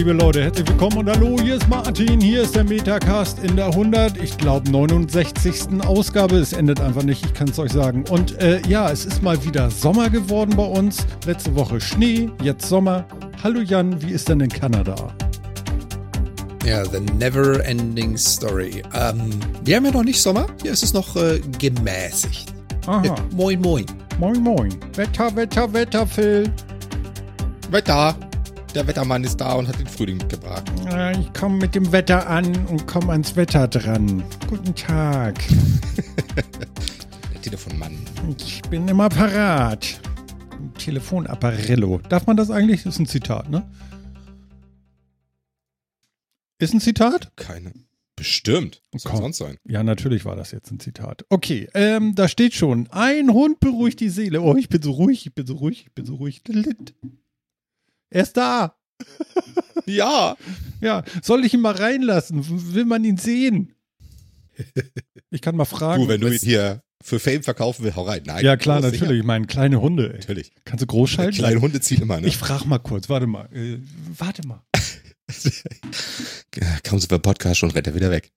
Ja, liebe Leute, herzlich willkommen und hallo, hier ist Martin, hier ist der Metacast in der 100, ich glaube 69. Ausgabe. Es endet einfach nicht, ich kann es euch sagen. Und äh, ja, es ist mal wieder Sommer geworden bei uns. Letzte Woche Schnee, jetzt Sommer. Hallo Jan, wie ist denn in Kanada? Ja, The Never Ending Story. Ähm, wir haben ja noch nicht Sommer, hier ist es noch äh, gemäßigt. Aha. Äh, moin, moin. Moin, moin. Wetter, Wetter, Wetter, Phil. Wetter. Der Wettermann ist da und hat den Frühling mitgebracht. Äh, Ich komme mit dem Wetter an und komme ans Wetter dran. Guten Tag. Der Telefonmann. Ich bin immer parat. Telefonapparillo. Darf man das eigentlich? Das ist ein Zitat, ne? Ist ein Zitat? Keine. Bestimmt. Was soll Komm. sonst sein? Ja, natürlich war das jetzt ein Zitat. Okay, ähm, da steht schon, ein Hund beruhigt die Seele. Oh, ich bin so ruhig, ich bin so ruhig, ich bin so ruhig. Er ist da. Ja. Ja, soll ich ihn mal reinlassen? Will man ihn sehen? Ich kann mal fragen. Du, wenn du ihn hier für Fame verkaufen willst, hau rein. Nein. ja, klar, sicher. natürlich. Ich meine, kleine Hunde. Ey. Natürlich. Kannst du groß schalten? Kleine Hunde ziehen immer, ne? Ich frage mal kurz, warte mal. Äh, warte mal. Kaum sind wir im Podcast schon, rennt er wieder weg.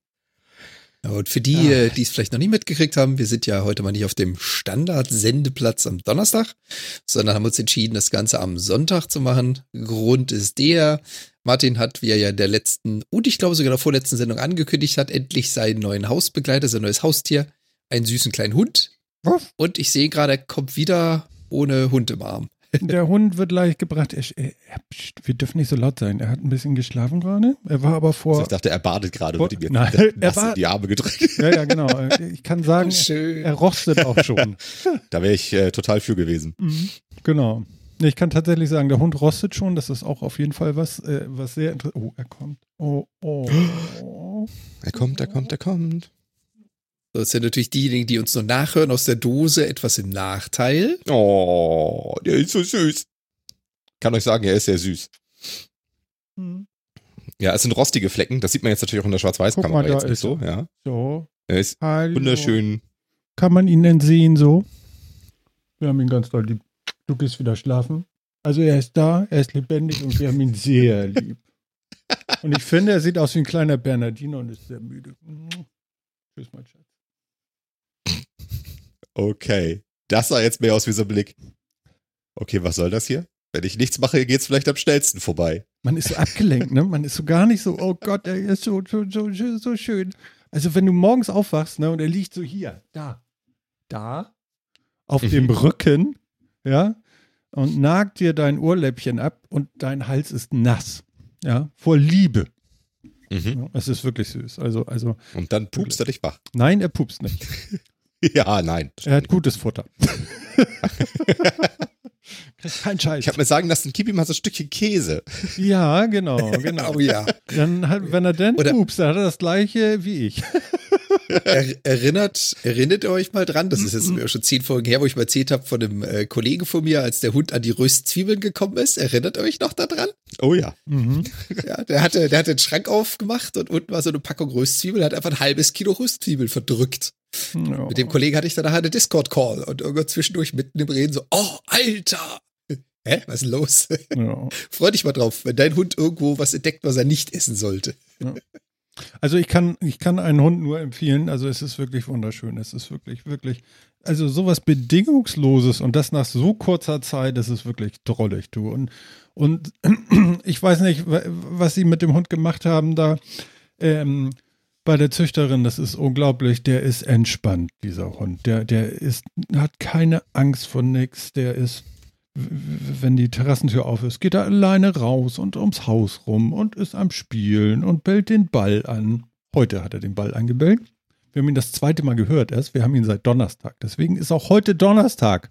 Und für die, äh, die es vielleicht noch nie mitgekriegt haben, wir sind ja heute mal nicht auf dem Standard-Sendeplatz am Donnerstag, sondern haben uns entschieden, das Ganze am Sonntag zu machen. Grund ist der, Martin hat, wie er ja in der letzten und ich glaube sogar der vorletzten Sendung angekündigt hat, endlich seinen neuen Hausbegleiter, sein neues Haustier, einen süßen kleinen Hund. Und ich sehe gerade, er kommt wieder ohne Hund im Arm. Der Hund wird gleich gebracht. Er, er, er, wir dürfen nicht so laut sein. Er hat ein bisschen geschlafen gerade. Er war aber vor. Ich dachte, er badet gerade Vor- und wird ihm Nein, jetzt er war- in die Arme gedrückt. Ja, ja, genau. Ich kann sagen, Schön. er rostet auch schon. Da wäre ich äh, total für gewesen. Mhm. Genau. Ich kann tatsächlich sagen, der Hund rostet schon. Das ist auch auf jeden Fall was, äh, was sehr interessant. Oh, er kommt. Oh. oh. Er kommt, er kommt, er kommt. So, Das sind natürlich diejenigen, die uns nur nachhören aus der Dose, etwas im Nachteil. Oh, der ist so süß. Kann euch sagen, er ist sehr süß. Hm. Ja, es sind rostige Flecken. Das sieht man jetzt natürlich auch in der Schwarz-Weiß-Kamera jetzt nicht ist so. Ja. So. Er ist Hallo. wunderschön. Kann man ihn denn sehen so? Wir haben ihn ganz doll lieb. Du gehst wieder schlafen. Also er ist da, er ist lebendig und wir haben ihn sehr lieb. Und ich finde, er sieht aus wie ein kleiner Bernardino und ist sehr müde. Tschüss, mein Schatz. Okay. Das sah jetzt mehr aus wie so ein Blick. Okay, was soll das hier? Wenn ich nichts mache, geht's vielleicht am schnellsten vorbei. Man ist so abgelenkt, ne? Man ist so gar nicht so, oh Gott, er ist so, so, so, so, schön. Also wenn du morgens aufwachst, ne, und er liegt so hier, da, da, auf dem Rücken, ja, und nagt dir dein Ohrläppchen ab und dein Hals ist nass, ja, vor Liebe. Mhm. Ja, es ist wirklich süß. Also, also, Und dann pupst er dich wach. nein, er pupst nicht. Ja, nein. Er hat gutes Futter. Kriegt kein Scheiß. Ich habe mir sagen lassen, gib ihm mal so ein Stückchen Käse. ja, genau, genau. Oh ja. Dann hat, wenn er denn Oder- pupst, dann hat er das gleiche wie ich. Er, erinnert, erinnert ihr euch mal dran, das ist jetzt schon zehn Folgen her, wo ich mal erzählt habe von einem äh, Kollegen von mir, als der Hund an die Röstzwiebeln gekommen ist. Erinnert ihr euch noch daran? Oh ja. Mhm. Ja, der hatte, der hatte den Schrank aufgemacht und unten war so eine Packung Röstzwiebeln, hat einfach ein halbes Kilo Röstzwiebeln verdrückt. Ja. Mit dem Kollegen hatte ich dann nachher eine Discord-Call und irgendwann zwischendurch mitten im Reden so, oh, Alter! Hä? Was ist denn los? Ja. Freu dich mal drauf, wenn dein Hund irgendwo was entdeckt, was er nicht essen sollte. Also ich kann, ich kann einen Hund nur empfehlen. Also es ist wirklich wunderschön. Es ist wirklich, wirklich, also sowas Bedingungsloses und das nach so kurzer Zeit, das ist wirklich drollig, du. Und, und ich weiß nicht, wa- was sie mit dem Hund gemacht haben da ähm, bei der Züchterin. Das ist unglaublich. Der ist entspannt, dieser Hund. Der, der ist, hat keine Angst vor nichts. Der ist wenn die Terrassentür auf ist, geht er alleine raus und ums Haus rum und ist am Spielen und bellt den Ball an. Heute hat er den Ball angebellt. Wir haben ihn das zweite Mal gehört erst. Wir haben ihn seit Donnerstag. Deswegen ist auch heute Donnerstag.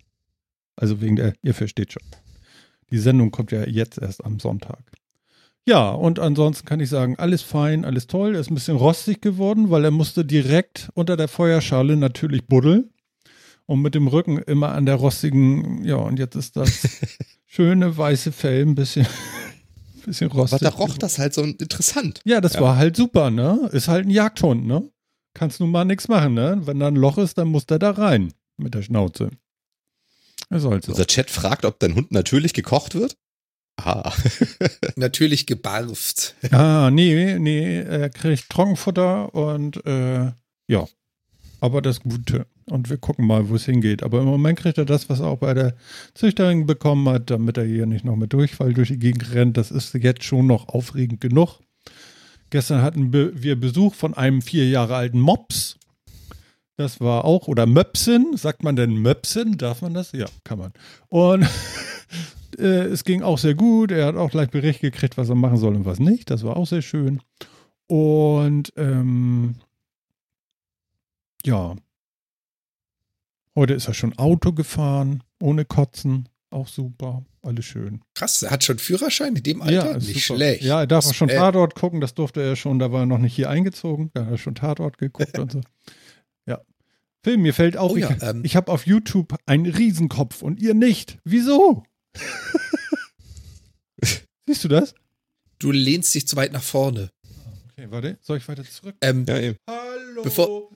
Also wegen der, ihr versteht schon. Die Sendung kommt ja jetzt erst am Sonntag. Ja, und ansonsten kann ich sagen, alles fein, alles toll. Er ist ein bisschen rostig geworden, weil er musste direkt unter der Feuerschale natürlich buddeln und mit dem Rücken immer an der rostigen, ja, und jetzt ist das schöne weiße Fell ein bisschen, bisschen Aber rostig. da roch das halt so interessant. Ja, das Ja. war halt super, ne? Ist halt ein Jagdhund, ne? Kannst nun mal nichts machen, ne? Wenn da ein Loch ist, dann muss der da rein mit der Schnauze. Er soll so. Unser Chat fragt, ob dein Hund natürlich gekocht wird. Ah. Natürlich gebarft. Ah, nee, nee, er kriegt Trockenfutter und äh, ja, aber das Gute. Und wir gucken mal, wo es hingeht. Aber im Moment kriegt er das, was er auch bei der Züchterin bekommen hat, damit er hier nicht noch mit Durchfall durch die Gegend rennt. Das ist jetzt schon noch aufregend genug. Gestern hatten wir Besuch von einem vier Jahre alten Mops. Das war auch, oder Möpsin, sagt man denn Möpsin? Darf man das? Ja, kann man. Und äh, es ging auch sehr gut. Er hat auch gleich Bericht gekriegt, was er machen soll und was nicht. Das war auch sehr schön. Und ähm, ja, heute ist er schon Auto gefahren, ohne Kotzen. Auch super, alles schön. Krass, er hat schon Führerschein in dem Alter? Ja, Nicht super. schlecht. Ja, er darf auch schon Äh, Tatort gucken, das durfte er schon, da war er noch nicht hier eingezogen. Da hat er schon Tatort geguckt und so. Ja. Film, mir fällt auf, Oh ja, ich, ähm, ich habe auf YouTube einen Riesenkopf und ihr nicht. Wieso? Siehst du das? Du lehnst dich zu weit nach vorne. Okay, warte, soll ich weiter zurück? Ähm, Ja, eben. Hallo. Bevor-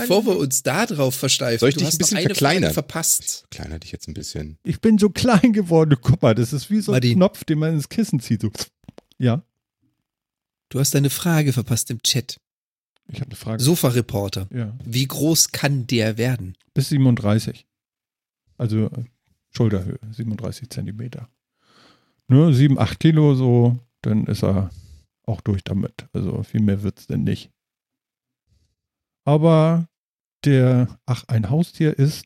bevor wir uns da drauf versteifen, Soll ich du dich hast ein bisschen verkleinern? Frage verpasst. Kleiner dich jetzt ein bisschen. Ich bin so klein geworden. Guck mal, das ist wie so ein Martin. Knopf, den man ins Kissen zieht. So. Ja, Du hast eine Frage verpasst im Chat. ich habe eine Frage. Sofa-Reporter. Ja, Wie groß kann der werden? bis 37. Also äh, Schulterhöhe, 37 Zentimeter. Ne, 7, 8 Kilo so, dann ist er auch durch damit. Also viel mehr wird es denn nicht. Aber der, ach, ein Haustier ist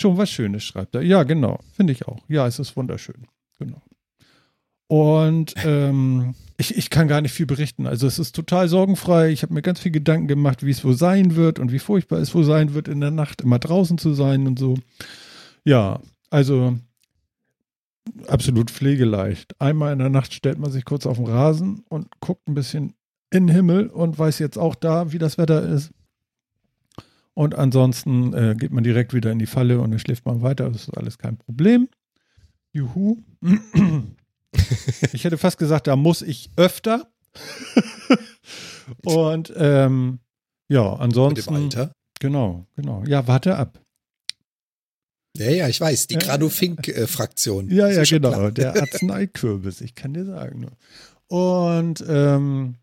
schon was Schönes, schreibt er. Ja, genau, finde ich auch. Ja, es ist wunderschön. Genau. Und ähm, ich, ich kann gar nicht viel berichten. Also es ist total sorgenfrei. Ich habe mir ganz viel Gedanken gemacht, wie es wohl sein wird und wie furchtbar es wohl sein wird, in der Nacht immer draußen zu sein und so. Ja, also absolut pflegeleicht. Einmal in der Nacht stellt man sich kurz auf den Rasen und guckt ein bisschen in den Himmel und weiß jetzt auch da, wie das Wetter ist. Und ansonsten äh, geht man direkt wieder in die Falle und dann schläft man weiter. Das ist alles kein Problem. Juhu. Ich hätte fast gesagt, da muss ich öfter. und ähm, ja, ansonsten. Alter? Genau, genau. Ja, warte ab. Ja, ja, ich weiß. Die Ja. Grado-Fink-Fraktion. Ja, ja, genau. Der Arzneikürbis, ich kann dir sagen. Und ähm,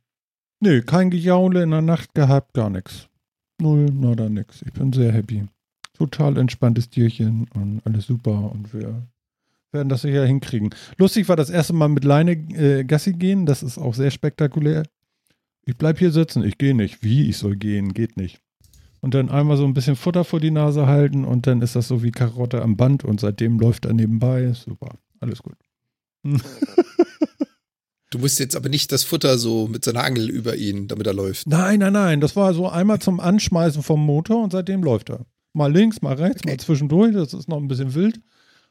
nö, kein Gejaule in der Nacht gehabt, gar nichts. Null, nada, nix. Ich bin sehr happy. Total entspanntes Tierchen und alles super und wir werden das sicher hinkriegen. Lustig war das erste Mal mit Leine äh, Gassi gehen, das ist auch sehr spektakulär. Ich bleib hier sitzen, ich gehe nicht. Wie, ich soll gehen, geht nicht. Und dann einmal so ein bisschen Futter vor die Nase halten und dann ist das so wie Karotte am Band und seitdem läuft er nebenbei. Super, alles gut. Du musst jetzt aber nicht das Futter so mit seiner Angel über ihn, damit er läuft. Nein, nein, nein, das war so einmal zum Anschmeißen vom Motor und seitdem läuft er. Mal links, mal rechts, Okay. mal zwischendurch, das ist noch ein bisschen wild.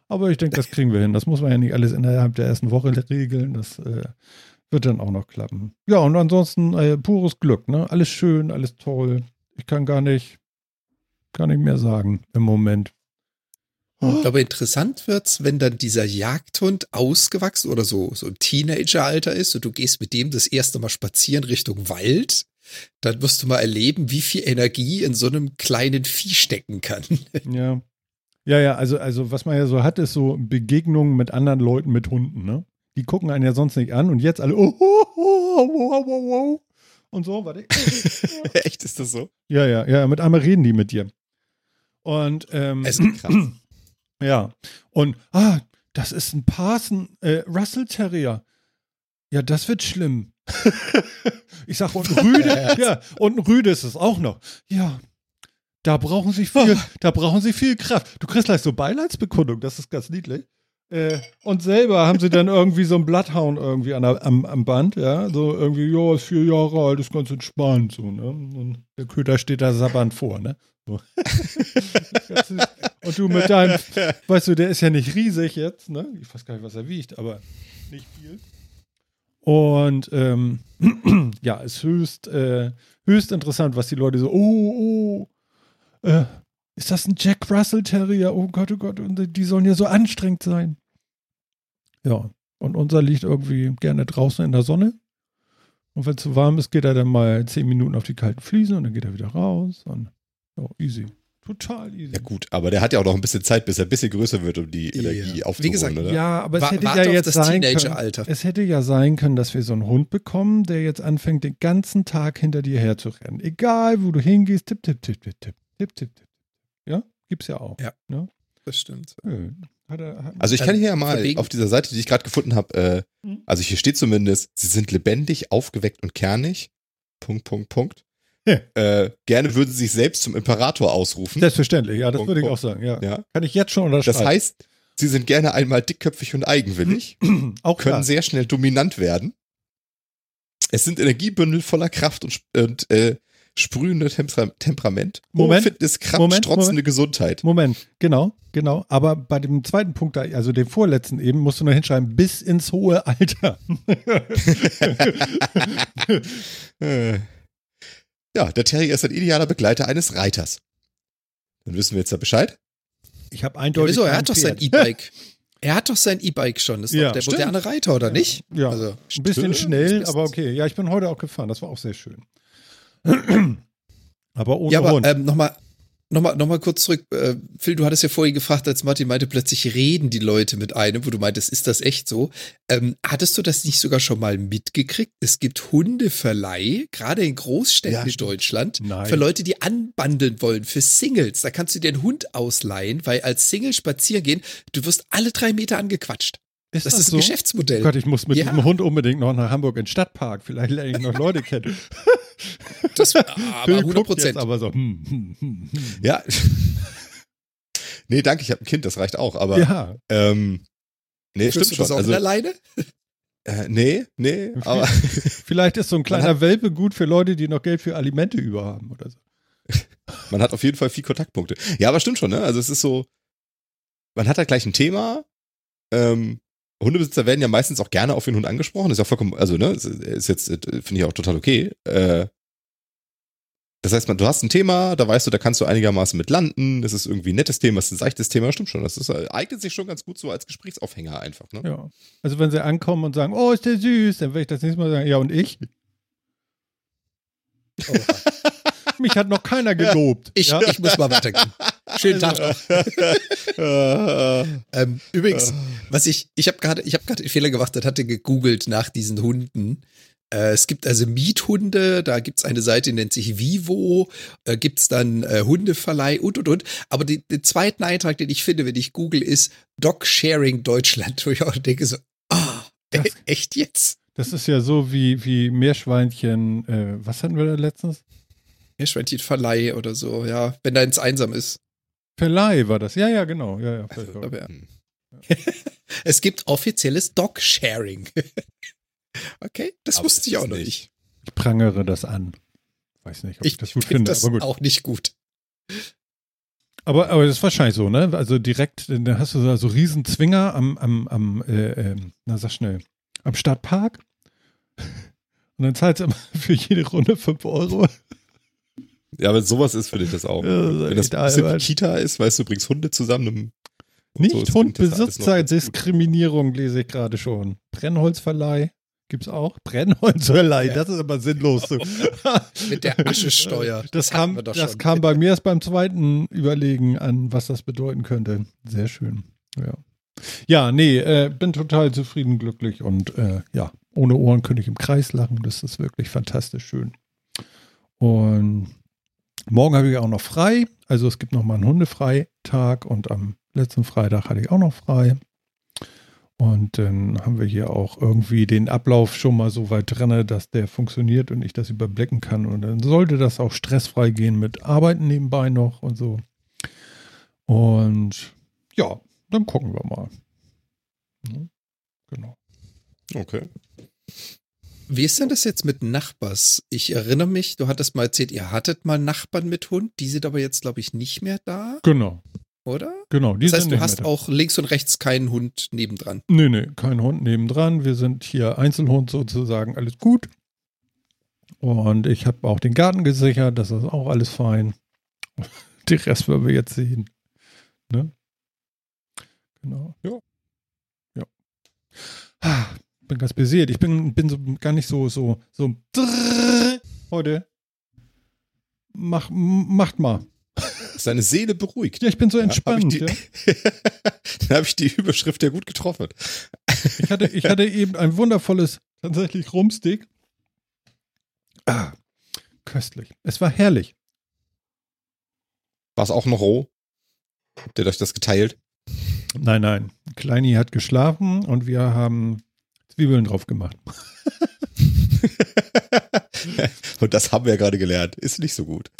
Aber ich denke, das kriegen wir hin. Das muss man ja nicht alles innerhalb der ersten Woche regeln. Das äh, wird dann auch noch klappen. Ja, und ansonsten äh, pures Glück, ne? Alles schön, alles toll. Ich kann gar nicht, gar nicht mehr sagen im Moment. Aber interessant wird's, wenn dann dieser Jagdhund ausgewachsen oder so, so im Teenageralter ist und du gehst mit dem das erste Mal spazieren Richtung Wald, dann wirst du mal erleben, wie viel Energie in so einem kleinen Vieh stecken kann. Ja. Ja, ja, also, also was man ja so hat, ist so Begegnungen mit anderen Leuten mit Hunden, ne? Die gucken einen ja sonst nicht an und jetzt alle, oh, oh, oh, oh, oh, oh, oh, und so, warte. Echt, ist das so? Ja, ja, ja, mit einmal reden die mit dir. Und, ähm, Also krass. ja, und, ah, das ist ein Parson, äh, Russell Terrier. Ja, das wird schlimm. ich sag, und Rüde, ja, und ein Rüde ist es auch noch. Ja, da brauchen sie viel, da brauchen sie viel Kraft. Du kriegst gleich so Beileidsbekundung, das ist ganz niedlich. Äh, und selber haben sie dann irgendwie so einen Bloodhound irgendwie an der, am, am Band, ja, so irgendwie, ja, ist vier Jahre alt, ist ganz entspannt, so, ne? Und der Köter steht da sabbernd vor, ne? Und du mit deinem, weißt du, der ist ja nicht riesig jetzt, ne? Ich weiß gar nicht, was er wiegt, aber nicht viel. Und ähm, ja, ist höchst, äh, höchst interessant, was die Leute so, oh, oh, äh, ist das ein Jack Russell Terrier? Oh Gott, oh Gott, und die sollen ja so anstrengend sein. Ja, und unser liegt irgendwie gerne draußen in der Sonne. Und wenn es zu warm ist, geht er dann mal zehn Minuten auf die kalten Fliesen und dann geht er wieder raus. Und ja, easy. Total easy. Ja gut, aber der hat ja auch noch ein bisschen Zeit, bis er ein bisschen größer wird, um die Ja. Energie Wie aufzuholen, gesagt, oder? Ja, aber es Wa- hätte ja jetzt das sein können. Teenageralter. Es hätte ja sein können, dass wir so einen Hund bekommen, der jetzt anfängt, den ganzen Tag hinter dir herzurennen. Egal, wo du hingehst, tipp, tipp, tipp, tipp, tipp, tipp, tipp, tipp. Ja, gibt's ja auch. Ja. Ne? Das stimmt. Nö. Hat er, hat, Also ich kann Ähm, hier ja mal von wegen- auf dieser Seite, die ich gerade gefunden habe, äh, Mhm. also hier steht zumindest, sie sind lebendig, aufgeweckt und kernig. Punkt, Punkt, Punkt. Ja. Äh, gerne würden sie sich selbst zum Imperator ausrufen. Selbstverständlich, ja, das Punkt, würde ich auch sagen. Ja. ja. Kann ich jetzt schon unterschreiben. Das heißt, sie sind gerne einmal dickköpfig und eigenwillig, auch können klar. sehr schnell dominant werden. Es sind Energiebündel voller Kraft und, und äh, sprühende Tempera Temperament. Moment, Hohe Fitness, Kraft, Moment, strotzende Moment. Gesundheit. Moment, genau, genau. Aber bei dem zweiten Punkt, also dem vorletzten eben, musst du noch hinschreiben, bis ins hohe Alter. Ja, der Terrier ist ein idealer Begleiter eines Reiters. Dann wissen wir jetzt ja Bescheid. Ich habe Ja, eindeutig. wieso? Er hat doch sein. E-Bike. Er hat doch sein E-Bike schon. Das ist Ja, doch der stimmt. moderne Reiter, oder nicht? Ja, Also, ein bisschen Stimmt. schnell, aber okay. Ja, ich bin heute auch gefahren. Das war auch sehr schön. aber ohne ja, aber Hund. ähm, nochmal noch mal, noch mal kurz zurück. Äh, Phil, du hattest ja vorhin gefragt, als Martin meinte, plötzlich reden die Leute mit einem, wo du meintest, ist das echt so? Ähm, hattest du das nicht sogar schon mal mitgekriegt? Es gibt Hundeverleih, gerade in Großstädten Ja, in. Deutschland, Nein. für Leute, die anbandeln wollen, für Singles. Da kannst du dir einen Hund ausleihen, weil als Single spazieren gehen, du wirst alle drei Meter angequatscht. Das, ist ein so? Geschäftsmodell. Oh Gott, ich muss mit Ja. diesem Hund unbedingt noch nach Hamburg in den Stadtpark. Vielleicht lerne ich noch Leute kennen. Das, aber Phil 100 guckt Prozent. aber so. Hm, hm, hm, hm. Ja. nee, danke, ich habe ein Kind, das reicht auch. Aber Ja, ähm, nee, Führst stimmt du schon. das auch Also, alleine? äh, nee, nee, aber vielleicht ist so ein kleiner Welpe gut für Leute, die noch Geld für Alimente über haben oder so. man hat auf jeden Fall viel Kontaktpunkte. Ja, aber stimmt schon, ne? Also es ist so, man hat da gleich ein Thema. Ähm, Hundebesitzer werden ja meistens auch gerne auf den Hund angesprochen. Ist ja vollkommen, also ne, ist- jetzt, äh, finde ich auch total okay. Äh, das heißt, man, du hast ein Thema, da weißt du, da kannst du einigermaßen mit landen. Das ist irgendwie ein nettes Thema, das ist ein seichtes Thema, stimmt schon. Das ist, äh, eignet sich schon ganz gut so als Gesprächsaufhänger einfach, ne? Ja. Also wenn sie ankommen und sagen, oh, ist der süß, dann werde ich das nächste Mal sagen, ja und ich? Oh, Mich hat noch keiner gelobt. ich, ja? ich muss mal weitergehen. Schönen Tag noch. Äh, Ähm, übrigens, was ich, ich habe gerade, ich habe gerade den Fehler gemacht und hatte gegoogelt nach diesen Hunden. Äh, es gibt also Miethunde, da gibt's eine Seite, die nennt sich Vivo, äh, gibt's dann äh, Hundeverleih und und und. Aber die, den zweiten Eintrag, den ich finde, wenn ich google, ist Dog Sharing Deutschland, wo ich auch denke so, ah, e echt jetzt? Das ist ja so wie, wie Meerschweinchen, äh, was hatten wir da letztens? Meerschweinchenverleih oder so, ja, wenn da eins einsam ist. Verleih war das. Ja, ja, genau. Ja, ja, Aber ja. hm. Es gibt offizielles Dog Sharing. okay, das Aber wusste ich auch noch nicht. nicht. Ich prangere das an. Weiß nicht, ob ich, Ich das gut finde das aber gut. auch nicht gut. Aber, aber das ist wahrscheinlich so, ne? Also direkt, dann hast du da so riesen Zwinger am, am, am äh, ähm, na sag schnell, am Stadtpark. Und dann zahlst du immer für jede Runde 5 Euro. Ja, aber sowas ist, finde ich das auch. Ja, Wenn das echt ein. Kita ist, weißt du, bringst Hunde zusammen. so, Nicht gut. Hundbesitzerdiskriminierung lese ich gerade schon. Brennholzverleih gibt's auch. Brennholzverleih, Ja. das ist aber sinnlos. So. Mit der Aschesteuer. Das, Das kam, das schon. kam bei mir erst beim zweiten Überlegen an, was das bedeuten könnte. Sehr schön. Ja, ja nee, äh, bin total zufrieden, glücklich und äh, ja, ohne Ohren könnte ich im Kreis lachen. Das ist wirklich fantastisch schön. Und morgen habe ich auch noch frei. Also es gibt noch mal einen Hundefreitag und am letzten Freitag hatte ich auch noch frei. Und dann haben wir hier auch irgendwie den Ablauf schon mal so weit drin, dass der funktioniert und ich das überblicken kann. Und dann sollte das auch stressfrei gehen mit Arbeiten nebenbei noch und so. Und ja, dann gucken wir mal. Ja, Genau. Okay. Wie ist denn das jetzt mit Nachbars? Ich erinnere mich, du hattest mal erzählt, ihr hattet mal Nachbarn mit Hund. Die sind aber jetzt, glaube ich, nicht mehr da, Genau, oder? genau. Die Das heißt, du hast auch links und rechts keinen Hund nebendran. Nee, nee, kein Hund nebendran. Wir sind hier Einzelhund sozusagen, alles gut. Und ich habe auch den Garten gesichert, das ist auch alles fein. Den Rest werden wir jetzt sehen. Ne? Genau. Ja. Ja. Bin ganz beseelt. Ich bin, bin so gar nicht so, so, so heute. Mach, macht mal. ist deine Seele beruhigt. Ja, ich bin so Ja, entspannt. hab ich ja. die, Dann habe ich die Überschrift ja gut getroffen. Ich hatte, ich hatte eben ein wundervolles, tatsächlich Rumstick. Ah, köstlich. Es war herrlich. War es auch noch roh? Habt ihr euch das geteilt? Nein, nein. Kleini hat geschlafen und wir haben Zwiebeln drauf gemacht. Und das haben wir ja gerade gelernt. Ist nicht so gut.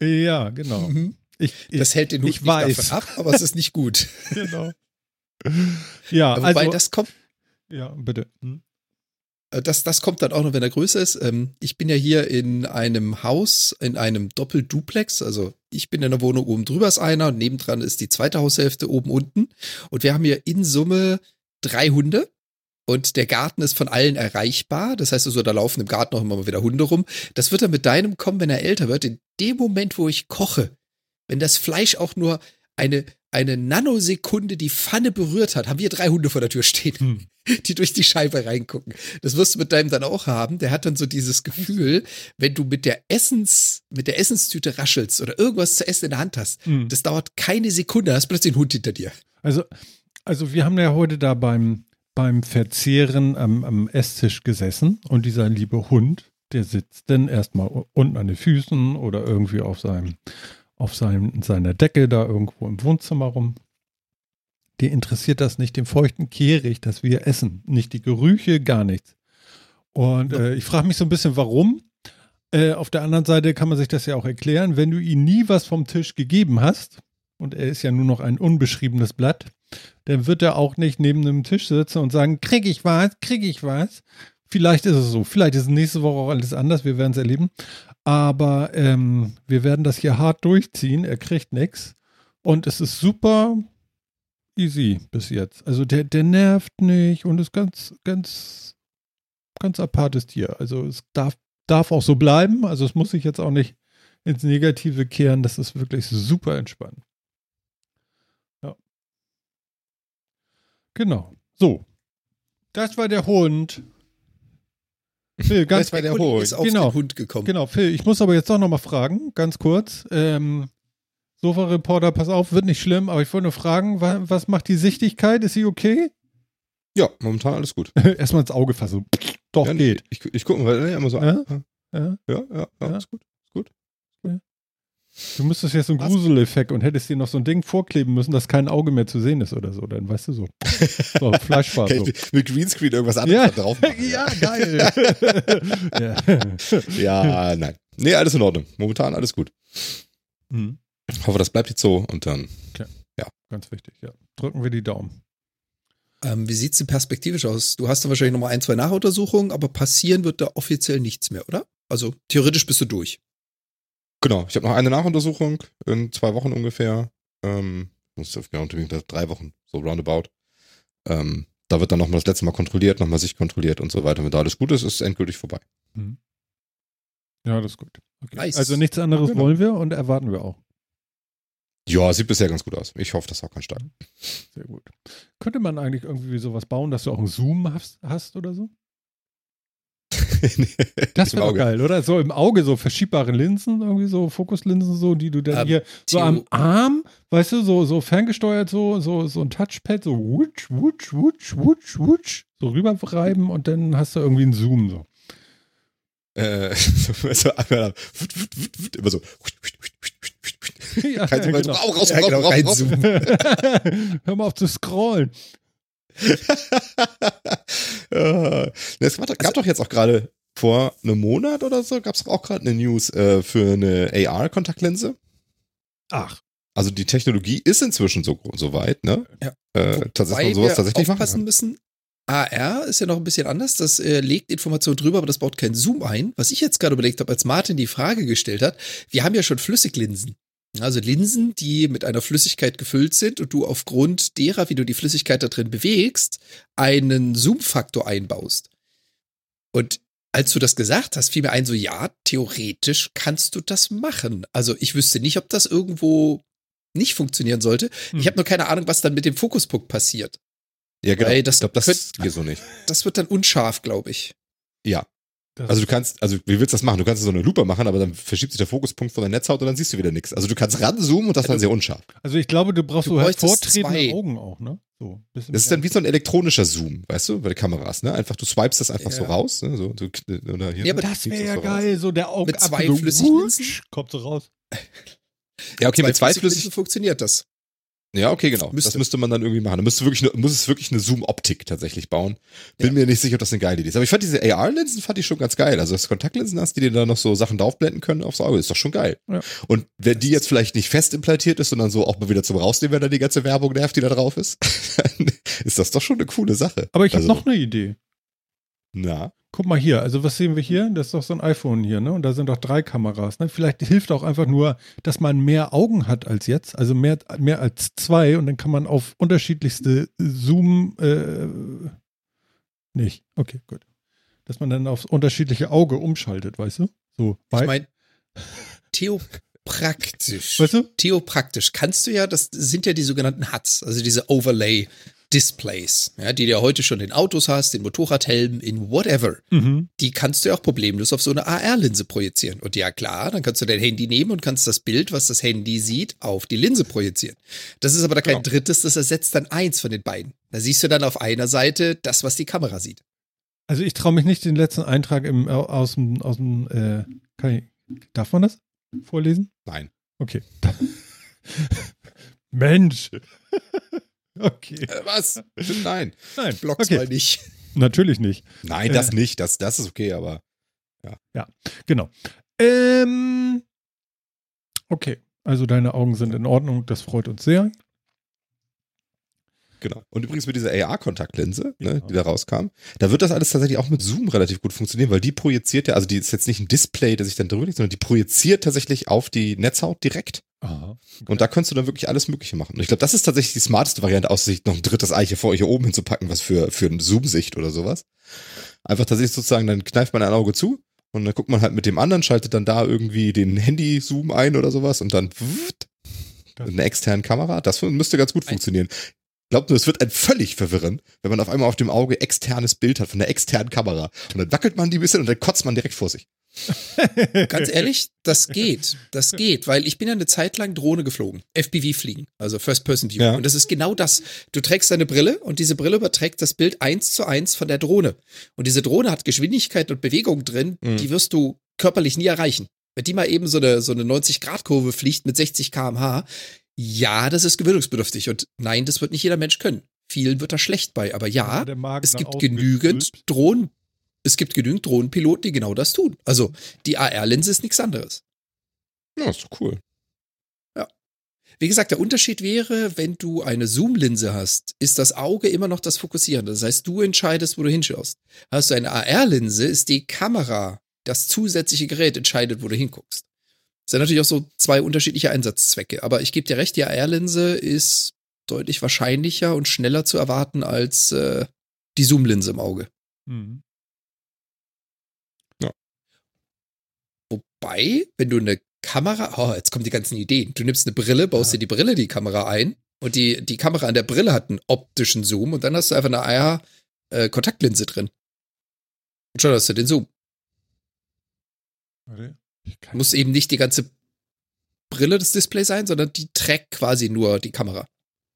Ja, genau. Mhm. Ich, ich, Das hält den Hut ich nicht weiß. davon ab, aber es ist nicht gut. genau. Ja, Aber Wobei also, das kommt, ja, bitte. Hm? äh, das, das kommt dann auch noch, wenn er größer ist. Ähm, Ich bin ja hier in einem Haus, in einem Doppelduplex. Also ich bin in der Wohnung oben drüber ist einer und nebendran ist die zweite Haushälfte oben unten. Und wir haben hier in Summe drei Hunde. Und der Garten ist von allen erreichbar. Das heißt also, da laufen im Garten auch immer mal wieder Hunde rum. Das wird dann mit deinem kommen, wenn er älter wird. In dem Moment, wo ich koche, wenn das Fleisch auch nur eine, eine Nanosekunde die Pfanne berührt hat, haben wir drei Hunde vor der Tür stehen, Hm. die durch die Scheibe reingucken. Das wirst du mit deinem dann auch haben. Der hat dann so dieses Gefühl, wenn du mit der Essens, mit der Essenstüte raschelst oder irgendwas zu essen in der Hand hast, Hm. das dauert keine Sekunde, hast plötzlich einen Hund hinter dir. Also, also wir haben ja heute da beim, beim Verzehren am, am Esstisch gesessen und dieser liebe Hund, der sitzt dann erstmal unten an den Füßen oder irgendwie auf seinem, auf seinem, seiner Decke da irgendwo im Wohnzimmer rum. Die interessiert das nicht, den feuchten Kehricht, dass wir essen. Nicht die Gerüche, gar nichts. Und äh, ich frage mich so ein bisschen, warum. Äh, auf der anderen Seite kann man sich das ja auch erklären, wenn du ihm nie was vom Tisch gegeben hast, und er ist ja nur noch ein unbeschriebenes Blatt, dann wird er auch nicht neben einem Tisch sitzen und sagen, krieg ich was, krieg ich was. Vielleicht ist es so, vielleicht ist nächste Woche auch alles anders, wir werden es erleben. Aber ähm, wir werden das hier hart durchziehen, er kriegt nichts. Und es ist super easy bis jetzt. Also der, der nervt nicht und ist ganz, ganz, ganz apartes Tier. Also es darf, darf auch so bleiben. Also es muss sich jetzt auch nicht ins Negative kehren. Das ist wirklich super entspannt. Genau. So. Das war der Hund. Phil, ganz Das war der Hund. ist auf Genau. den Hund gekommen. Genau, Phil, ich muss aber jetzt doch nochmal fragen, ganz kurz. Ähm, Sofa-Reporter, pass auf, wird nicht schlimm, aber ich wollte nur fragen, wa was macht die Sichtigkeit? Ist sie okay? Ja, momentan alles gut. Erstmal ins Auge fassen. Doch, ja, geht. Ich, ich, ich gucke mal, ja, immer so. Ja? Ja, Ja? ja, ja, Ja? ist gut. Du müsstest jetzt so einen? Gruseleffekt und hättest dir noch so ein Ding vorkleben müssen, dass kein Auge mehr zu sehen ist oder so. Dann weißt du so. So, Fleischfarbe. Kann So. mit Greenscreen irgendwas anderes Ja. da drauf machen? ja, geil. ja. Ja, nein. Nee, alles in Ordnung. Momentan alles gut. Hm, Ich hoffe, das bleibt jetzt so und dann. ganz wichtig, ja. Drücken wir die Daumen. Ähm, wie sieht's denn perspektivisch aus? Du hast dann wahrscheinlich noch mal ein, zwei Nachuntersuchungen, aber passieren wird da offiziell nichts mehr, oder? Also theoretisch bist du durch. Genau, ich habe noch eine Nachuntersuchung in zwei Wochen ungefähr. Ähm, muss auf genau, drei Wochen, so roundabout. Ähm, da wird dann nochmal das letzte Mal kontrolliert, nochmal sich kontrolliert und so weiter. Wenn da alles gut ist, ist es endgültig vorbei. Ja, das ist gut. Okay. Nice. Also nichts anderes Genau. wollen wir und erwarten wir auch. Ja, sieht bisher ganz gut aus. Ich hoffe, das ist auch kein Stein. Sehr gut. Könnte man eigentlich irgendwie sowas bauen, dass du auch einen Zoom hast, hast oder so? Das wäre geil, oder? So im Auge so verschiebbare Linsen, irgendwie so Fokuslinsen, so, die du dann Ähm, hier so am Arm, weißt du, so, so ferngesteuert, so, so, so ein Touchpad, so wutsch, wutsch, wutsch, wutsch, wutsch, so rüberreiben und dann hast du irgendwie einen Zoom so. Äh, so, einmal, immer so. ja, genau. Ja, genau. Hör mal auf zu scrollen. Es gab doch jetzt auch gerade vor einem Monat oder so, gab es auch gerade eine News äh, für eine AR-Kontaktlinse. Ach, Also die Technologie ist inzwischen so, so weit, ne? Ja. Äh, man sowas wir tatsächlich aufpassen müssen. AR ist ja noch ein bisschen anders. Das äh, legt Informationen drüber, aber das baut keinen Zoom ein. Was ich jetzt gerade überlegt habe, als Martin die Frage gestellt hat, wir haben ja schon Flüssiglinsen. Also Linsen, die mit einer Flüssigkeit gefüllt sind und du aufgrund derer, wie du die Flüssigkeit da drin bewegst, einen Zoom-Faktor einbaust. Und als du das gesagt hast, fiel mir ein, so ja, theoretisch kannst du das machen. Also ich wüsste nicht, ob das irgendwo nicht funktionieren sollte. Hm. Ich habe nur keine Ahnung, was dann mit dem Fokuspunkt passiert. Ja, genau. Weil das ich glaube, das könnt- geht so nicht. Das wird dann unscharf, glaube ich. Ja. Das- Also du kannst, also wie willst du das machen? Du kannst so eine Lupe machen, aber dann verschiebt sich der Fokuspunkt von der Netzhaut und dann siehst du wieder nichts. Also du kannst ranzoomen und das ist dann sehr unscharf. Also ich glaube, du brauchst Du so hervortretende zwei. Augen auch, ne? So, bisschen Das ist dann wie so ein elektronischer Zoom, weißt du, bei den Kameras, ne? Einfach, du swipest das einfach so Ja. raus, ne? So, du, oder hier. Ja, aber Das wäre ja so raus. geil, so der Augen Mit zwei Flüssiglinsen? kommt so raus. Ja, okay, mit zwei Flüssiglinsen Flüssig. funktioniert das. Ja, okay, genau. Müsste. Das müsste man dann irgendwie machen. Da müsste wirklich eine, muss es wirklich eine Zoom-Optik tatsächlich bauen. Bin mir nicht sicher, ob das eine geile Idee ist. Aber ich fand diese AR-Linsen fand ich schon ganz geil. Also, dass du Kontaktlinsen hast, die dir da noch so Sachen draufblenden können aufs Auge, ist doch schon geil. Ja. Und wenn die jetzt vielleicht nicht fest implantiert ist, sondern so auch mal wieder zum Rausnehmen, wenn da die ganze Werbung nervt, die da drauf ist, dann ist das doch schon eine coole Sache. Aber ich habe Also, noch eine Idee. Na, Guck mal hier, also was sehen wir hier? Das ist doch so ein iPhone hier, ne? Und da sind doch drei Kameras, ne? Vielleicht hilft auch einfach nur, dass man mehr Augen hat als jetzt, also mehr, mehr als zwei und dann kann man auf unterschiedlichste Zoom, äh, nicht. Okay, gut. Dass man dann aufs unterschiedliche Auge umschaltet, weißt du? So, Ich meine, theopraktisch. weißt du? Theopraktisch kannst du ja, das sind ja die sogenannten HUDs, also diese Overlay Displays, ja, die du ja heute schon in Autos hast, in Motorradhelmen, in whatever. Mhm. Die kannst du ja auch problemlos auf so eine AR-Linse projizieren. Und ja klar, dann kannst du dein Handy nehmen und kannst das Bild, was das Handy sieht, auf die Linse projizieren. Das ist aber da kein Genau. drittes, das ersetzt dann eins von den beiden. Da siehst du dann auf einer Seite das, was die Kamera sieht. Also ich traue mich nicht den letzten Eintrag im, au- aus dem, aus dem, äh, ich, darf man das vorlesen? nein. Okay. Mensch. okay. Äh, was? Nein. Nein, Block's okay. mal nicht. Natürlich nicht. Nein, Äh. das nicht. Das, das ist okay, aber Genau. Ähm, okay. Also deine Augen sind in Ordnung. Das freut uns sehr. Genau. Und übrigens mit dieser AR-Kontaktlinse, ne, Ja. die da rauskam, da wird das alles tatsächlich auch mit Zoom relativ gut funktionieren, weil die projiziert ja, also die ist jetzt nicht ein Display, das sich dann drüber liegt, sondern die projiziert tatsächlich auf die Netzhaut direkt. Aha. Und da könntest du dann wirklich alles Mögliche machen. Und ich glaube, das ist tatsächlich die smarteste Variante, außer sich noch ein drittes Ei hier vor hier oben hinzupacken, was für, für eine Zoom-Sicht oder sowas. Einfach tatsächlich sozusagen, dann kneift man ein Auge zu und dann guckt man halt mit dem anderen, schaltet dann da irgendwie den Handy-Zoom ein oder sowas und dann Das- eine externe Kamera. Das müsste ganz gut funktionieren. Glaubt nur, es wird ein völlig verwirren, wenn man auf einmal auf dem Auge externes Bild hat von der externen Kamera. Und dann wackelt man die ein bisschen und dann kotzt man direkt vor sich. Ganz ehrlich, das geht. Das geht, weil ich bin ja eine Zeit lang Drohne geflogen. FPV fliegen, also First Person View. Ja. Und das ist genau das. Du trägst deine Brille und diese Brille überträgt das Bild eins zu eins von der Drohne. Und diese Drohne hat Geschwindigkeit und Bewegung drin, Mhm. die wirst du körperlich nie erreichen. Wenn die mal eben so eine, so eine 90-Grad-Kurve fliegt mit 60 kmh, ja, das ist gewöhnungsbedürftig. Und nein, das wird nicht jeder Mensch können. Vielen wird da schlecht bei. Aber ja, es gibt genügend. Drohnen, es gibt genügend Drohnenpiloten, die genau das tun. Also die AR-Linse ist nichts anderes. Ja, ist doch cool. Wie gesagt, der Unterschied wäre, wenn du eine Zoom-Linse hast, ist das Auge immer noch das Fokussierende. Das heißt, du entscheidest, wo du hinschaust. Hast du eine AR-Linse, ist die Kamera, das zusätzliche Gerät entscheidet, wo du hinguckst. Das sind natürlich auch so zwei unterschiedliche Einsatzzwecke. Aber ich gebe dir recht, die AR-Linse ist deutlich wahrscheinlicher und schneller zu erwarten als äh, die Zoom-Linse im Auge. Mhm. Wobei, wenn du eine Kamera, oh, jetzt kommen die ganzen Ideen. Du nimmst eine Brille, baust Ja. dir die Brille, die Kamera ein und die, die Kamera an der Brille hat einen optischen Zoom und dann hast du einfach eine AR-Kontaktlinse drin. Und schon hast du den Zoom. Muss eben nicht die ganze Brille des Displays sein, sondern die trägt quasi nur die Kamera.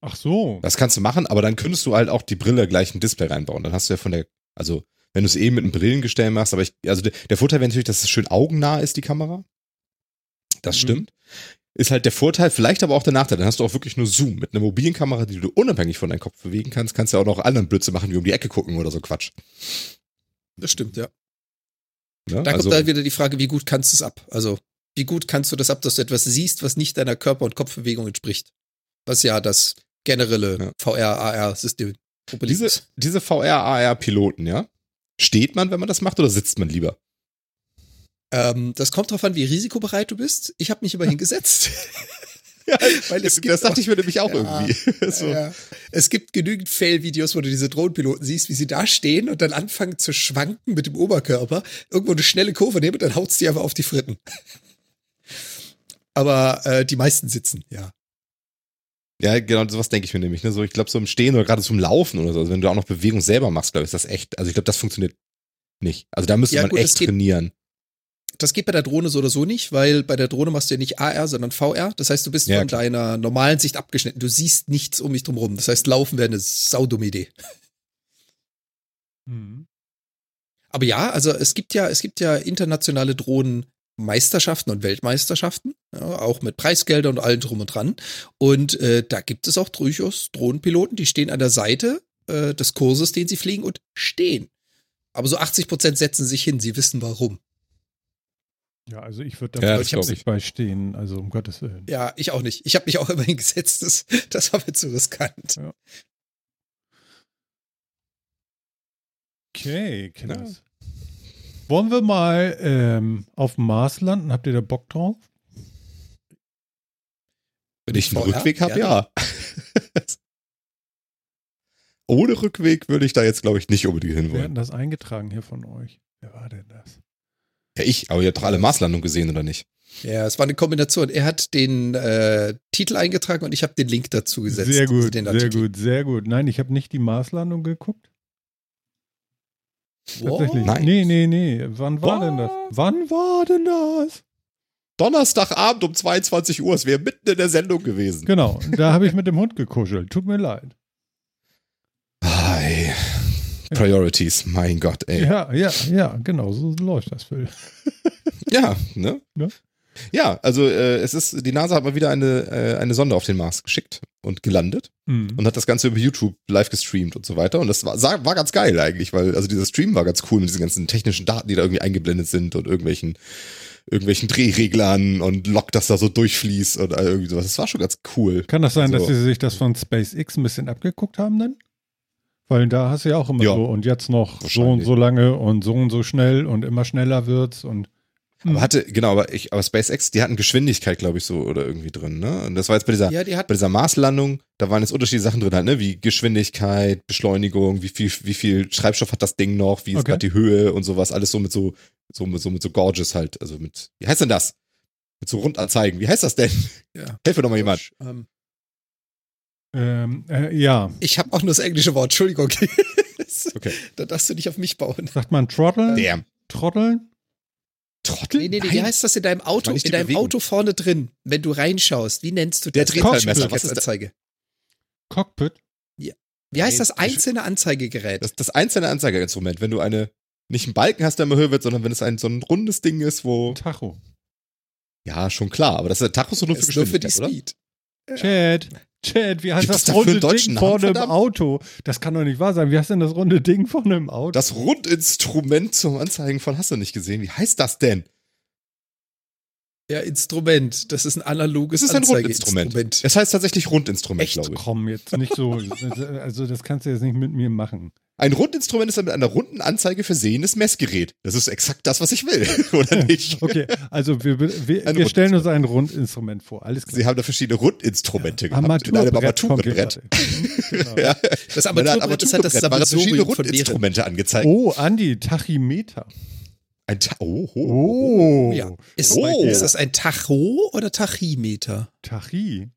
Ach so. Das kannst du machen, aber dann könntest du halt auch die Brille gleich ein Display reinbauen. Dann hast du ja von der, also wenn du es eben mit einem Brillengestell machst, aber ich, also der, der Vorteil wäre natürlich, dass es schön augennah ist, die Kamera. Das Mhm. stimmt. Ist halt der Vorteil, vielleicht aber auch der Nachteil. Dann hast du auch wirklich nur Zoom. Mit einer mobilen Kamera, die du unabhängig von deinem Kopf bewegen kannst, kannst du auch noch anderen Blödsinn machen, wie um die Ecke gucken oder so Quatsch. Das stimmt, ja. Ne? Da also, kommt da wieder die Frage, wie gut kannst du es ab? Also, wie gut kannst du das ab, dass du etwas siehst, was nicht deiner Körper- und Kopfbewegung entspricht? Was ja das generelle Ja. VR-AR-System diese, diese VR-AR-Piloten, ja? Steht man, wenn man das macht, oder sitzt man lieber? Ähm, das kommt drauf an, wie risikobereit du bist. Ich habe mich immer hingesetzt. Ja, Weil es gibt das dachte auch- ich mir nämlich auch Ja, irgendwie. so. Ja. Es gibt genügend Fail-Videos, wo du diese Drohnenpiloten siehst, wie sie da stehen und dann anfangen zu schwanken mit dem Oberkörper, irgendwo eine schnelle Kurve nehmen und dann haut's die einfach auf die Fritten. Aber äh, die meisten sitzen, ja. Ja, genau, sowas denke ich mir nämlich. Ne? So, ich glaube, so im Stehen oder gerade zum Laufen oder so, also wenn du auch noch Bewegung selber machst, glaube ich, ist das echt. Also ich glaube, das funktioniert nicht. Also da müsste Ja, man gut, echt das geht- trainieren. Das geht bei der Drohne so oder so nicht, weil bei der Drohne machst du ja nicht AR, sondern VR. Das heißt, du bist Ja, von klar. deiner normalen Sicht abgeschnitten. Du siehst nichts um dich drum rum. Das heißt, laufen wäre eine saudumme Idee. Mhm. Aber ja, also es gibt ja, es gibt ja internationale Drohnenmeisterschaften und Weltmeisterschaften, ja, auch mit Preisgeldern und allem drum und dran. Und äh, da gibt es auch durchaus Drohnenpiloten, die stehen an der Seite äh, des Kurses, den sie fliegen und stehen. Aber so 80 Prozent setzen sich hin, sie wissen warum. Ja, also ich würde da Ja, ja, glaub nicht bei stehen, also um Gottes Willen. Ja, ich auch nicht. Ich habe mich auch immer hingesetzt, das, das war mir zu riskant. Okay, Kinders. Wollen wir mal ähm, auf dem Mars landen? Habt ihr da Bock drauf? Wenn ich einen? Rückweg habe, Ja, ja. Ohne Rückweg würde ich da jetzt, glaube ich, nicht unbedingt Wir hinwollen. hatten das eingetragen hier von euch. Wer war denn das? Ja, ich, aber ihr habt doch alle Marslandung gesehen, oder nicht? Ja, es war eine Kombination. Er hat den äh, Titel eingetragen und ich habe den Link dazu gesetzt. Sehr gut, den sehr gut, sehr gut. Nein, ich habe nicht die Marslandung geguckt. Tatsächlich. Nein. Nee, nee, nee. Wann war Was? denn das? Wann war denn das? Donnerstagabend um 22 Uhr, es wäre mitten in der Sendung gewesen. Genau, da habe ich mit dem Hund gekuschelt. Tut mir leid. Ey. Priorities, mein Gott, ey. Ja, ja, ja, genau, so läuft das, Phil. Ja, ne? Ne? Ja, also äh, es ist, die NASA hat mal wieder eine, äh, eine Sonde auf den Mars geschickt und gelandet Mhm. und hat das Ganze über YouTube live gestreamt und so weiter. Und das war, war ganz geil eigentlich, weil, also dieser Stream war ganz cool mit diesen ganzen technischen Daten, die da irgendwie eingeblendet sind und irgendwelchen, irgendwelchen Drehreglern und Log, das da so durchfließt und irgendwie sowas. Das war schon ganz cool. Kann das sein, dass So. sie sich das von SpaceX ein bisschen abgeguckt haben dann? Weil da hast du ja auch immer Ja. so und jetzt noch so und so lange und so und so schnell und immer schneller wird's und Aber hatte, genau, aber ich, aber SpaceX, die hatten Geschwindigkeit, glaube ich, so oder irgendwie drin, ne? Und das war jetzt bei dieser, Ja, die hat bei dieser Marslandung, da waren jetzt unterschiedliche Sachen drin halt, ne? Wie Geschwindigkeit, Beschleunigung, wie viel, wie viel Treibstoff hat das Ding noch, wie ist Okay. gerade die Höhe und sowas, alles so mit so, so, mit so, mit so Gorges halt, also mit, wie heißt denn das? Mit so Rundanzeigen, wie heißt das denn? Ja. Helfe doch mal jemand. Ähm, ähm, äh, ja, ich habe auch nur das englische Wort, Entschuldigung. Okay. Da darfst du nicht auf mich bauen. sagt man Trotteln? Damn. Trotteln? Trottel? Nee, nee, nee, Nein. wie heißt das in deinem Auto? In deinem Bewegung. Auto vorne drin, wenn du reinschaust, wie nennst du Der das? Drehzahlmesser, Was ist das? Anzeige? Cockpit? Wie heißt das einzelne Anzeigegerät? Das, das einzelne Anzeigeinstrument, wenn du eine, nicht einen Balken hast, der immer höher wird, sondern wenn es ein so ein rundes Ding ist, wo, Tacho. ja, schon klar, aber das ist der Tacho so nur für ist nur für die Geschwindigkeit, oder? Speed. Chad, wie heißt Gibt es das runde Ding vorne im verdammt? Auto? Das kann doch nicht wahr sein. Wie heißt denn das runde Ding vorne im Auto? Das Rundinstrument zum Anzeigen von hast du nicht gesehen. Wie heißt das denn? Ja, Instrument. Das ist ein analoges Es ist ein. Rundinstrument. Es heißt tatsächlich Rundinstrument, Echt? glaube ich. Komm, jetzt nicht so. Also, das kannst du jetzt nicht mit mir machen. Ein Rundinstrument ist ein mit einer runden Anzeige versehenes Messgerät. Das ist exakt das, was ich will, oder nicht? Okay, also wir, wir, wir stellen uns ein Rundinstrument vor. Alles klar. Sie haben da verschiedene Rundinstrumente gehabt. In einem Armaturenbrett. genau. Ja. Das Armaturenbrett ist halt das Sammelsurium von. Rundinstrumente angezeigt. Oh, Andi, Tachymeter. Ein Ta oh, oh, Oh. Ja. Ist, Oh. ist das ein Tacho oder Tachymeter? Tachy.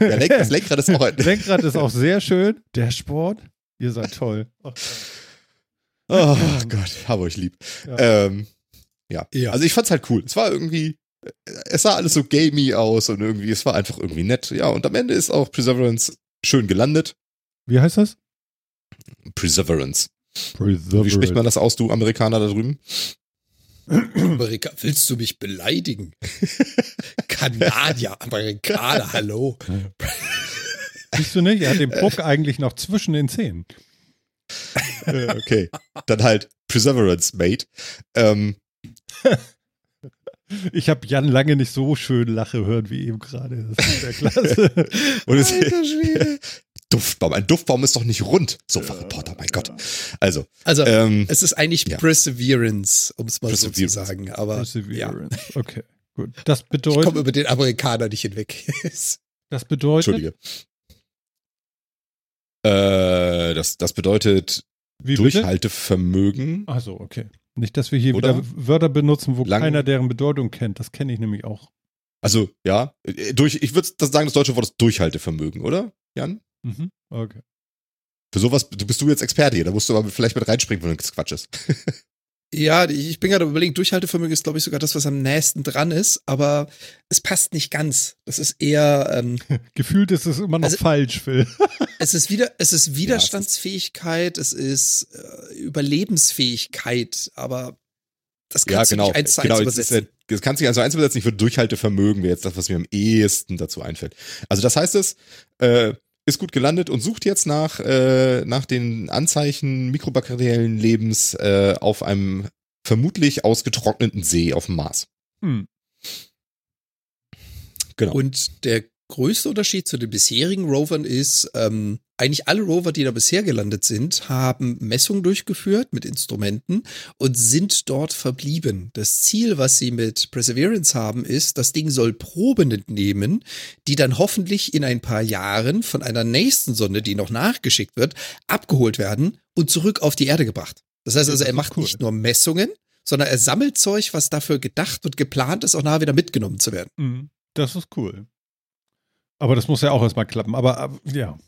Ja, Lenk, das Lenkrad ist auch ein. Lenkrad ist auch sehr schön. Dashboard. Ihr seid toll. Oh Gott, habe euch lieb. Ja. Ähm, ja. Ja. Also ich fand's halt cool. Es war irgendwie, es sah alles so gamey aus und irgendwie, es war einfach irgendwie nett. Ja, und am Ende ist auch Perseverance schön gelandet. Wie heißt das? Perseverance. Wie spricht man das aus, du Amerikaner da drüben? Amerika, willst du mich beleidigen? Kanadier, Amerikaner, hallo. Siehst du nicht? Er hat den Puck eigentlich noch zwischen den Zähnen. Äh, okay. Dann halt Perseverance, Mate. Ähm, Ich habe Jan lange nicht so schön lache hören wie eben gerade. Das ist sehr klasse. und es, Alter Schwede. Duftbaum. Ein Duftbaum ist doch nicht rund. So, Reporter, mein Gott. Also, Also, ähm, es ist eigentlich ja. Perseverance, um es mal so zu sagen. Aber ja, Perseverance. Okay, gut. Das ich komme bedeutet, über den Amerikaner nicht hinweg. das bedeutet, Entschuldige. Äh, das, das bedeutet? Durchhaltevermögen. Achso, okay. Nicht, dass wir hier Oder? wieder Wörter benutzen, wo Lang- keiner deren Bedeutung kennt. Das kenne ich nämlich auch. Also, ja, äh, durch, ich würde sagen, das deutsche Wort ist Durchhaltevermögen, oder, Jan? Mhm. Okay. Für sowas bist du jetzt Experte hier, da musst du aber vielleicht mit reinspringen, wenn das Quatsch ist. Ja, ich bin gerade überlegen, Durchhaltevermögen ist, glaube ich, sogar das, was am nächsten dran ist, aber es passt nicht ganz. Das ist eher. Ähm, Gefühlt ist es immer noch Also- falsch, Phil. es ist wieder, es ist Widerstandsfähigkeit, es ist äh, Überlebensfähigkeit, aber das Ja, kannst du genau. nicht eins zu genau eins übersetzen. ja- das kannst du nicht eins zu eins übersetzen. Ich würde Durchhaltevermögen wäre jetzt das, was mir am ehesten dazu einfällt. Also das heißt es, äh, ist gut gelandet und sucht jetzt nach, äh, nach den Anzeichen mikrobakteriellen Lebens äh, auf einem vermutlich ausgetrockneten See auf dem Mars. Hm. Genau. Und der größte Unterschied zu den bisherigen Rovern ist, ähm, eigentlich alle Rover, die da bisher gelandet sind, haben Messungen durchgeführt mit Instrumenten und sind dort verblieben. Das Ziel, was sie mit Perseverance haben, ist, das Ding soll Proben entnehmen, die dann hoffentlich in ein paar Jahren von einer nächsten Sonde, die noch nachgeschickt wird, abgeholt werden und zurück auf die Erde gebracht. Das heißt also, er macht cool. nicht nur Messungen, sondern er sammelt Zeug, was dafür gedacht und geplant ist, auch nachher wieder mitgenommen zu werden. Hm. Das ist cool. Aber das muss ja auch erstmal klappen. Aber, aber ja.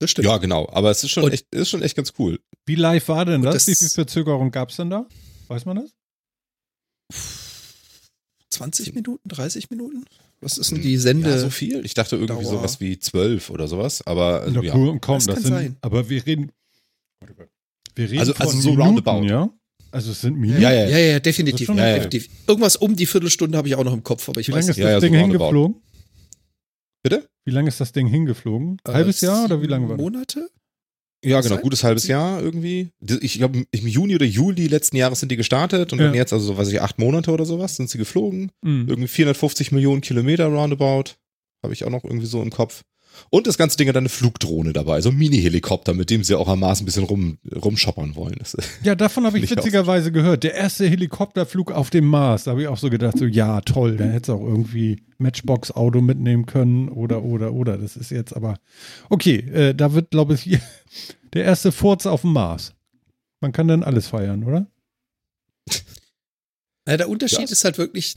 Das stimmt. Ja, genau. Aber es ist schon Und- echt, ist schon echt ganz cool. Wie live war denn das? das- Wie viel Verzögerung gab es denn da? Weiß man das? 20 Minuten, 30 Minuten? Was ist denn die Sende? Ja, so viel? Ich dachte irgendwie Dauer. sowas wie zwölf oder sowas. Aber also, ja. cool, komm, Das das, kann sind. sein. Aber wir reden. Wir reden Also- von also so Minuten, roundabout. ja? Also es sind Minuten. Ja, ja, ja, ja, Das definitiv. ist Ja, ja. definitiv. Irgendwas um die Viertelstunde habe ich auch noch im Kopf, aber ich Wie weiß lange ist nicht. das Ja, ja, so Ding roundabout. hingeflogen? Bitte? Wie lange ist das Ding hingeflogen? Äh, Halbes Jahr oder wie lange war das? Monate? Ja, genau, gutes halbes Jahr irgendwie. Ich glaube, im Juni oder Juli letzten Jahres sind die gestartet und dann Ja. jetzt, also so weiß ich, acht Monate oder sowas, sind sie geflogen. Mhm. Irgendwie 450 Millionen Kilometer roundabout. Habe ich auch noch irgendwie so im Kopf. Und das ganze Ding hat eine Flugdrohne dabei, so ein Mini-Helikopter, mit dem sie auch am Mars ein bisschen rum, rumschoppern wollen. Das, Ja, davon habe ich witzigerweise gehört. Der erste Helikopterflug auf dem Mars. Da habe ich auch so gedacht, so ja, toll, da hätte es auch irgendwie Matchbox-Auto mitnehmen können oder, oder, oder. Das ist jetzt aber. Okay, äh, da wird, glaube ich, der erste Furz auf dem Mars. Man kann dann alles feiern, oder? Ja, der Unterschied Ja. ist halt wirklich,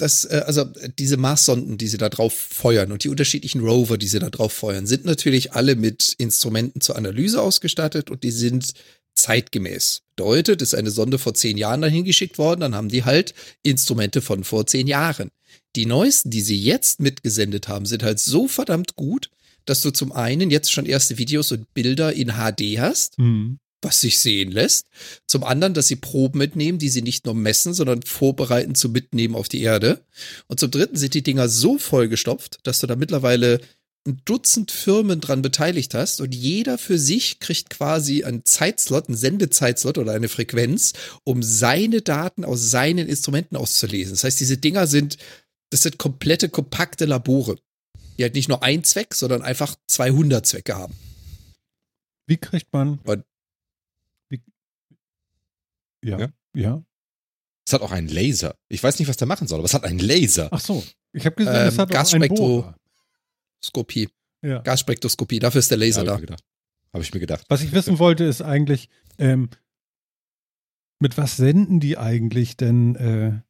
dass, äh, also diese Marssonden, die sie da drauf feuern und die unterschiedlichen Rover, die sie da drauf feuern, sind natürlich alle mit Instrumenten zur Analyse ausgestattet und die sind zeitgemäß. Bedeutet, ist eine Sonde vor zehn Jahren dahin geschickt worden, dann haben die halt Instrumente von vor zehn Jahren. Die neuesten, die sie jetzt mitgesendet haben, sind halt so verdammt gut, dass du zum einen jetzt schon erste Videos und Bilder in HD hast, Mhm. Was sich sehen lässt. Zum anderen, dass sie Proben mitnehmen, die sie nicht nur messen, sondern vorbereiten zum Mitnehmen auf die Erde. Und zum dritten sind die Dinger so vollgestopft, dass du da mittlerweile ein Dutzend Firmen dran beteiligt hast und jeder für sich kriegt quasi einen Zeitslot, einen Sendezeitslot oder eine Frequenz, um seine Daten aus seinen Instrumenten auszulesen. Das heißt, diese Dinger sind, das sind komplette kompakte Labore, die halt nicht nur einen Zweck, sondern einfach 200 Zwecke haben. Wie kriegt man. Und- ja, Ja. ja. es hat auch einen Laser. Ich weiß nicht, was der machen soll, aber es hat einen Laser. Ach so. Ich habe gesehen, Ähm, das hat auch einen Gasspektro- Bohrer. Skopie, Ja. Gasspektroskopie, dafür ist der Laser Habe da. Habe ich mir gedacht. Was ich wissen wollte, ist eigentlich, ähm, mit was senden die eigentlich denn? Äh,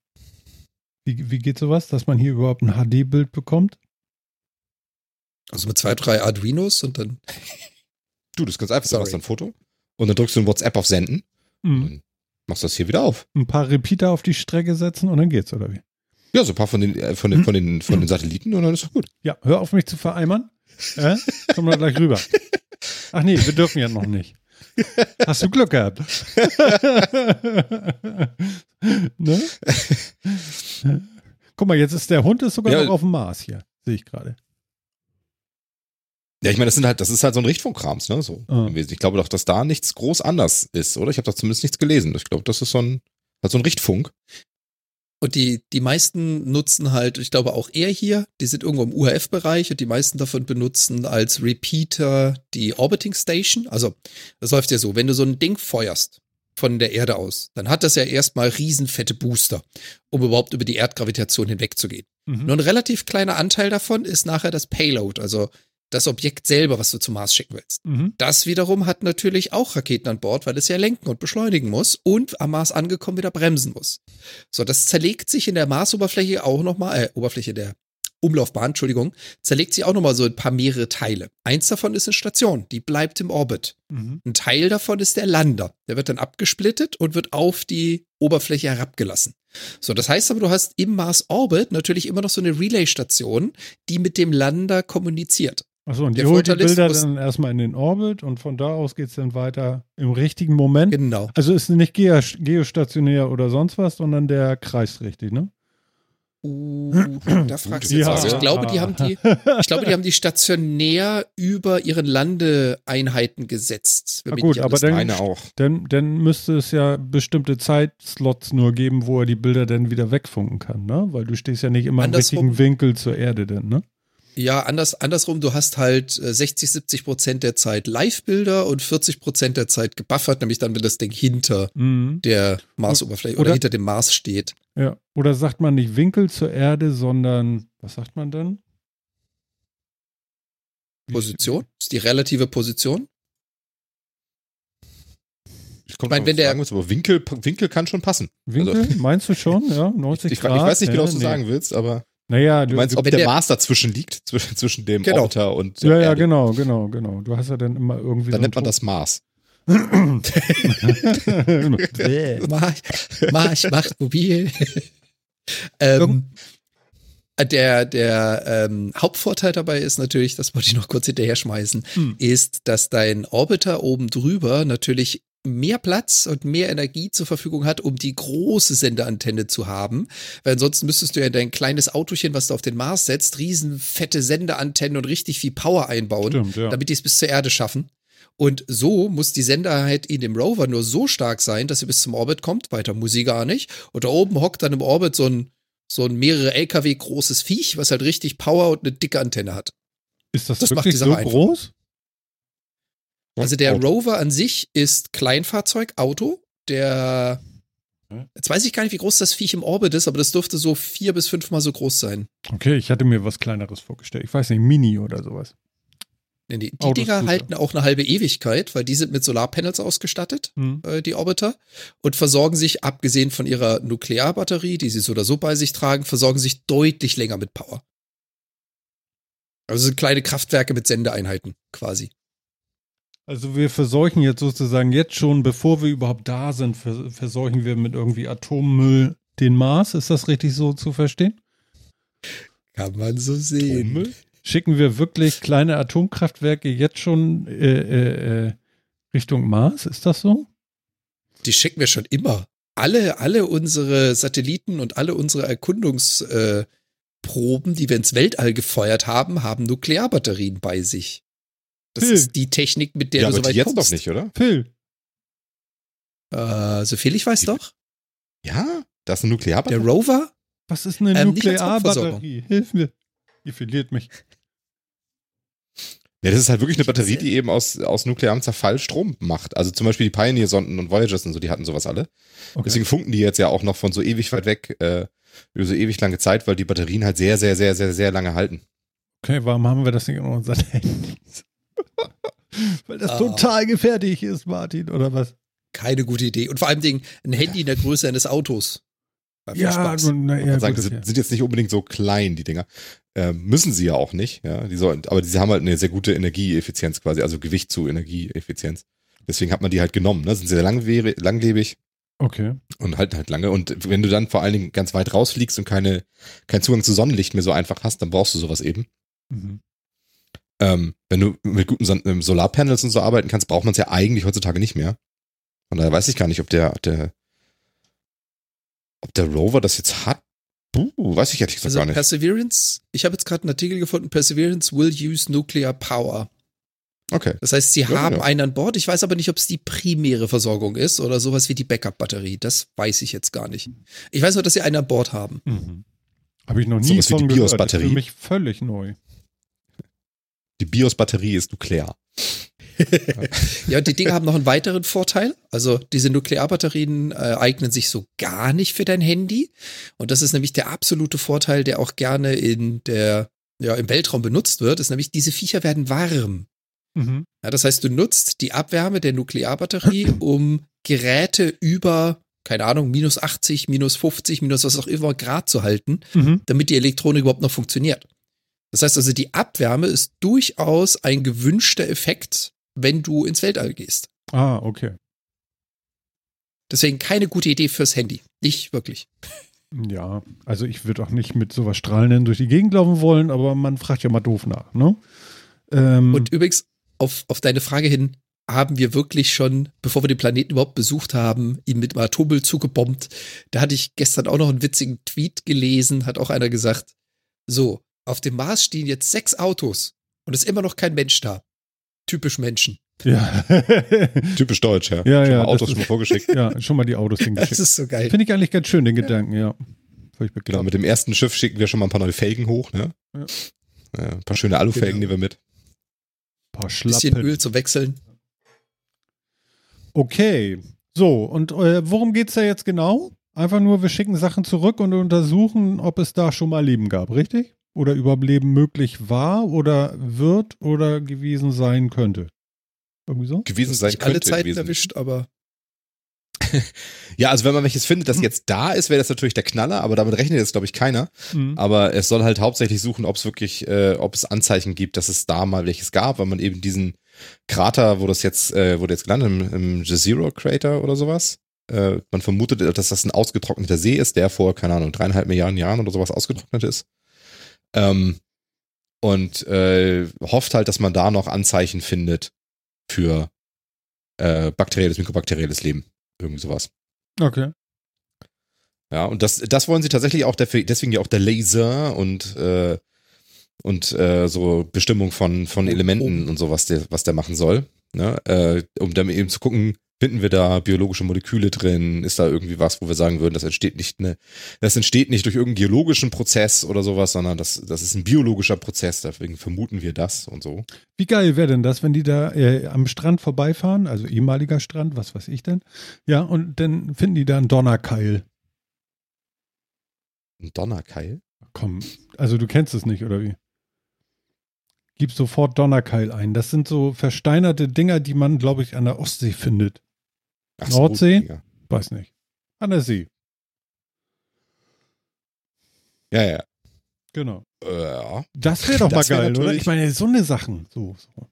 wie, wie geht sowas, dass man hier überhaupt ein HD-Bild bekommt? Also mit zwei, drei Arduinos und dann. Du, das ist ganz einfach. Du Sorry. machst ein Foto und dann drückst du in WhatsApp auf Senden Mhm. Machst das hier wieder auf. Ein paar Repeater auf die Strecke setzen und dann geht's, oder wie? Ja, so ein paar von den, äh, von den, von den, von den Satelliten und dann ist doch gut. Ja, hör auf mich zu vereimern. Äh? Komm mal gleich rüber. Ach nee, wir dürfen ja noch nicht. Hast du Glück gehabt? ne? Guck mal, jetzt ist der Hund ist sogar Ja. noch auf dem Mars hier. Sehe ich gerade. Ja, ich meine, das sind halt, das ist halt so ein Richtfunkrams, ne? So Ah. Ich glaube doch, dass da nichts groß anders ist, oder? Ich habe doch zumindest nichts gelesen. Ich glaube, das ist so ein, halt so ein Richtfunk. Und die, die meisten nutzen halt, ich glaube auch er hier, die sind irgendwo im UHF-Bereich und die meisten davon benutzen als Repeater die Orbiting Station. Also, das läuft ja so, wenn du so ein Ding feuerst von der Erde aus, dann hat das ja erstmal riesenfette Booster, um überhaupt über die Erdgravitation hinwegzugehen. Mhm. Nur ein relativ kleiner Anteil davon ist nachher das Payload, also das Objekt selber, was du zum Mars schicken willst. Mhm. Das wiederum hat natürlich auch Raketen an Bord, weil es ja lenken und beschleunigen muss und am Mars angekommen wieder bremsen muss. So, das zerlegt sich in der Marsoberfläche auch nochmal, äh, Oberfläche der Umlaufbahn, Entschuldigung, zerlegt sie auch nochmal so ein paar mehrere Teile. Eins davon ist eine Station, die bleibt im Orbit. Mhm. Ein Teil davon ist der Lander. Der wird dann abgesplittet und wird auf die Oberfläche herabgelassen. So, das heißt aber, du hast im Mars Orbit natürlich immer noch so eine Relay-Station, die mit dem Lander kommuniziert. Achso, und die Der holt die Vorteil ist, Bilder dann erstmal in den Orbit und von da aus geht es dann weiter im richtigen Moment. Genau. Also ist nicht geo geostationär oder sonst was, sondern der kreist richtig, ne? Uh, da fragst du jetzt Ja. was. Ich glaube, die haben die, ich glaube, die haben die stationär über ihren Landeeinheiten gesetzt. wenn Ah, gut, aber dann- Meine auch. Dann, dann müsste es ja bestimmte Zeitslots nur geben, wo er die Bilder dann wieder wegfunken kann, ne? Weil du stehst ja nicht immer im Andersrum- richtigen Winkel zur Erde denn, ne? Ja, anders, andersrum, du hast halt äh, 60, 70 Prozent der Zeit Live-Bilder und 40 Prozent der Zeit gebuffert, nämlich dann, wenn das Ding hinter Mhm. der Marsoberfläche oder, Oder- hinter dem Mars steht. Ja. Oder sagt man nicht Winkel zur Erde, sondern, was sagt man dann? Position? Das ist die relative Position. Ich, Ich mein, wenn der- muss, aber Winkel, Winkel kann schon passen. Winkel? Meinst du schon? Ja, 90 Ich, ich Grad? weiß nicht genau, was du nee. sagen willst, aber Naja, du du, meinst, ob der, der- Mars dazwischen liegt, zwischen, zwischen dem Genau. Orbiter und der ja, ja, Erde. genau, genau, genau. Du hast ja dann immer irgendwie Dann so nennt man das Mars. das. Marsch, Marsch macht mobil. ähm, der der ähm, Hauptvorteil dabei ist natürlich, das wollte ich noch kurz hinterher schmeißen, Hm. ist, dass dein Orbiter oben drüber natürlich mehr Platz und mehr Energie zur Verfügung hat, um die große Sendeantenne zu haben. Weil ansonsten müsstest du ja dein kleines Autochen, was du auf den Mars setzt, riesen fette Sendeantennen und richtig viel Power einbauen, Stimmt, ja. damit die es bis zur Erde schaffen. Und so muss die Senderheit in dem Rover nur so stark sein, dass sie bis zum Orbit kommt. Weiter muss sie gar nicht. Und da oben hockt dann im Orbit so ein, so ein mehrere LKW großes Viech, was halt richtig Power und eine dicke Antenne hat. Ist das, Das macht wirklich die so Sache einfach. groß? Also der Auto. Rover an sich ist Kleinfahrzeug, Auto. Der, Hm? jetzt weiß ich gar nicht, wie groß das Viech im Orbit ist, aber das dürfte so vier bis fünfmal so groß sein. Okay, ich hatte mir was Kleineres vorgestellt. Ich weiß nicht, Mini oder sowas. Die, die Dinger halten auch eine halbe Ewigkeit, weil die sind mit Solarpanels ausgestattet. Hm. äh, die Orbiter, und versorgen sich, abgesehen von ihrer Nuklearbatterie, die sie so oder so bei sich tragen, versorgen sich deutlich länger mit Power. Also sind kleine Kraftwerke mit Sendeeinheiten quasi. Also wir verseuchen jetzt sozusagen jetzt schon, bevor wir überhaupt da sind, vers verseuchen wir mit irgendwie Atommüll den Mars. Ist das richtig so zu verstehen? Kann man so sehen. Atommüll? Schicken wir wirklich kleine Atomkraftwerke jetzt schon äh, äh, äh, Richtung Mars? Ist das so? Die schicken wir schon immer. Alle, alle unsere Satelliten und alle unsere Erkundungsproben, äh, die wir ins Weltall gefeuert haben, haben Nuklearbatterien bei sich. Das Hm. ist die Technik, mit der Ja, du aber so die weit jetzt kommst. doch nicht, oder? Phil, Äh, soviel ich weiß Die- doch. Ja, das ist eine Der Nuklearbatterie. Rover was ist eine Ähm, Nuklearbatterie? Hilf mir. Ihr verliert mich. Ja, das ist halt wirklich eine Batterie, die eben aus, aus nuklearem Zerfall Strom macht. Also zum Beispiel die Pioneer-Sonden und Voyagers und so, die hatten sowas alle. Okay. Deswegen funken die jetzt ja auch noch von so ewig weit weg äh, über so ewig lange Zeit, weil die Batterien halt sehr, sehr, sehr, sehr, sehr lange halten. Okay, warum haben wir das nicht in unseren Handys? Weil das Ah. total gefährlich ist, Martin, oder was? Keine gute Idee. Und vor allem Dingen ein Handy in der Größe eines Autos. Ja, nun, na, Ich ja, sagen, gut, die okay. sind, sind jetzt nicht unbedingt so klein, die Dinger. Ähm, müssen sie ja auch nicht, ja. Die sollen, aber sie haben halt eine sehr gute Energieeffizienz quasi, also Gewicht zu Energieeffizienz. Deswegen hat man die halt genommen, ne? Sind sehr langlebig okay. und halten halt lange. Und wenn du dann vor allen Dingen ganz weit rausfliegst und keine, keinen Zugang zu Sonnenlicht mehr so einfach hast, dann brauchst du sowas eben. Mhm. Ähm, wenn du mit guten Son ähm, Solarpanels und so arbeiten kannst, braucht man es ja eigentlich heutzutage nicht mehr. Von daher weiß ich gar nicht, ob der, ob der, ob der Rover das jetzt hat. Puh, weiß ich ehrlich gesagt Also gar nicht. Perseverance, ich habe jetzt gerade einen Artikel gefunden, Perseverance will use nuclear power. Okay. Das heißt, sie Ja, haben ja. einen an Bord. Ich weiß aber nicht, ob es die primäre Versorgung ist oder sowas wie die Backup-Batterie. Das weiß ich jetzt gar nicht. Ich weiß nur, dass sie einen an Bord haben. Mhm. Habe ich noch nie Sowas wie von die gehört. Das ist BIOS-Batterie. Für mich völlig neu. Die BIOS-Batterie ist nuklear. Ja, und die Dinge haben noch einen weiteren Vorteil. Also diese Nuklearbatterien äh, eignen sich so gar nicht für dein Handy. Und das ist nämlich der absolute Vorteil, der auch gerne in der, ja, im Weltraum benutzt wird, ist nämlich, diese Viecher werden warm. Mhm. Ja, das heißt, du nutzt die Abwärme der Nuklearbatterie, um Geräte über keine Ahnung, minus 80, minus 50, minus was auch immer Grad zu halten, Mhm. damit die Elektronik überhaupt noch funktioniert. Das heißt also, die Abwärme ist durchaus ein gewünschter Effekt, wenn du ins Weltall gehst. Ah, okay. Deswegen keine gute Idee fürs Handy. Nicht wirklich. Ja, also ich würde auch nicht mit sowas Strahlenden durch die Gegend laufen wollen, aber man fragt ja mal doof nach, ne? Ähm, Und übrigens, auf, auf deine Frage hin, haben wir wirklich schon, bevor wir den Planeten überhaupt besucht haben, ihn mit einem Atommüll zugebombt. Da hatte ich gestern auch noch einen witzigen Tweet gelesen, hat auch einer gesagt, so, auf dem Mars stehen jetzt sechs Autos und es ist immer noch kein Mensch da. Typisch Menschen. ja. Typisch deutsch, ja. Ja, schon ja, mal das Autos ist- schon mal vorgeschickt. ja, schon mal die Autos Das hingeschickt. ist so geil. Finde ich eigentlich ganz schön, den Gedanken, ja. Genau, mit dem ersten Schiff schicken wir schon mal ein paar neue Felgen hoch, ne? Ja. Ja, ein paar schöne Alufelgen Genau. nehmen wir mit. paar Bisschen Schlappen. Öl zum Wechseln. Okay. So, und äh, worum geht's da jetzt genau? Einfach nur, wir schicken Sachen zurück und untersuchen, ob es da schon mal Leben gab, richtig? Oder überhaupt Leben möglich war oder wird oder gewesen sein könnte. Irgendwie so? Gewesen sein Nicht alle könnte. Zeiten gewesen. erwischt, aber Ja, also wenn man welches findet, das Hm. jetzt da ist, wäre das natürlich der Knaller, aber damit rechnet jetzt, glaube ich, keiner. Mhm. Aber es soll halt hauptsächlich suchen, ob es wirklich, äh, ob es Anzeichen gibt, dass es da mal welches gab, weil man eben diesen Krater, wo das jetzt, äh, wurde jetzt gelandet, im, im Jezero Crater oder sowas. Äh, man vermutet, dass das ein ausgetrockneter See ist, der vor, keine Ahnung, dreieinhalb Milliarden Jahren oder sowas ausgetrocknet ist. Ähm, und äh, hofft halt, dass man da noch Anzeichen findet für äh, bakterielles, mikrobakterielles Leben. Irgendwie sowas. Okay. Ja, und das, das wollen sie tatsächlich auch, dafür, deswegen ja auch der Laser und, äh, und äh, so Bestimmung von, von Elementen und so, was der, was der machen soll. Ne? Äh, um dann eben zu gucken, finden wir da biologische Moleküle drin? Ist da irgendwie was, wo wir sagen würden, das entsteht nicht ne, das entsteht nicht durch irgendeinen geologischen Prozess oder sowas, sondern das, das ist ein biologischer Prozess, deswegen vermuten wir das und so. Wie geil wäre denn das, wenn die da äh, am Strand vorbeifahren, also ehemaliger Strand, was weiß ich denn? Ja, und dann finden die da einen Donnerkeil. Ein Donnerkeil? Komm, also du kennst es nicht, oder wie? Gib sofort Donnerkeil ein. Das sind so versteinerte Dinger, die man, glaube ich, an der Ostsee findet. Ach Nordsee? Ja, Weiß nicht. An der See. ja. ja. Genau. Äh, ja. Das wäre doch mal Das wär geil, oder? Ich meine, so eine Sachen. So, so.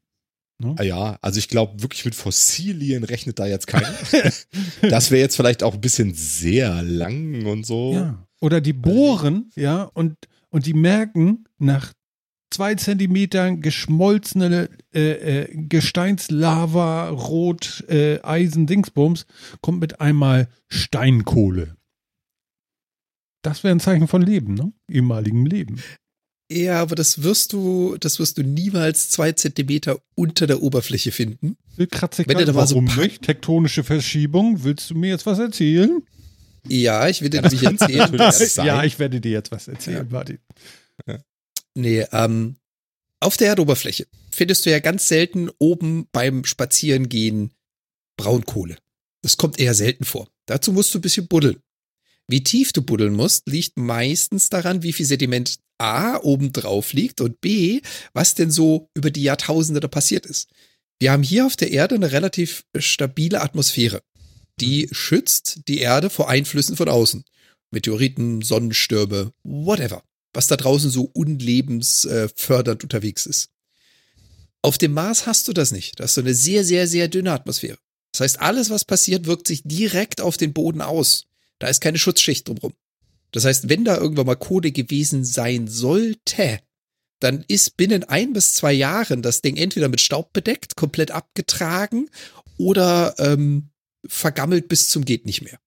Ah Ja, also ich glaube, wirklich mit Fossilien rechnet da jetzt keiner. das wäre jetzt vielleicht auch ein bisschen sehr lang und so. Ja. Oder die bohren, ja, und, und die merken nach zwei Zentimetern geschmolzene äh, äh, Gesteinslava, Rot, äh, Eisen, Dingsbums, kommt mit einmal Steinkohle. Das wäre ein Zeichen von Leben, ne? Ehemaligem Leben. ja, aber das wirst du, das wirst du niemals zwei Zentimeter unter der Oberfläche finden. Kratzig, Wenn da so warum pack- nicht? Tektonische Verschiebung. Willst du mir jetzt was erzählen? Ja, ich will dir Ja, könnte erzählen. ja, ich werde dir jetzt was erzählen, Martin. Nee, ähm, auf der Erdoberfläche findest du ja ganz selten oben beim Spazierengehen Braunkohle. Das kommt eher selten vor. Dazu musst du ein bisschen buddeln. Wie tief du buddeln musst, liegt meistens daran, wie viel Sediment A oben drauf liegt und B, was denn so über die Jahrtausende da passiert ist. Wir haben hier auf der Erde eine relativ stabile Atmosphäre. Die schützt die Erde vor Einflüssen von außen. Meteoriten, Sonnenstürme, whatever was da draußen so unlebensfördernd unterwegs ist. Auf dem Mars hast du das nicht. Da hast du eine sehr, sehr, sehr dünne Atmosphäre. Das heißt, alles, was passiert, wirkt sich direkt auf den Boden aus. Da ist keine Schutzschicht drumherum. Das heißt, wenn da irgendwann mal Kohle gewesen sein sollte, dann ist binnen ein bis zwei Jahren das Ding entweder mit Staub bedeckt, komplett abgetragen oder ähm, vergammelt bis zum geht nicht mehr.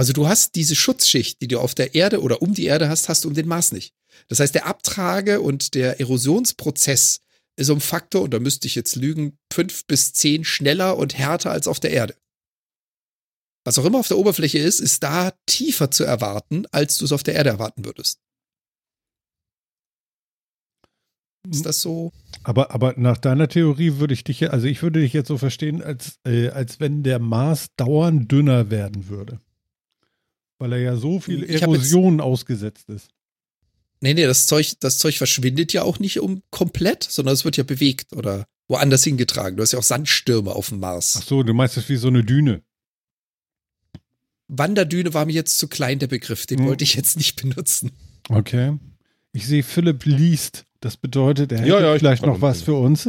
Also du hast diese Schutzschicht, die du auf der Erde oder um die Erde hast, hast du um den Mars nicht. Das heißt, der Abtrage und der Erosionsprozess ist um Faktor, und da müsste ich jetzt lügen, fünf bis zehn schneller und härter als auf der Erde. Was auch immer auf der Oberfläche ist, ist da tiefer zu erwarten, als du es auf der Erde erwarten würdest. Ist das so? Aber, aber nach deiner Theorie würde ich dich, also ich würde dich jetzt so verstehen, als, äh, als wenn der Mars dauernd dünner werden würde. Weil er ja so viel hab jetzt- Erosion ausgesetzt ist. Nee, nee, das Zeug, das Zeug verschwindet ja auch nicht um komplett, sondern es wird ja bewegt oder woanders hingetragen. Du hast ja auch Sandstürme auf dem Mars. Ach so, du meinst es wie so eine Düne. Wanderdüne war mir jetzt zu klein, der Begriff. Den Hm. wollte ich jetzt nicht benutzen. Okay. Ich sehe, Philipp liest. Das bedeutet, er Ja, hätte ja, ich vielleicht noch was für uns.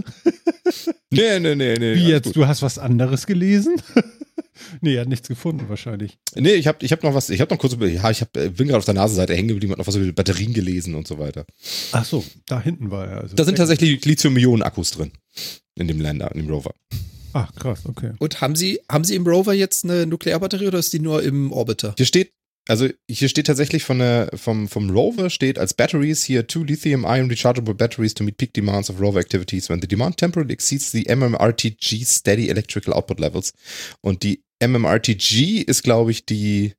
Nee, nee, nee, nee. Wie jetzt? gut. Du hast was anderes gelesen? nee, er hat nichts gefunden wahrscheinlich. Nee, ich habe ich hab noch was, ich habe noch kurz, über- ja, ich hab, äh, bin gerade auf der Nasenseite hängen geblieben und noch was über Batterien gelesen und so weiter. Ach so, da hinten war er. Also Da sind tatsächlich Lithium-Ionen-Akkus drin. In dem Lander, in dem Rover. Ach, krass, okay. Und haben Sie, haben Sie im Rover jetzt eine Nuklearbatterie oder ist die nur im Orbiter? Hier steht, also hier steht tatsächlich von der, vom, vom Rover steht als Batteries hier two lithium-ion rechargeable batteries to meet peak demands of rover activities when the demand temporarily exceeds the MMRTG steady electrical output levels. Und die MMRTG ist, glaube ich, die,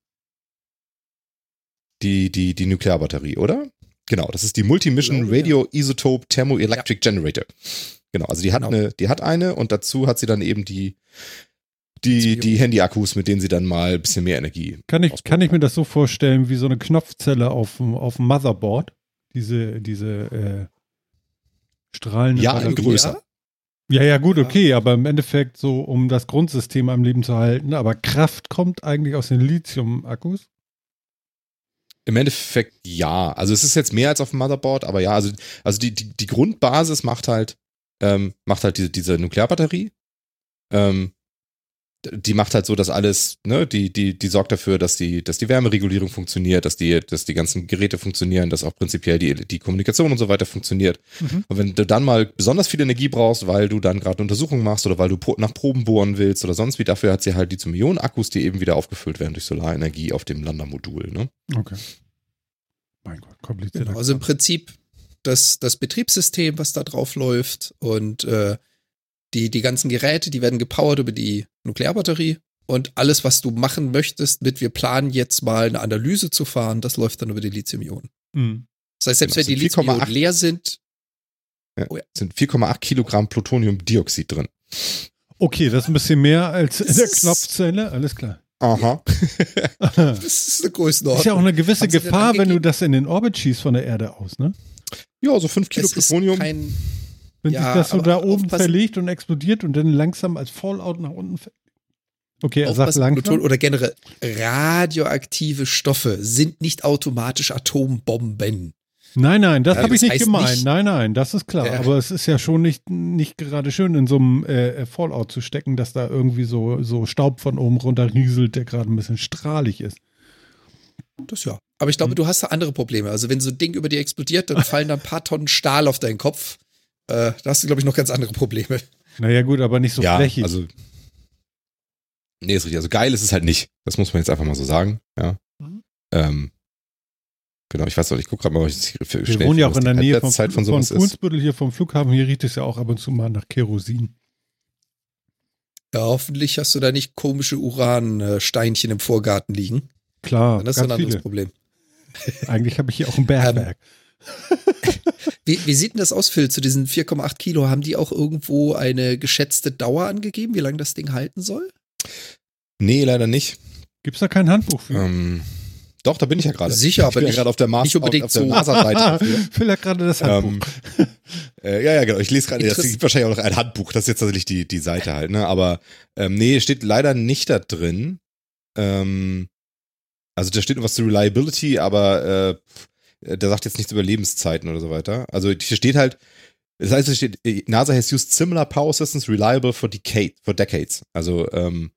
die, die, die Nuklearbatterie, oder? Genau, das ist die Multi-Mission ja. Radio Isotope Thermoelectric Generator. Genau, also die hat, Genau. eine, die hat eine und dazu hat sie dann eben die, die, die Handy-Akkus, mit denen sie dann mal ein bisschen mehr Energie Kann ich, kann ich mir das so vorstellen, wie so eine Knopfzelle auf dem, auf dem Motherboard? Diese, diese äh, strahlende Ja, in größer. Ja, ja, gut, okay, aber im Endeffekt so, um das Grundsystem am Leben zu halten. Aber Kraft kommt eigentlich aus den Lithium-Akkus. Im Endeffekt ja. Also es ist jetzt mehr als auf dem Motherboard, aber ja, also, also die, die, die Grundbasis macht halt, ähm, macht halt diese, diese Nuklearbatterie. Ähm, die macht halt so, dass alles, ne, die, die, die sorgt dafür, dass die, dass die Wärmeregulierung funktioniert, dass die, dass die ganzen Geräte funktionieren, dass auch prinzipiell die, die Kommunikation und so weiter funktioniert. Mhm. Und wenn du dann mal besonders viel Energie brauchst, weil du dann gerade Untersuchungen machst oder weil du nach Proben bohren willst oder sonst wie, dafür hat sie halt die zum Ionen-Akkus, die eben wieder aufgefüllt werden durch Solarenergie auf dem Landermodul, ne? Okay. Mein Gott, kompliziert. Genau, also im Prinzip das, das Betriebssystem, was da drauf läuft und äh, die, die ganzen Geräte, die werden gepowert über die Nuklearbatterie und alles, was du machen möchtest mit, wir planen jetzt mal eine Analyse zu fahren, das läuft dann über die Lithium-Ionen. Mhm. Das heißt, selbst Genau, wenn die es sind 4,8 Lithium-Ionen leer sind, Ja, Oh ja. es sind 4,8 Kilogramm Plutoniumdioxid drin. Okay, das ist ein bisschen mehr als in Das der ist- Knopfzelle, alles klar. Aha. das ist eine Größenordnung. Ist ja auch eine gewisse Gefahr, wenn du das in den Orbit schießt von der Erde aus, ne? Ja, so 5 Kilo es ist Plutonium. kein, Wenn Ja, sich das so da oben verlegt und explodiert und dann langsam als Fallout nach unten fällt. Okay, er sagt langsam. Pluton oder generell radioaktive Stoffe sind nicht automatisch Atombomben. Nein, nein, das Ja, habe ich nicht gemeint. nein, nein, das ist klar. Ja. Aber es ist ja schon nicht, nicht gerade schön, in so einem äh, Fallout zu stecken, dass da irgendwie so, so Staub von oben runter rieselt, der gerade ein bisschen strahlig ist. Das ja. Aber ich glaube, Hm. du hast da andere Probleme. Also wenn so ein Ding über dir explodiert, dann fallen da ein paar Tonnen Stahl auf deinen Kopf. Äh, da hast du, glaube ich, noch ganz andere Probleme. Naja, gut, aber nicht so ja, flächig. also. Nee, ist richtig. Also geil ist es halt nicht. Das muss man jetzt einfach mal so sagen. Ja. Mhm. Ähm, genau, ich weiß noch, ich gucke gerade mal, was ich für, Wir wohnen ja auch in der Nähe vom, Zeit von von. Fuhlsbüttel hier vom Flughafen. Hier riecht es ja auch ab und zu mal nach Kerosin. Ja, hoffentlich hast du da nicht komische Uransteinchen im Vorgarten liegen. Klar, Dann ist das ein ganz anderes viele. Problem. Eigentlich habe ich hier auch ein Bergwerk. Wie, wie sieht denn das aus, Phil, zu diesen 4,8 Kilo? Haben die auch irgendwo eine geschätzte Dauer angegeben, wie lange das Ding halten soll? Nee, leider nicht. Gibt es da kein Handbuch für? Ähm, doch, da bin ich ja gerade. Sicher, ich aber bin nicht- ja gerade auf der Mars nicht unbedingt auf, auf der so. NASA-Seite dafür. Phil hat gerade das Handbuch. Ähm, äh, ja, ja, genau. Ich lese gerade, es Interess- gibt wahrscheinlich auch noch ein Handbuch. Das ist jetzt tatsächlich die, die Seite halt, ne? Aber ähm, nee, steht leider nicht da drin. Ähm, also da steht was zu Reliability, aber äh, der sagt jetzt nichts über Lebenszeiten oder so weiter. Also hier steht halt, das heißt, es steht, äh, NASA has used similar power systems reliable for decade, for decades. Also, ähm,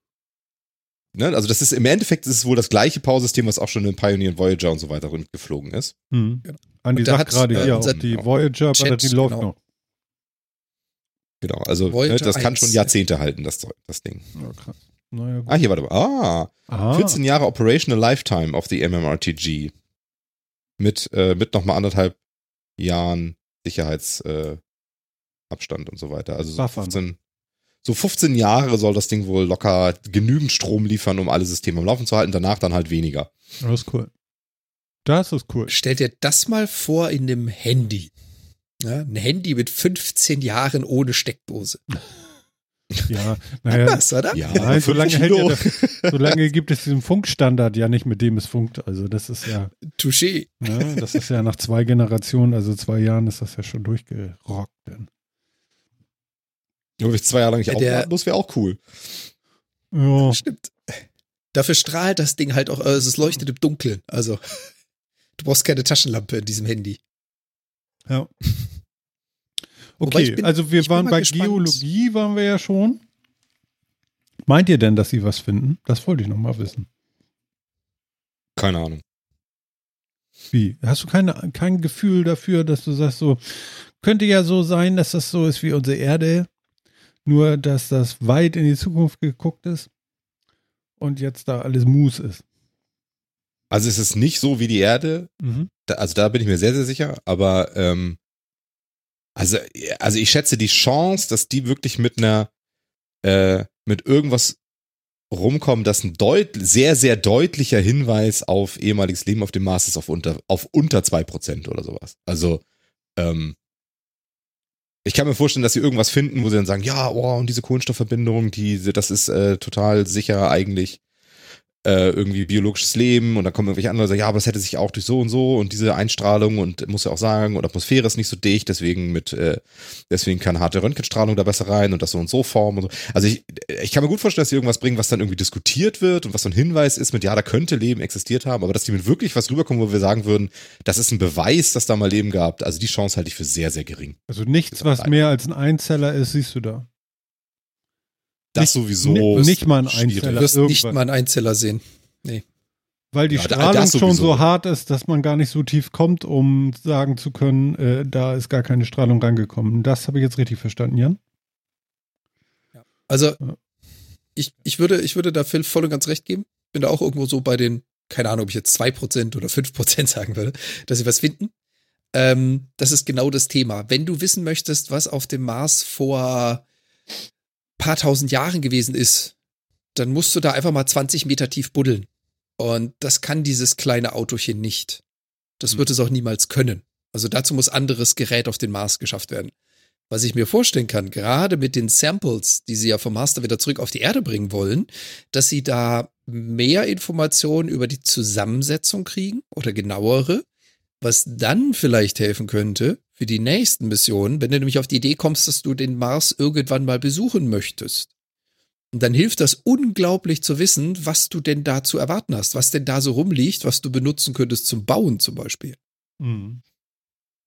ne, also das ist im Endeffekt ist es wohl das gleiche Power-System, was auch schon in Pioneer und Voyager und so weiter geflogen ist. Hm. Andi Und da sagt hat, gerade äh, ob die Chat, Voyager-Batterie läuft genau. noch. Genau, also ne, das kann 1, schon ja. Jahrzehnte halten, das, Zeug, das Ding. Ja, krass. Naja. Ah, hier, warte mal. Ah, Aha. 14 Jahre Operational Lifetime of the MMRTG. Mit, äh, mit nochmal anderthalb Jahren Sicherheitsabstand äh, Abstand und so weiter. Also so Buffern. 15, so 15 Jahre soll das Ding wohl locker genügend Strom liefern, um alle Systeme am Laufen zu halten. Danach dann halt weniger. Das ist cool. Das ist cool. Stell dir das mal vor in einem Handy. Ja, ein Handy mit 15 Jahren ohne Steckdose. Ja, naja, Was, oder? Ja, Nein, fünf solange, hält ja das, solange gibt es diesen Funkstandard ja nicht, mit dem es funkt. Also das ist ja, Touché. ne, das ist ja nach zwei Generationen, also zwei Jahren ist das ja schon durchgerockt. Denn. Wenn ich zwei Jahre lang nicht aufladen muss, wäre auch cool. Ja, Stimmt. Dafür strahlt das Ding halt auch, also es leuchtet im Dunkeln. Also du brauchst keine Taschenlampe in diesem Handy. Ja. Okay, bin- also wir waren bei gespannt. Geologie, waren wir ja schon. Meint ihr denn, dass sie was finden? Das wollte ich noch mal wissen. Keine Ahnung. Wie? Hast du keine, kein Gefühl dafür, dass du sagst, so, könnte ja so sein, dass das so ist wie unsere Erde, nur dass das weit in die Zukunft geguckt ist und jetzt da alles Mus ist. Also es ist nicht so wie die Erde, Mhm. da, also da bin ich mir sehr, sehr sicher, aber ähm, also, also ich schätze die Chance, dass die wirklich mit einer, äh, mit irgendwas rumkommen, das ein deut sehr, sehr deutlicher Hinweis auf ehemaliges Leben auf dem Mars ist, auf unter, auf unter zwei Prozent oder sowas. Also, ähm, ich kann mir vorstellen, dass sie irgendwas finden, wo sie dann sagen, ja, oh, und diese Kohlenstoffverbindung, diese, das ist äh, total sicher eigentlich äh, irgendwie biologisches Leben und dann kommen irgendwelche andere und sagen, ja, aber das hätte sich auch durch so und so und diese Einstrahlung und muss ja auch sagen, und Atmosphäre ist nicht so dicht, deswegen mit, äh, deswegen kann harte Röntgenstrahlung da besser rein und das so und so formen und so. Also ich, ich kann mir gut vorstellen, dass sie irgendwas bringen, was dann irgendwie diskutiert wird und was so ein Hinweis ist mit, ja, da könnte Leben existiert haben, aber dass die mit wirklich was rüberkommen, wo wir sagen würden, das ist ein Beweis, dass da mal Leben gab, also die Chance halte ich für sehr, sehr gering. Also nichts, was mehr als ein Einzeller ist, siehst du da. Das Nicht- sowieso. ni- nicht mal ein. Einzeller. Du wirst nicht irgendwas. mal einen Einzeller sehen. Weil die Ja, Strahlung schon so hart ist, dass man gar nicht so tief kommt, um sagen zu können, äh, da ist gar keine Strahlung rangekommen. Das habe ich jetzt richtig verstanden, Jan? Also ich, ich, würde, ich würde da Phil voll und ganz recht geben. Bin da auch irgendwo so bei den, keine Ahnung, ob ich jetzt 2% oder 5% sagen würde, dass sie was finden. Ähm, das ist genau das Thema. Wenn du wissen möchtest, was auf dem Mars vor paar tausend Jahren gewesen ist, dann musst du da einfach mal 20 Meter tief buddeln. Und das kann dieses kleine Autochen nicht. Das Hm. wird es auch niemals können. Also dazu muss anderes Gerät auf den Mars geschafft werden. Was ich mir vorstellen kann, gerade mit den Samples, die sie ja vom Mars dann wieder zurück auf die Erde bringen wollen, dass sie da mehr Informationen über die Zusammensetzung kriegen oder genauere, was dann vielleicht helfen könnte für die nächsten Missionen, wenn du nämlich auf die Idee kommst, dass du den Mars irgendwann mal besuchen möchtest. Und dann hilft das unglaublich zu wissen, was du denn da zu erwarten hast, was denn da so rumliegt, was du benutzen könntest zum Bauen zum Beispiel.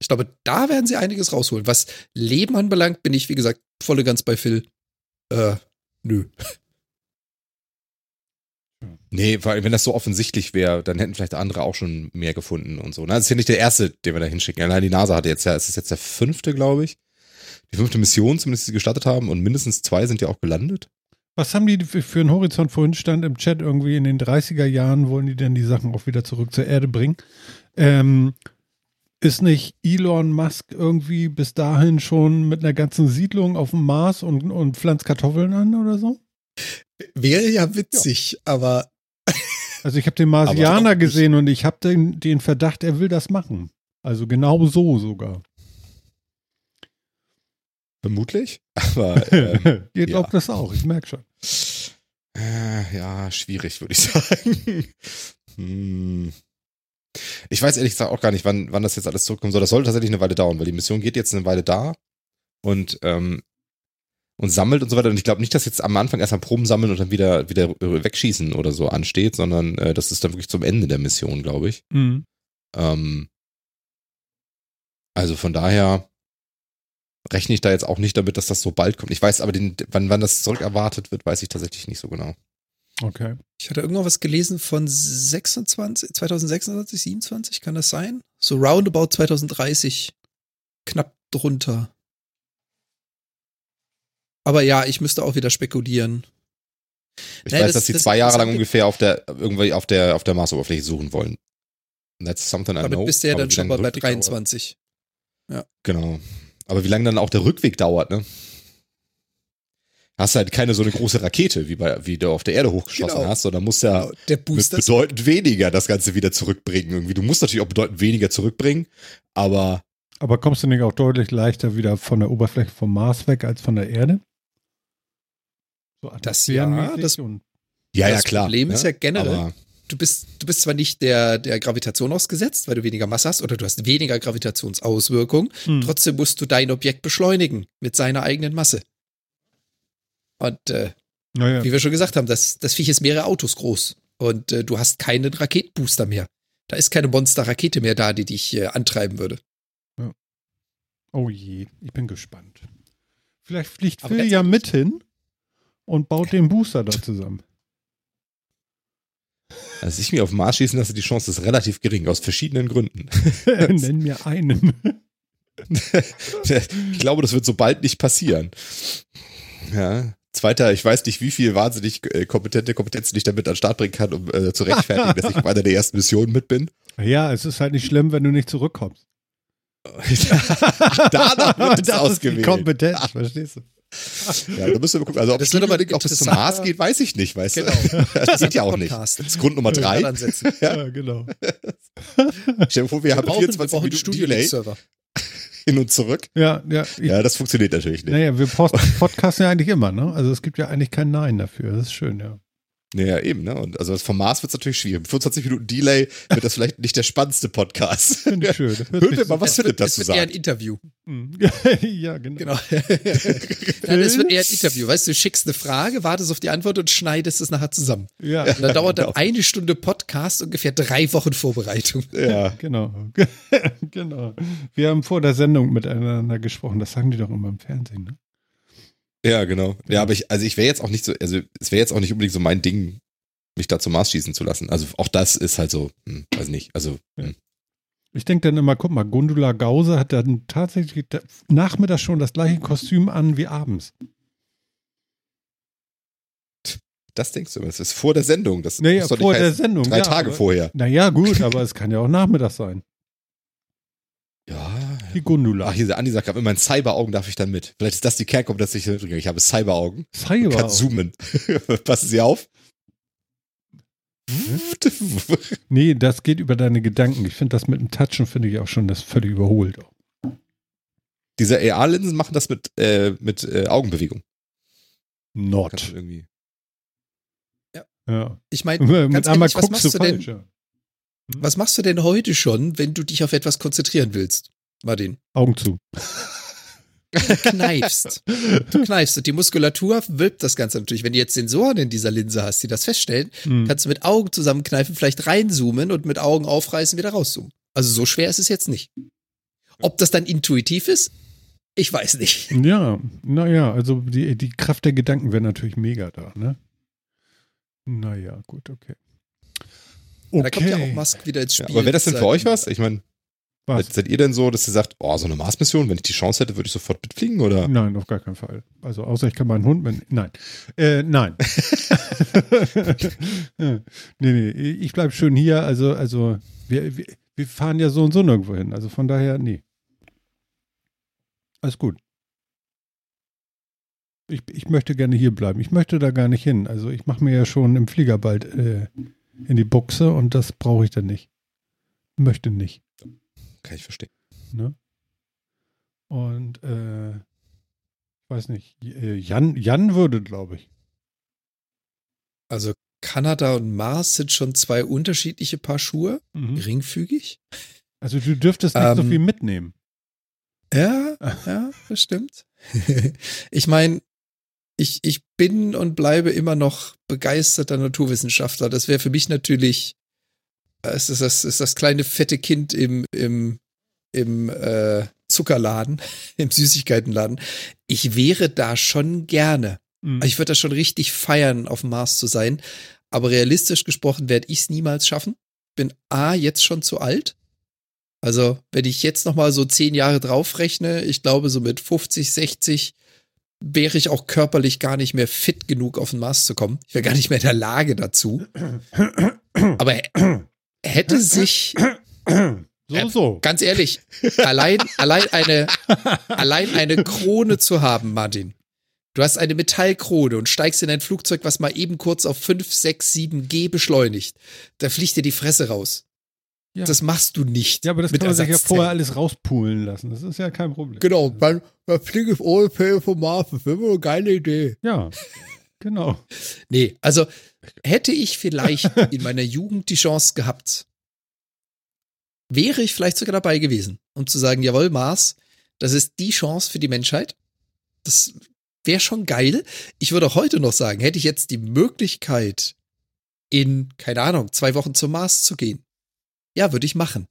Ich glaube, da werden sie einiges rausholen. Was Leben anbelangt, bin ich, wie gesagt, voll und ganz bei Phil. Äh, nö. Nee, weil wenn das so offensichtlich wäre, dann hätten vielleicht andere auch schon mehr gefunden und so. Ne? Das ist ja nicht der erste, den wir da hinschicken. Allein die NASA hatte jetzt ja, es ist jetzt der fünfte, glaube ich. Die fünfte Mission zumindest, die sie gestartet haben und mindestens zwei sind ja auch gelandet. Was haben die für einen Horizont vorhin stand im Chat irgendwie in den 30er Jahren wollen die denn die Sachen auch wieder zurück zur Erde bringen? Ähm, ist nicht Elon Musk irgendwie bis dahin schon mit einer ganzen Siedlung auf dem Mars und, und pflanzt Kartoffeln an oder so? Wäre ja witzig, aber Also ich habe den Marsianer gesehen und ich habe den, den Verdacht, er will das machen. Also genau so sogar. Vermutlich. Aber ähm, Ihr ja. glaubt das auch, ich merke schon. äh, ja, schwierig, würde ich sagen. hm. Ich weiß ehrlich gesagt auch gar nicht, wann, wann das jetzt alles zurückkommen soll. Das soll tatsächlich eine Weile dauern, weil die Mission geht jetzt eine Weile da und, ähm, und sammelt und so weiter. Und ich glaube nicht, dass jetzt am Anfang erstmal Proben sammeln und dann wieder, wieder wegschießen oder so ansteht, sondern äh, das ist dann wirklich zum Ende der Mission, glaube ich. Mhm. Ähm, also von daher rechne ich da jetzt auch nicht damit, dass das so bald kommt. Ich weiß aber, den, wann, wann das zurück erwartet wird, weiß ich tatsächlich nicht so genau. Okay. ich hatte irgendwo was gelesen von 26, 2026, 27, kann das sein? So roundabout 2030. Knapp drunter. Aber ja, ich müsste auch wieder spekulieren. Ich Nee, weiß, das- dass sie das zwei Jahre lang Interessante- ungefähr auf der, irgendwie auf der, auf der Marsoberfläche suchen wollen. That's something I Damit know. bist du ja dann schon mal bei der Rückweg 23. Dauert, genau. Aber wie lange dann auch der Rückweg dauert, ne? Hast halt keine so eine große Rakete, wie bei, wie du auf der Erde hochgeschossen Genau. hast, sondern musst ja Der mit bedeutend weniger das Ganze wieder zurückbringen. Irgendwie. Du musst natürlich auch bedeutend weniger zurückbringen, aber Aber kommst du nicht auch deutlich leichter wieder von der Oberfläche vom Mars weg als von der Erde? So Das ja, das- und ja, ja, Das klar. Problem ne? ist ja generell, Aber, du bist, du bist zwar nicht der, der Gravitation ausgesetzt, weil du weniger Masse hast oder du hast weniger Gravitationsauswirkung, Hm. trotzdem musst du dein Objekt beschleunigen mit seiner eigenen Masse. Und äh, Naja. Wie wir schon gesagt haben, das, das Viech ist mehrere Autos groß. Und äh, du hast keinen Raketenbooster mehr. Da ist keine Monster-Rakete mehr da, die dich äh, antreiben würde. Oh je, ich bin gespannt. Vielleicht fliegt Phil ja mit hin und baut den Booster da zusammen. Also ich mir auf Mars schießen lasse, die Chance ist relativ gering, aus verschiedenen Gründen. Nenn mir einen. ich glaube, das wird so bald nicht passieren. Ja. Zweiter, ich weiß nicht, wie viel wahnsinnig äh, kompetente Kompetenzen ich damit an den Start bringen kann, um äh, zu rechtfertigen, dass ich bei einer der ersten Missionen mit bin. Ja, es ist halt nicht schlimm, wenn du nicht zurückkommst. Danach wird es ausgewählt. Kompetenz, verstehst du? Ja, da müssen wir gucken. Also, ob Das wird aber ob das zum Mars geht, weiß ich nicht, weißt Genau. du? Das geht ja auch nicht. Podcast. Das ist Grund Nummer drei. Ja, genau. Stell dir vor, wir haben brauchen- 24 brauchen einen Minuten Studio Delay Server. hin und zurück. Ja, ja. Ja, das funktioniert natürlich nicht. Naja, wir posten podcasten ja eigentlich immer, ne? Also es gibt ja eigentlich kein Nein dafür. Das ist schön, ja. Naja, eben, ne? Und also vom Mars wird es natürlich schwierig. Mit 25 Minuten Delay wird das vielleicht nicht der spannendste Podcast. Finde ich schön. Hören wir mal, was Philipp Es dazu wird eher ein sagt. Interview. Mhm. ja, genau. Genau. Nein, es wird eher ein Interview. Weißt du, du schickst eine Frage, wartest auf die Antwort und schneidest es nachher zusammen. Ja, Und dann dauert dann Genau. eine Stunde Podcast, ungefähr drei Wochen Vorbereitung. Ja. genau. genau. Wir haben vor der Sendung miteinander gesprochen. Das sagen die doch immer im Fernsehen, ne? Ja, genau. Ja, aber ich, also ich wäre jetzt auch nicht so, also es wäre jetzt auch nicht unbedingt so mein Ding, mich da zum Mars schießen zu lassen. Also auch das ist halt so, hm, weiß nicht. Also, hm. Ich denke dann immer, guck mal, Gundula Gause hat dann tatsächlich nachmittags schon das gleiche Kostüm an wie abends. das denkst du, das ist vor der Sendung. Das Naja, doch vor der Sendung. drei ja, Tage aber, vorher. Naja, gut, aber es kann ja auch nachmittags sein. Ja. Die Gundula. Ach, hier, Andi sagt gerade, in meinen Cyberaugen darf ich dann mit. Vielleicht ist das die Kernkompetenz, die ich. Ich habe Cyberaugen. Cyber. Kann zoomen. Passen Sie auf. Nee, das geht über deine Gedanken. Ich finde das mit dem Touchen, finde ich auch schon das völlig überholt. Diese AR-Linsen machen das mit, äh, mit äh, Augenbewegung. Not. irgendwie. Ja. Ich meine, Mit einmal ehrlich, was guckst du machst du denn? falsch. Ja. Was machst du denn heute schon, wenn du dich auf etwas konzentrieren willst, Martin? Augen zu. Du kneifst. Du kneifst und die Muskulatur wölbt das Ganze natürlich. Wenn du jetzt Sensoren in dieser Linse hast, die das feststellen, Hm. kannst du mit Augen zusammenkneifen, vielleicht reinzoomen und mit Augen aufreißen, wieder rauszoomen. Also so schwer ist es jetzt nicht. Ob das dann intuitiv ist, ich weiß nicht. Ja, naja, also die, die Kraft der Gedanken wäre natürlich mega da, ne? Naja, gut, okay. Okay. Da kommt ja auch Musk wieder ins Ja, Spiel. aber wäre das denn für euch was? Ich meine, Was? seid ihr denn so, dass ihr sagt, oh, so eine Mars-Mission, wenn ich die Chance hätte, würde ich sofort mitfliegen? Oder? Nein, auf gar keinen Fall. Also außer ich kann meinen Hund mit. Nein. Äh, nein. nee, nee, ich bleib schön hier. Also, also wir, wir, wir fahren ja so und so nirgendwo hin. Also von daher, nee. Alles gut. Ich, ich möchte gerne hier bleiben. Ich möchte da gar nicht hin. Also ich mache mir ja schon im Flieger bald äh, in die Buchse und das brauche ich dann nicht. Möchte nicht. Kann ich verstehen. Ne? Und äh, ich weiß nicht, äh, Jan, Jan würde, glaube ich. Also Kanada und Mars sind schon zwei unterschiedliche Paar Schuhe, Mhm. geringfügig. Also du dürftest nicht so Ähm, viel mitnehmen. Ja, ja, das stimmt. ich meine, ich, ich bin und bleibe immer noch begeisterter Naturwissenschaftler. Das wäre für mich natürlich, es ist das, ist das kleine fette Kind im, im, im äh, Zuckerladen, im Süßigkeitenladen. Ich wäre da schon gerne. Mhm. Ich würde das schon richtig feiern, auf dem Mars zu sein. Aber realistisch gesprochen werde ich es niemals schaffen. Bin A, jetzt schon zu alt. Also, wenn ich jetzt noch mal so zehn Jahre draufrechne, ich glaube, so mit 50, 60 wäre ich auch körperlich gar nicht mehr fit genug, auf den Mars zu kommen. Ich wäre gar nicht mehr in der Lage dazu. Aber hätte sich, so, so. ganz ehrlich, allein, allein eine, allein eine Krone zu haben, Martin. Du hast eine Metallkrone und steigst in ein Flugzeug, was mal eben kurz auf 5, 6, 7 G beschleunigt. Da fliegt dir die Fresse raus. Ja. Das machst du nicht. Ja, aber das mit kann man sich ja vorher alles rauspulen lassen. Das ist ja kein Problem. Genau, man, man fliegt auf ohne Pay vom Mars. Das wäre eine geile Idee. Ja, genau. Nee, also hätte ich vielleicht in meiner Jugend die Chance gehabt, wäre ich vielleicht sogar dabei gewesen, um zu sagen, jawohl, Mars, das ist die Chance für die Menschheit. Das wäre schon geil. Ich würde heute noch sagen, hätte ich jetzt die Möglichkeit, in, keine Ahnung, zwei Wochen zum Mars zu gehen. Ja, würde ich machen.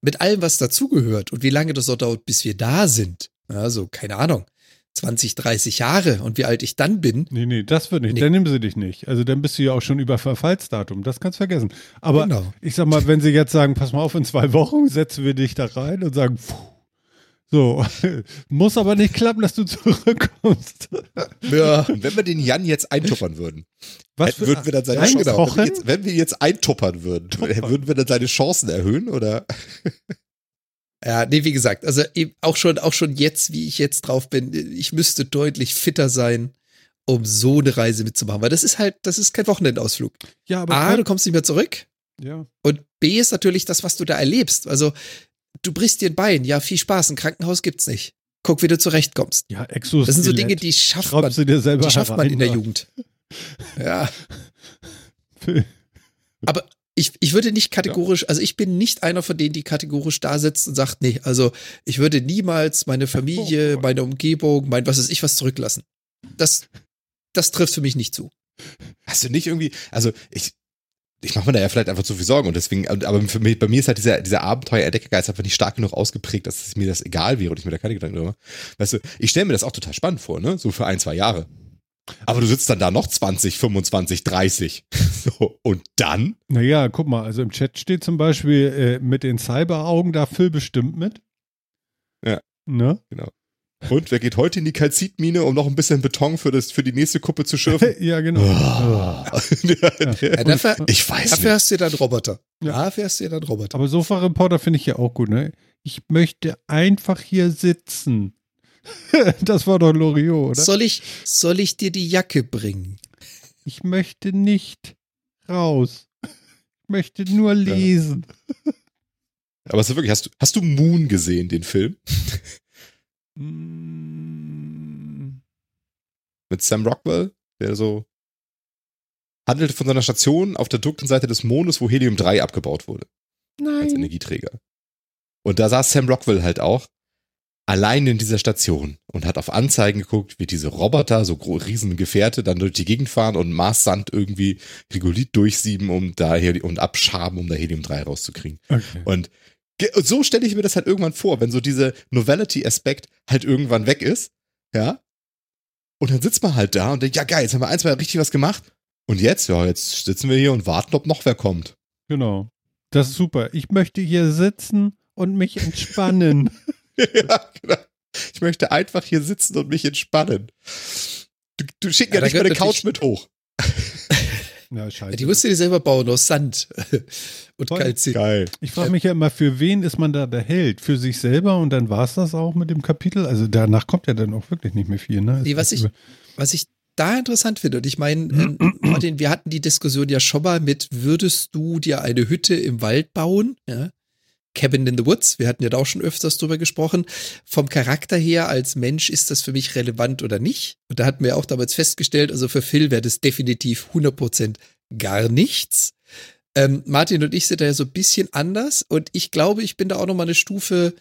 Mit allem, was dazugehört und wie lange das auch dauert, bis wir da sind. Also, keine Ahnung. 20, 30 Jahre und wie alt ich dann bin. Nee, nee, das wird nicht. Nee. Dann nehmen sie dich nicht. Also dann bist du ja auch schon über Verfallsdatum. Das kannst du vergessen. Aber genau. ich sag mal, wenn sie jetzt sagen, pass mal auf, in zwei Wochen setzen wir dich da rein und sagen, pfuh, so, muss aber nicht klappen, dass du zurückkommst. Ja. Und wenn wir den Jan jetzt eintuppern würden, was würden wir dann seine genau, wenn, wir jetzt, wenn wir jetzt eintuppern würden, Tuppern. würden wir dann seine Chancen erhöhen oder? Ja, nee, wie gesagt, also auch schon, auch schon jetzt, wie ich jetzt drauf bin, ich müsste deutlich fitter sein, um so eine Reise mitzumachen, weil das ist halt, das ist kein Wochenendausflug. Ja, aber A, du kommst nicht mehr zurück. Ja. Und B ist natürlich das, was du da erlebst. Also du brichst dir ein Bein, ja, viel Spaß, ein Krankenhaus gibt's nicht. Guck, wie du zurechtkommst. Ja, Exoskelett. Das sind so Dinge, die schafft man, die schafft man in der Jugend. Ja. Aber ich, ich würde nicht kategorisch, also ich bin nicht einer von denen, die kategorisch da sitzt und sagt, nee, also ich würde niemals meine Familie, meine Umgebung, mein was ist ich was zurücklassen. Das, das trifft für mich nicht zu. Hast du nicht irgendwie, also ich, ich mache mir da ja vielleicht einfach zu viel Sorgen und deswegen, aber für mich, bei mir ist halt dieser, dieser Abenteuer-Entdeckergeist einfach nicht stark genug ausgeprägt, dass mir das egal wäre und ich mir da keine Gedanken drüber Weißt du, ich stelle mir das auch total spannend vor, ne? So für ein, zwei Jahre. Aber du sitzt dann da noch 20, 25, 30. So, und dann? Naja, guck mal, also im Chat steht zum Beispiel äh, mit den Cyberaugen da Phil bestimmt mit. Ja. Ne? Genau. Und wer geht heute in die Kalzitmine, um noch ein bisschen Beton für, das, für die nächste Kuppe zu schürfen? ja, genau. Oh. ja. Ja, dafür, ich weiß Dafür nicht. hast du dann Roboter. Ja. Dafür hast du dann Roboter. Aber Sofa-Reporter finde ich ja auch gut, ne? Ich möchte einfach hier sitzen. das war doch Loriot, oder? Soll ich, soll ich dir die Jacke bringen? Ich möchte nicht raus. Ich möchte nur lesen. Aber so wirklich, hast du, hast du Moon gesehen, den Film? Mm. Mit Sam Rockwell, der so handelte von seiner Station auf der dunklen Seite des Mondes, wo Helium-3 abgebaut wurde. Nein. Als Energieträger. Und da saß Sam Rockwell halt auch allein in dieser Station und hat auf Anzeigen geguckt, wie diese Roboter, so riesen Gefährte, dann durch die Gegend fahren und Marssand irgendwie Regolith durchsieben um da und abschaben, um da Helium-3 rauszukriegen. Okay. Und so stelle ich mir das halt irgendwann vor, wenn so dieser Novelty-Aspekt halt irgendwann weg ist, ja. Und dann sitzt man halt da und denkt, ja geil, jetzt haben wir ein, zwei richtig was gemacht. Und jetzt, ja, jetzt sitzen wir hier und warten, ob noch wer kommt. Genau. Das ist super. Ich möchte hier sitzen und mich entspannen. ja, genau. Ich möchte einfach hier sitzen und mich entspannen. Du, du schickst ja, ja nicht meine Couch mit hoch. Ja, scheiße. Die musst du dir selber bauen aus Sand und Kalzit. Geil. Ich frage mich ja immer, für wen ist man da der Held? Für sich selber und dann war es das auch mit dem Kapitel? Also danach kommt ja dann auch wirklich nicht mehr viel. Ne? Nee, was, ich, was ich da interessant finde, und ich meine, äh, Martin, wir hatten die Diskussion ja schon mal mit, würdest du dir eine Hütte im Wald bauen? Ja? Cabin in the Woods. Wir hatten ja da auch schon öfters drüber gesprochen. Vom Charakter her als Mensch ist das für mich relevant oder nicht? Und da hatten wir auch damals festgestellt, also für Phil wäre das definitiv 100% gar nichts. Ähm, Martin und ich sind da ja so ein bisschen anders und ich glaube, ich bin da auch noch mal eine Stufe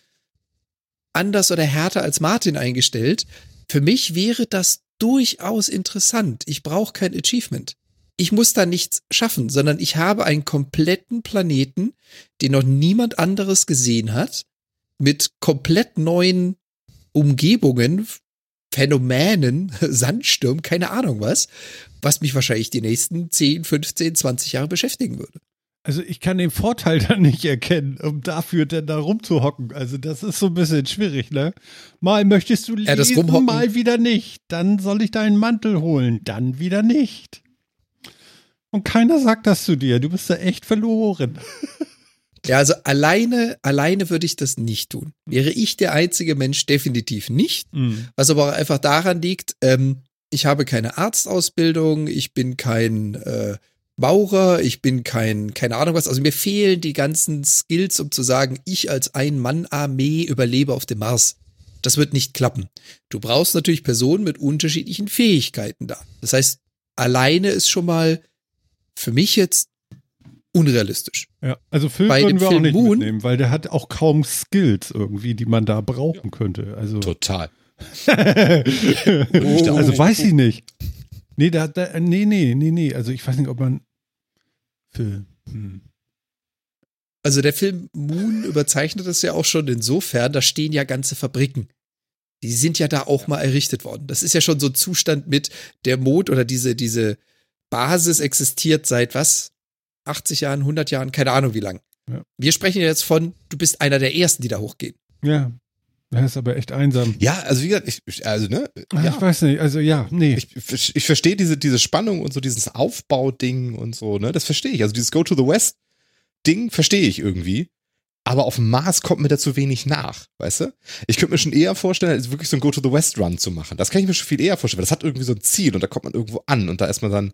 anders oder härter als Martin eingestellt. Für mich wäre das durchaus interessant. Ich brauche kein Achievement ich muss da nichts schaffen, sondern ich habe einen kompletten Planeten, den noch niemand anderes gesehen hat, mit komplett neuen Umgebungen, Phänomenen, Sandsturm, keine Ahnung was, was mich wahrscheinlich die nächsten 10, 15, 20 Jahre beschäftigen würde. Also ich kann den Vorteil dann nicht erkennen, um dafür dann da rumzuhocken. Also das ist so ein bisschen schwierig, ne? Mal möchtest du lesen, ja, mal wieder nicht. Dann soll ich deinen Mantel holen, dann wieder nicht. Und keiner sagt das zu dir. Du bist da echt verloren. Ja, also alleine, alleine würde ich das nicht tun. Wäre ich der einzige Mensch, definitiv nicht. Mhm. Was aber auch einfach daran liegt, ähm, ich habe keine Arztausbildung, ich bin kein äh, Maurer, ich bin kein, keine Ahnung was. Also mir fehlen die ganzen Skills, um zu sagen, ich als Ein-Mann-Armee überlebe auf dem Mars. Das wird nicht klappen. Du brauchst natürlich Personen mit unterschiedlichen Fähigkeiten da. Das heißt, alleine ist schon mal für mich jetzt unrealistisch. Ja, also Phil Bei würden wir Film auch nicht Moon, mitnehmen, weil der hat auch kaum Skills irgendwie, die man da brauchen könnte. Also total. also weiß ich nicht. Nee, da, da, nee, nee, nee, nee. Also ich weiß nicht, ob man für. Hm. Also der Film Moon überzeichnet es ja auch schon insofern, da stehen ja ganze Fabriken. Die sind ja da auch mal errichtet worden. Das ist ja schon so ein Zustand mit der Mond oder diese, diese Basis existiert seit was? 80 Jahren, 100 Jahren, keine Ahnung wie lang. Ja. Wir sprechen ja jetzt von, du bist einer der Ersten, die da hochgehen. Ja. Das ist aber echt einsam. Ja, also wie gesagt, ich, also ne, Ach, ja. Ich weiß nicht, also ja, nee. Ich, ich verstehe diese, diese Spannung und so dieses Aufbauding und so, ne? Das verstehe ich. Also dieses Go to the West Ding verstehe ich irgendwie. Aber auf dem Mars kommt mir da zu wenig nach, weißt du? Ich könnte mir schon eher vorstellen, als wirklich so ein Go to the West Run zu machen. Das kann ich mir schon viel eher vorstellen, weil das hat irgendwie so ein Ziel und da kommt man irgendwo an und da ist man dann,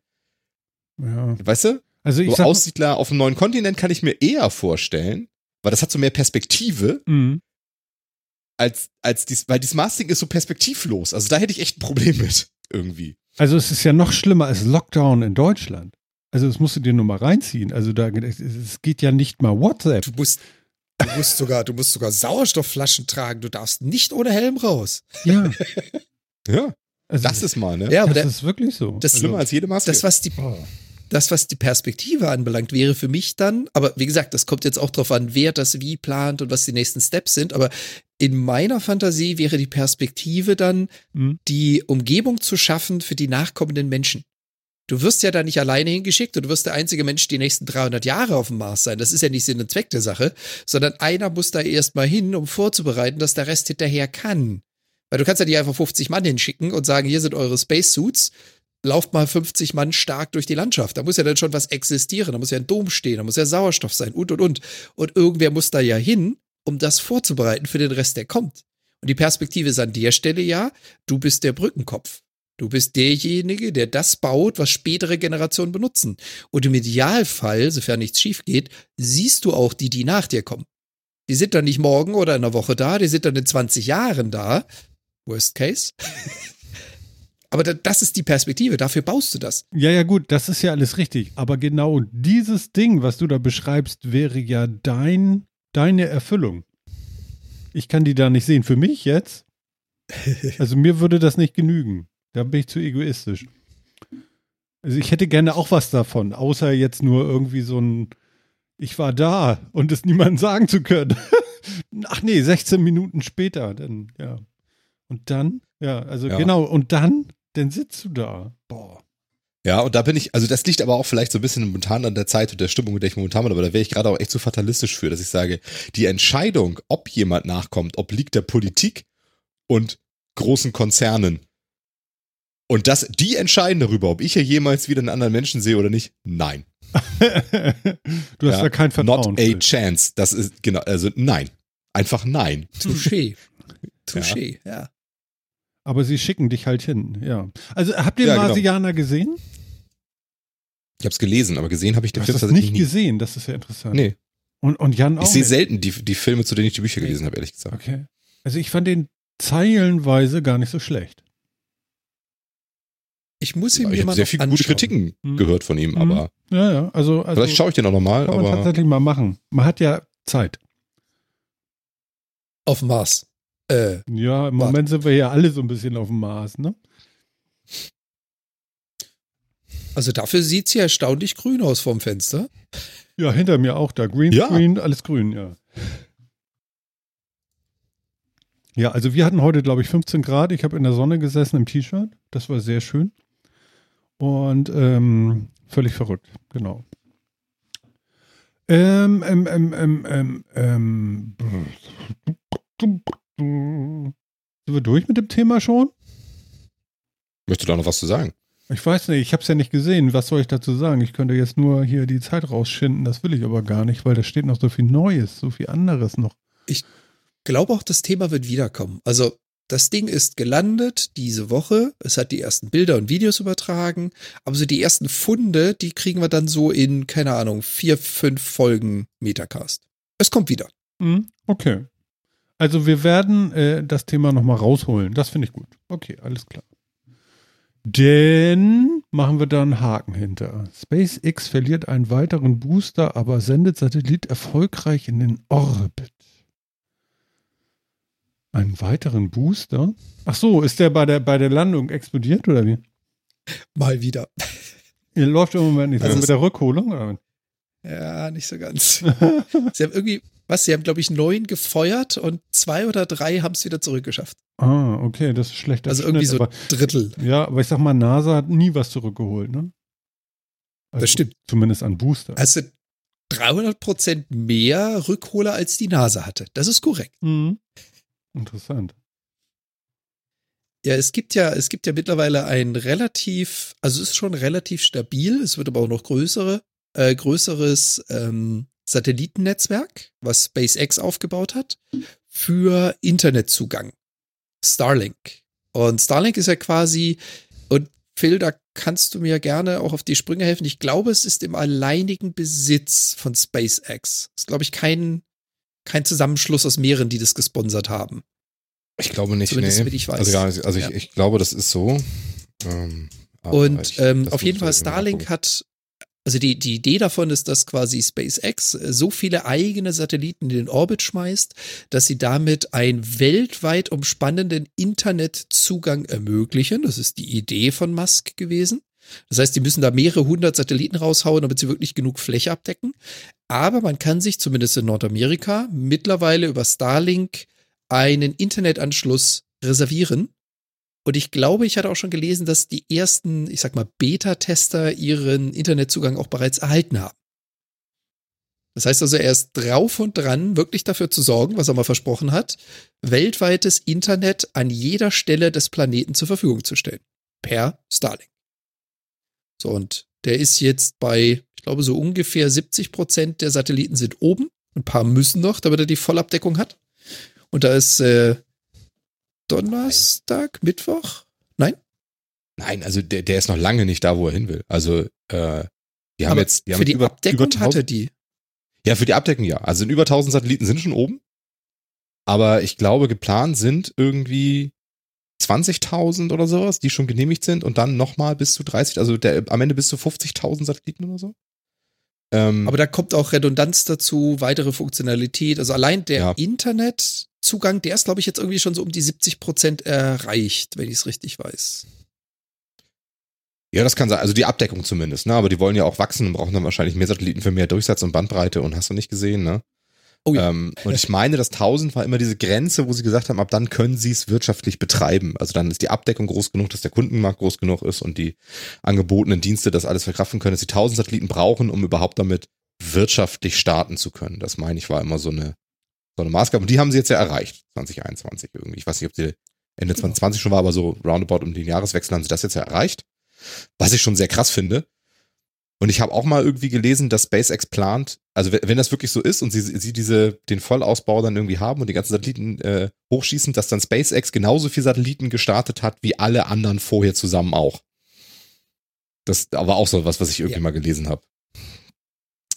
Ja. weißt du? Also ich So Aussiedler auf einem neuen Kontinent kann ich mir eher vorstellen, weil das hat so mehr Perspektive, Mhm. als, als dies, weil dieses Mars-Ding ist so perspektivlos. Also da hätte ich echt ein Problem mit, irgendwie. also es ist ja noch schlimmer als Lockdown in Deutschland. Also das musst du dir nur mal reinziehen. Also da es geht ja nicht mal WhatsApp. Du musst, du musst sogar, du musst sogar Sauerstoffflaschen tragen. Du darfst nicht ohne Helm raus. Ja. Ja, Also das ist mal, ne? Ja, aber das der, ist wirklich so. das- Schlimmer als jede Maske. das, was die, Oh. das, was die Perspektive anbelangt, wäre für mich dann, aber wie gesagt, das kommt jetzt auch drauf an, wer das wie plant und was die nächsten Steps sind, aber in meiner Fantasie wäre die Perspektive dann, Mhm. die Umgebung zu schaffen für die nachkommenden Menschen. Du wirst ja da nicht alleine hingeschickt und du wirst der einzige Mensch die nächsten 300 Jahre auf dem Mars sein. Das ist ja nicht Sinn und Zweck der Sache, sondern einer muss da erstmal hin, um vorzubereiten, dass der Rest hinterher kann. Weil du kannst ja nicht einfach 50 Mann hinschicken und sagen, hier sind eure Spacesuits, lauft mal 50 Mann stark durch die Landschaft. Da muss ja dann schon was existieren, da muss ja ein Dom stehen, da muss ja Sauerstoff sein und und und. Und irgendwer muss da ja hin, um das vorzubereiten für den Rest, der kommt. Und die Perspektive ist an der Stelle ja, du bist der Brückenkopf. Du bist derjenige, der das baut, was spätere Generationen benutzen. Und im Idealfall, sofern nichts schief geht, siehst du auch die, die nach dir kommen. Die sind dann nicht morgen oder in einer Woche da, die sind dann in 20 Jahren da. Worst case. Aber da, das ist die Perspektive, dafür baust du das. Ja, ja, gut, das ist ja alles richtig. Aber genau dieses Ding, was du da beschreibst, wäre ja dein, deine Erfüllung. Ich kann die da nicht sehen. Für mich jetzt, also mir würde das nicht genügen. Da bin ich zu egoistisch. Also ich hätte gerne auch was davon, außer jetzt nur irgendwie so ein, ich war da und es niemandem sagen zu können. Ach nee, 16 Minuten später, dann, ja. Und dann, ja, also Ja. genau, und dann, dann sitzt du da. Boah. Ja, und da bin ich, also das liegt aber auch vielleicht so ein bisschen momentan an der Zeit und der Stimmung, in der ich momentan bin, aber da wäre ich gerade auch echt so fatalistisch für, dass ich sage, die Entscheidung, ob jemand nachkommt, obliegt der Politik und großen Konzernen. Und das, die entscheiden darüber, ob ich hier jemals wieder einen anderen Menschen sehe oder nicht. Nein. du hast Ja, da kein Vertrauen. Not a für. chance. Das ist, genau, also nein. Einfach nein. Touché. Touché, ja. Aber sie schicken dich halt hin, ja. Also habt ihr Ja, genau. Marsianer gesehen? Ich habe es gelesen, aber gesehen habe ich den Film das tatsächlich nicht nie. gesehen, das ist ja interessant. Nee, Und, und Jan auch ich sehe selten die, die Filme, zu denen ich die Bücher gelesen habe, ehrlich gesagt. Okay. Also ich fand den zeilenweise gar nicht so schlecht. Ich muss ihn Ich habe sehr viele gute. Kritiken Mhm. gehört von ihm, Mhm. aber Ja, ja, also, also vielleicht schaue ich den auch nochmal, kann man aber tatsächlich mal machen. Man hat ja Zeit. Auf dem Mars. Äh, Ja, im. Moment sind wir ja alle so ein bisschen auf dem Mars, ne? also dafür sieht's hier erstaunlich grün aus vom Fenster. Ja, hinter mir auch da. Greenscreen, alles grün, ja. Ja, also wir hatten heute, glaube ich, 15 Grad. Ich habe in der Sonne gesessen im T-Shirt. Das war sehr schön. Und ähm, völlig verrückt, genau. Ähm, ähm, ähm, ähm, ähm, ähm. Sind wir durch mit dem Thema schon? möchtest du da noch was zu sagen? Ich weiß nicht, ich habe es ja nicht gesehen. Was soll ich dazu sagen? Ich könnte jetzt nur hier die Zeit rausschinden. Das will ich aber gar nicht, weil da steht noch so viel Neues, so viel anderes noch. Glaube auch, das Thema wird wiederkommen. Also das Ding ist gelandet diese Woche. Es hat die ersten Bilder und Videos übertragen. Aber so die ersten Funde, die kriegen wir dann so in, keine Ahnung, vier, fünf Folgen Metacast. Es kommt wieder. Hm, okay. Also wir werden äh, das Thema nochmal rausholen. Das finde ich gut. Okay, alles klar. Denn machen wir da einen Haken hinter. SpaceX verliert einen weiteren Booster, aber sendet Satellit erfolgreich in den Orbit. Einen weiteren Booster? Ach so, ist der bei der, bei der Landung explodiert oder wie? Mal wieder. Ihr läuft im Moment nicht Also mit der Rückholung? Oder? Ja, nicht so ganz. sie haben irgendwie, was, sie haben, glaube ich, neun gefeuert und zwei oder drei haben es wieder zurückgeschafft. Ah, okay, das ist schlecht. Also irgendwie so aber, Drittel. Ja, aber ich sag mal, NASA hat nie was zurückgeholt, ne? Also Das stimmt. Zumindest an Booster. Also 300 Prozent mehr Rückholer als die NASA hatte. Das ist korrekt. Mhm. Interessant. Ja, es gibt ja, es gibt ja mittlerweile ein relativ, also es ist schon relativ stabil. Es wird aber auch noch größere, äh, größeres ähm, Satellitennetzwerk, was SpaceX aufgebaut hat, für Internetzugang. Starlink. Und Starlink ist ja quasi, und Phil, da kannst du mir gerne auch auf die Sprünge helfen. Ich glaube, es ist im alleinigen Besitz von SpaceX. Es ist, glaube ich, kein, kein Zusammenschluss aus mehreren, die das gesponsert haben. Ich glaube nicht, Zumindest, nee. wie ich weiß. Also, ja, also Ja. ich, ich glaube, das ist so. Ähm, Und ähm, das auf jeden Fall, Starlink hat, also die, die Idee davon ist, dass quasi SpaceX äh, so viele eigene Satelliten in den Orbit schmeißt, dass sie damit einen weltweit umspannenden Internetzugang ermöglichen. Das ist die Idee von Musk gewesen. Das heißt, die müssen da mehrere hundert Satelliten raushauen, damit sie wirklich genug Fläche abdecken. Aber man kann sich zumindest in Nordamerika mittlerweile über Starlink einen Internetanschluss reservieren. Und ich glaube, ich hatte auch schon gelesen, dass die ersten, ich sag mal, Beta-Tester ihren Internetzugang auch bereits erhalten haben. Das heißt also, er ist drauf und dran, wirklich dafür zu sorgen, was er mal versprochen hat, weltweites Internet an jeder Stelle des Planeten zur Verfügung zu stellen. Per Starlink. So, und der ist jetzt bei, ich glaube, so ungefähr 70 Prozent der Satelliten sind oben. Ein paar müssen noch, damit er die Vollabdeckung hat. Und da ist äh, Donnerstag, Mittwoch? Nein? Nein, also der, der ist noch lange nicht da, wo er hin will. Also, äh, die haben Aber jetzt, die haben für die über, Abdeckung über hat er 1000, die. Ja, für die Abdeckung ja. Also über 1000 Satelliten sind schon oben. Aber ich glaube, geplant sind irgendwie 20.000 oder sowas, die schon genehmigt sind und dann nochmal bis zu 30, also der, am Ende bis zu 50.000 Satelliten oder so. Ähm, Aber da kommt auch Redundanz dazu, weitere Funktionalität. Also allein der Ja. Internetzugang, der ist, glaube ich, jetzt irgendwie schon so um die 70 Prozent erreicht, wenn ich es richtig weiß. ja, das kann sein. Also die Abdeckung zumindest, ne? Aber die wollen ja auch wachsen und brauchen dann wahrscheinlich mehr Satelliten für mehr Durchsatz und Bandbreite und hast du nicht gesehen, ne? Oh ja. Ähm, und ich meine, das 1000 war immer diese Grenze, wo sie gesagt haben, ab dann können sie es wirtschaftlich betreiben. Also dann ist die Abdeckung groß genug, dass der Kundenmarkt groß genug ist und die angebotenen Dienste das alles verkraften können, dass sie 1000 Satelliten brauchen, um überhaupt damit wirtschaftlich starten zu können. Das meine ich war immer so eine, so eine Maßgabe. Und die haben sie jetzt ja erreicht, 2021 irgendwie. Ich weiß nicht, ob sie Ende 2020 schon war, aber so roundabout um den Jahreswechsel haben sie das jetzt ja erreicht. Was ich schon sehr krass finde. Und ich habe auch mal irgendwie gelesen, dass SpaceX plant, also wenn, wenn das wirklich so ist und sie, sie diese, den Vollausbau dann irgendwie haben und die ganzen Satelliten äh, hochschießen, dass dann SpaceX genauso viele Satelliten gestartet hat wie alle anderen vorher zusammen auch. Das war auch so was, was ich irgendwie Ja. mal gelesen habe.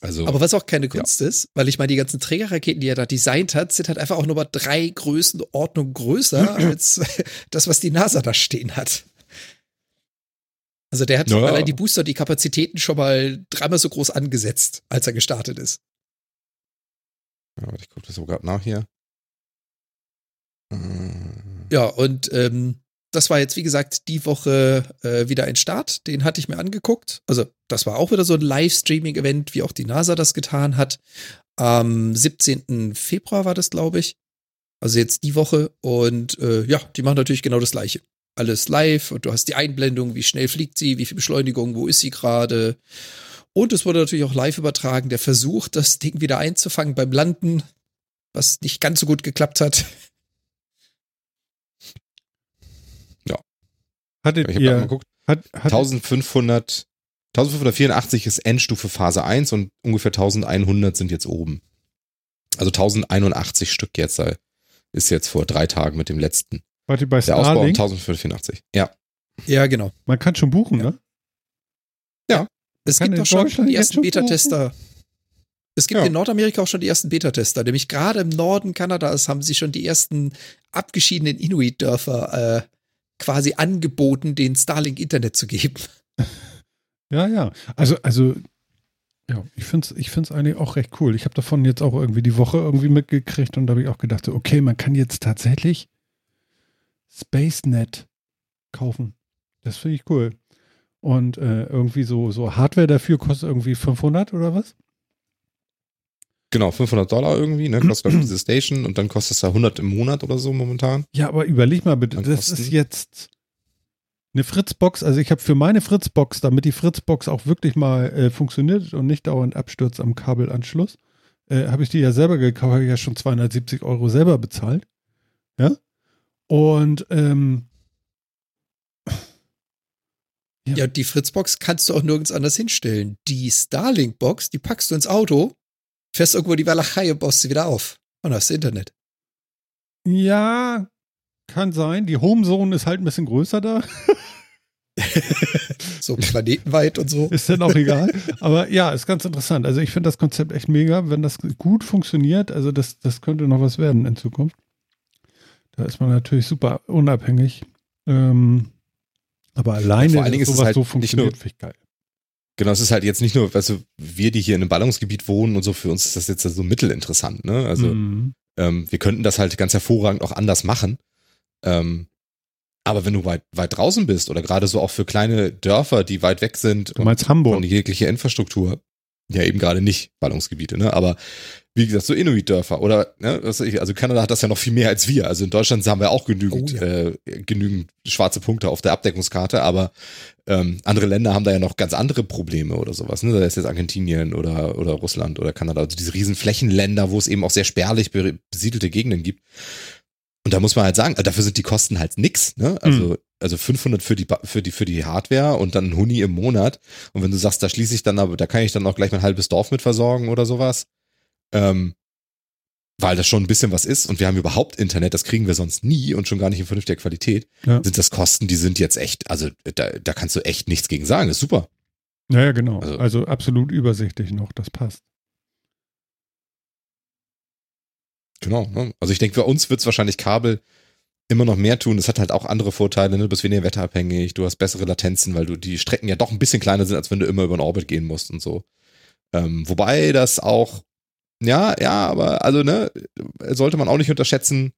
Also, Aber was auch keine Kunst ist, weil ich meine, die ganzen Trägerraketen, die er da designt hat, sind halt einfach auch nur mal drei Größenordnungen größer als das, was die NASA da stehen hat. Also der hat Naja. allein die Booster, die Kapazitäten schon mal dreimal so groß angesetzt, als er gestartet ist. ja, warte, ich gucke das so gerade nach hier. Ja, und ähm, das war jetzt, wie gesagt, die Woche äh, wieder ein Start. Den hatte ich mir angeguckt. Also, das war auch wieder so ein Livestreaming-Event, wie auch die NASA das getan hat. Am 17. Februar war das, glaube ich. Also jetzt die Woche. Und äh, ja, die machen natürlich genau das Gleiche. Alles live und du hast die Einblendung, wie schnell fliegt sie, wie viel Beschleunigung, wo ist sie gerade. Und es wurde natürlich auch live übertragen, der Versuch, das Ding wieder einzufangen beim Landen, was nicht ganz so gut geklappt hat. Hattet ich habe mal ihr, geguckt. hat, hat, 1500, 1584 ist Endstufe Phase 1 und ungefähr 1100 sind jetzt oben. Also 1081 Stück jetzt äh, ist jetzt vor drei Tagen mit dem letzten. wart ihr bei Der Ausbau um Starlink? 1584. Ja. Ja, genau. Man kann schon buchen, Ja. ne? Es Kann gibt auch schon die ersten Beta-Tester. Es gibt Ja. in Nordamerika auch schon die ersten Beta-Tester. Nämlich gerade im Norden Kanadas haben sie schon die ersten abgeschiedenen Inuit-Dörfer äh, quasi angeboten, den Starlink Internet zu geben. Ja, ja. Also, also Ja, ich finde es ich find's eigentlich auch recht cool. Ich habe davon jetzt auch irgendwie die Woche irgendwie mitgekriegt und da habe ich auch gedacht, so, okay, man kann jetzt tatsächlich SpaceNet kaufen. Das finde ich cool. Und äh, irgendwie so, so Hardware dafür kostet irgendwie 500 oder was? Genau, 500 Dollar irgendwie, ne, kostet ich, diese Station und dann kostet es da 100 im Monat oder so momentan. Ja, aber überleg mal bitte, das Kosten? ist jetzt eine Fritzbox. Also ich habe für meine Fritzbox, damit die Fritzbox auch wirklich mal äh, funktioniert und nicht dauernd abstürzt am Kabelanschluss, äh, habe ich die ja selber gekauft, habe ich ja schon 270 Euro selber bezahlt. Ja. Und ähm, Ja. Ja, die Fritzbox kannst du auch nirgends anders hinstellen. Die Starlink-Box, die packst du ins Auto, fährst irgendwo die Walachei und baust sie wieder auf. Und hast Internet. ja, kann sein. Die Homezone ist halt ein bisschen größer da. So planetenweit und so. Ist dann auch egal. Aber ja, ist ganz interessant. Also ich finde das Konzept echt mega, wenn das gut funktioniert. Also das, das könnte noch was werden in Zukunft. Da ist man natürlich super unabhängig. Ähm, aber alleine, vor allen Dingen ist es sowas halt so nicht funktioniert, nur- finde ich geil. Genau, es ist halt jetzt nicht nur, weißt du, wir, die hier in einem Ballungsgebiet wohnen und so, für uns ist das jetzt so mittelinteressant, ne? Also, Mhm. ähm, wir könnten das halt ganz hervorragend auch anders machen. Ähm, aber wenn du weit, weit draußen bist oder gerade so auch für kleine Dörfer, die weit weg sind Du meinst Hamburg? von jeglicher Infrastruktur, ja eben gerade nicht Ballungsgebiete, ne? Aber wie gesagt, so Inuit-Dörfer oder, ne, also Kanada hat das ja noch viel mehr als wir. Also in Deutschland haben wir auch genügend, Oh ja. äh, genügend schwarze Punkte auf der Abdeckungskarte, aber ähm, andere Länder haben da ja noch ganz andere Probleme oder sowas. Ne? Da ist jetzt Argentinien oder, oder Russland oder Kanada, also diese riesen Flächenländer, wo es eben auch sehr spärlich be- besiedelte Gegenden gibt. Und da muss man halt sagen, dafür sind die Kosten halt nix. Ne? Also, also 500 für die, für, die, für die Hardware und dann ein Huni im Monat. Und wenn du sagst, da schließe ich dann aber, da kann ich dann auch gleich mein halbes Dorf mit versorgen oder sowas. Ähm, weil das schon ein bisschen was ist und wir haben überhaupt Internet, das kriegen wir sonst nie und schon gar nicht in vernünftiger Qualität, Ja. sind das Kosten, die sind jetzt echt, also da, da kannst du echt nichts gegen sagen, das ist super. Ja, ja, genau. Also- Also, absolut übersichtlich noch, das passt. Genau. Ne? Also ich denke, für uns wird es wahrscheinlich Kabel immer noch mehr tun. Es hat halt auch andere Vorteile, ne? du bist weniger wetterabhängig, du hast bessere Latenzen, weil du die Strecken ja doch ein bisschen kleiner sind, als wenn du immer über den Orbit gehen musst und so. Ähm, wobei das auch, ja, ja, aber also, ne, sollte man auch nicht unterschätzen,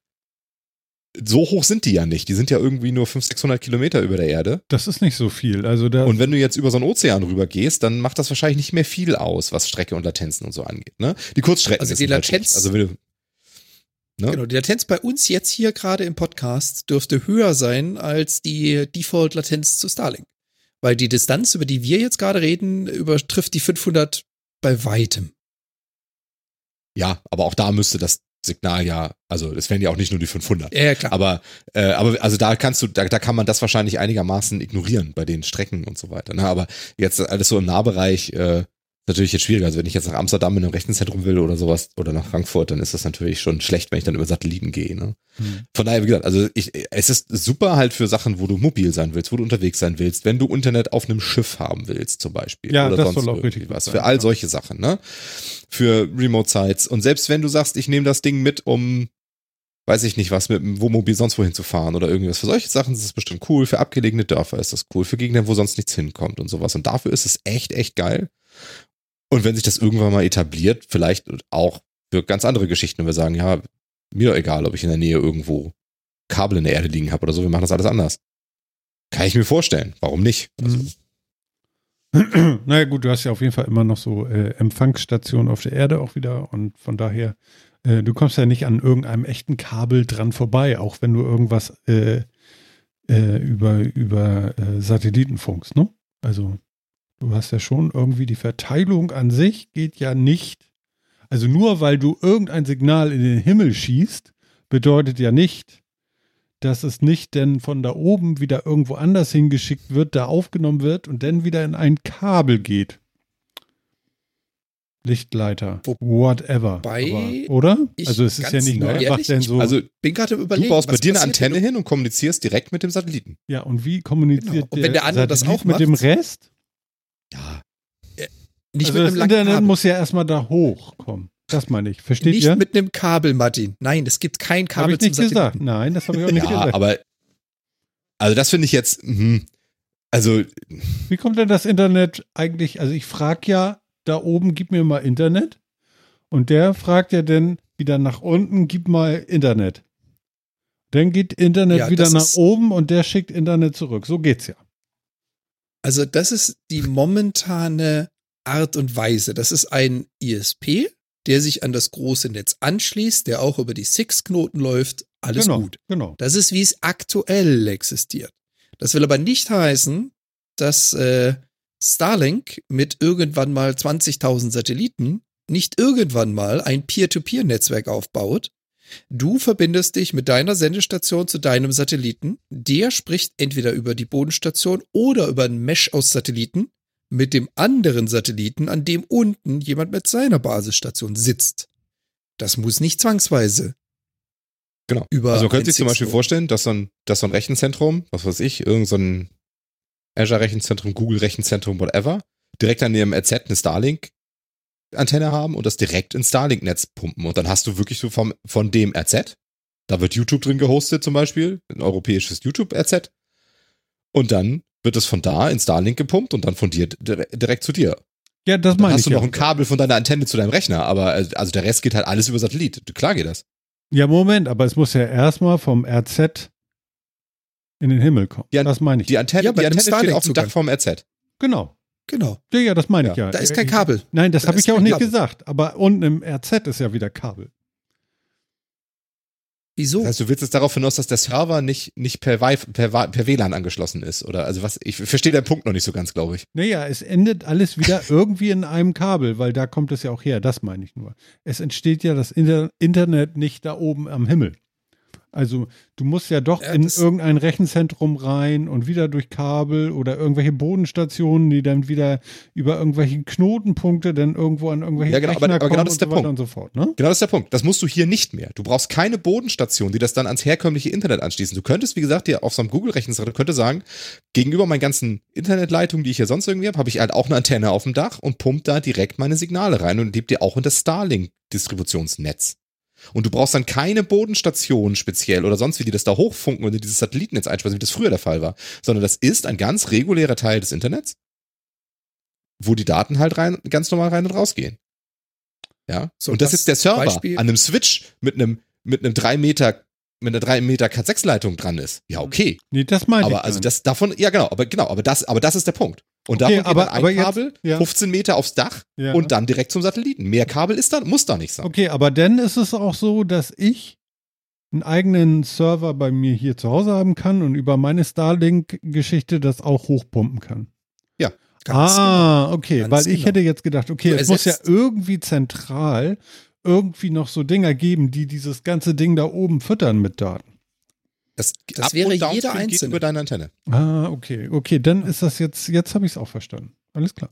so hoch sind die ja nicht. Die sind ja irgendwie nur 500, 600 Kilometer über der Erde. Das ist nicht so viel. Also da, Und wenn du jetzt über so einen Ozean rüber gehst, dann macht das wahrscheinlich nicht mehr viel aus, was Strecke und Latenzen und so angeht. Ne? Die Kurzstrecken Also die sind halt Latenz- also wenn du, ne? Genau, die Latenz bei uns jetzt hier gerade im Podcast dürfte höher sein als die Default-Latenz zu Starlink. Weil die Distanz, über die wir jetzt gerade reden, übertrifft die 500 bei weitem. Ja, aber auch da müsste das Signal ja, also es wären ja auch nicht nur die 500. Ja, ja, klar. Aber, äh, aber also da kannst du, da, da kann man das wahrscheinlich einigermaßen ignorieren bei den Strecken und so weiter. Ne? Aber jetzt alles so im Nahbereich, äh, natürlich jetzt schwieriger. Also wenn ich jetzt nach Amsterdam in einem Rechenzentrum will oder sowas oder nach Frankfurt, dann ist das natürlich schon schlecht, wenn ich dann über Satelliten gehe. Ne? Hm. Von daher, wie gesagt, also ich, es ist super halt für Sachen, wo du mobil sein willst, wo du unterwegs sein willst, wenn du Internet auf einem Schiff haben willst, zum Beispiel. Ja, oder das sonst soll auch richtig was. sein, Für all solche Sachen, ne? Für Remote-Sites. Und selbst wenn du sagst, ich nehme das Ding mit, um weiß ich nicht was, mit dem Wohnmobil sonst wohin zu fahren oder irgendwas. Für solche Sachen ist es bestimmt cool. Für abgelegene Dörfer ist das cool. Für Gegner, wo sonst nichts hinkommt und sowas. Und dafür ist es echt, echt geil. Und wenn sich das irgendwann mal etabliert, vielleicht auch für ganz andere Geschichten, und wir sagen, ja, mir doch egal, ob ich in der Nähe irgendwo Kabel in der Erde liegen habe oder so, wir machen das alles anders. Kann ich mir vorstellen. Warum nicht? Also, Mhm. naja, gut, du hast ja auf jeden Fall immer noch so äh, Empfangsstationen auf der Erde auch wieder und von daher, äh, du kommst ja nicht an irgendeinem echten Kabel dran vorbei, auch wenn du irgendwas äh, äh, über, über äh, Satelliten funkst, ne? Also, du hast ja schon irgendwie die Verteilung an sich geht ja nicht. Also nur weil du irgendein Signal in den Himmel schießt, bedeutet ja nicht, dass es nicht denn von da oben wieder irgendwo anders hingeschickt wird, da aufgenommen wird und dann wieder in ein Kabel geht. Lichtleiter, whatever. Wobei Aber, oder? ich Also es ist ja nicht nur einfach denn so. also Bin gerade im überlegen. du baust bei dir eine Antenne hin und kommunizierst direkt mit dem Satelliten. ja, und wie kommuniziert Genau. Und wenn der andere das Satellit auch mit dem macht? Rest? Ja. du Nicht also mit das einem langen Internet Kabel. muss ja erstmal da hochkommen. Das meine ich. Versteht Nicht ihr? mit einem Kabel, Martin. Nein, es gibt kein Kabel ich nicht gesagt. Nein, das habe ich auch nicht Ja, gesagt. aber also das finde ich jetzt, mhm. also Wie kommt denn das Internet eigentlich? Also ich frage ja da oben, gib mir mal Internet. Und der fragt ja dann wieder nach unten, gib mal Internet. Dann geht Internet Ja, wieder das nach oben und der schickt Internet zurück. So geht's ja. Also das ist die momentane Art und Weise. Das ist ein ISP, der sich an das große Netz anschließt, der auch über die Six-Knoten läuft. Alles genau, gut. genau. Das ist, wie es aktuell existiert. Das will aber nicht heißen, dass äh, Starlink mit irgendwann mal 20.000 Satelliten nicht irgendwann mal ein Peer-to-Peer-Netzwerk aufbaut. Du verbindest dich mit deiner Sendestation zu deinem Satelliten. Der spricht entweder über die Bodenstation oder über ein Mesh aus Satelliten mit dem anderen Satelliten, an dem unten jemand mit seiner Basisstation sitzt. Das muss nicht zwangsweise Genau. über also man könnte sich zum Beispiel vorstellen, dass so ein, dass so ein Rechenzentrum, was weiß ich, irgend so Azure-Rechenzentrum, Google-Rechenzentrum, whatever, direkt an ihrem RZ eine Starlink-Antenne haben und das direkt ins Starlink-Netz pumpen. Und dann hast du wirklich so vom, von dem RZ, da wird YouTube drin gehostet zum Beispiel, ein europäisches YouTube-RZ. Und dann wird es von da in Starlink gepumpt und dann von dir dire- direkt zu dir. Ja, das Dann meine hast ich du ja. noch ein Kabel von deiner Antenne zu deinem Rechner, aber äh, also der Rest geht halt alles über Satellit. Klar geht das. Ja, Moment, aber es muss ja erstmal vom RZ in den Himmel kommen. Ja, das meine ich. Die Antenne, Ja, die Antenne steht auf dem. Dach vom RZ. genau. Genau. Ja, ja, das meine ich Ja. ja. Da ist kein Ich- Kabel. Nein, das Da habe ich ja auch nicht Kabel. gesagt. Aber unten im RZ ist ja wieder Kabel. Wieso? Das heißt, du willst jetzt darauf hinaus, dass der Server nicht, nicht per, Wi per, per WLAN angeschlossen ist, oder? Also was, ich verstehe den Punkt noch nicht so ganz, glaube ich. Naja, es endet alles wieder irgendwie in einem Kabel, weil da kommt es ja auch her. Das meine ich nur. Es entsteht ja das Inter Internet nicht da oben am Himmel. Also du musst ja doch Ja, in irgendein Rechenzentrum rein und wieder durch Kabel oder irgendwelche Bodenstationen, die dann wieder über irgendwelche Knotenpunkte dann irgendwo an irgendwelche Ja, genau, aber- Rechner aber genau kommen das ist und der so Punkt. und so fort. Ne? Genau das ist der Punkt. Das musst du hier nicht mehr. Du brauchst keine Bodenstation, die das dann ans herkömmliche Internet anschließen. Du könntest, wie gesagt, dir auf so einem Google-Rechenzentrum, könnte sagen, gegenüber meinen ganzen Internetleitungen, die ich hier sonst irgendwie habe, habe ich halt auch eine Antenne auf dem Dach und pumpt da direkt meine Signale rein und gebe dir auch in das Starlink-Distributionsnetz. Und du brauchst dann keine Bodenstation speziell oder sonst wie, die das da hochfunken und in dieses Satellitennetz einspeisen, wie das früher der Fall war. Sondern das ist ein ganz regulärer Teil des Internets, wo die Daten halt rein, ganz normal rein und rausgehen. Ja. So, und das das ist der Server Beispiel- an einem Switch mit einem, mit einem 3 Meter, mit einer 3 Meter Cat6-Leitung dran ist. Ja, okay. Nee, das meine ich. Aber also nicht. das davon, ja genau, aber genau, aber das, aber das ist der Punkt. Und Okay, davon aber- dann ein aber jetzt- Kabel ja. 15 Meter aufs Dach Ja. und dann direkt zum Satelliten. Mehr Kabel ist da, muss da nicht sein. Okay, aber dann ist es auch so, dass ich einen eigenen Server bei mir hier zu Hause haben kann und über meine Starlink-Geschichte das auch hochpumpen kann. Genau. ah, okay, Ganz weil ich genau. hätte jetzt gedacht, okay, es muss ja irgendwie zentral irgendwie noch so Dinger geben, die dieses ganze Ding da oben füttern mit Daten. Das, das wäre jeder geht einzelne. über deine Antenne. Ah, okay, okay, dann ist das jetzt, jetzt habe ich es auch verstanden. Alles klar.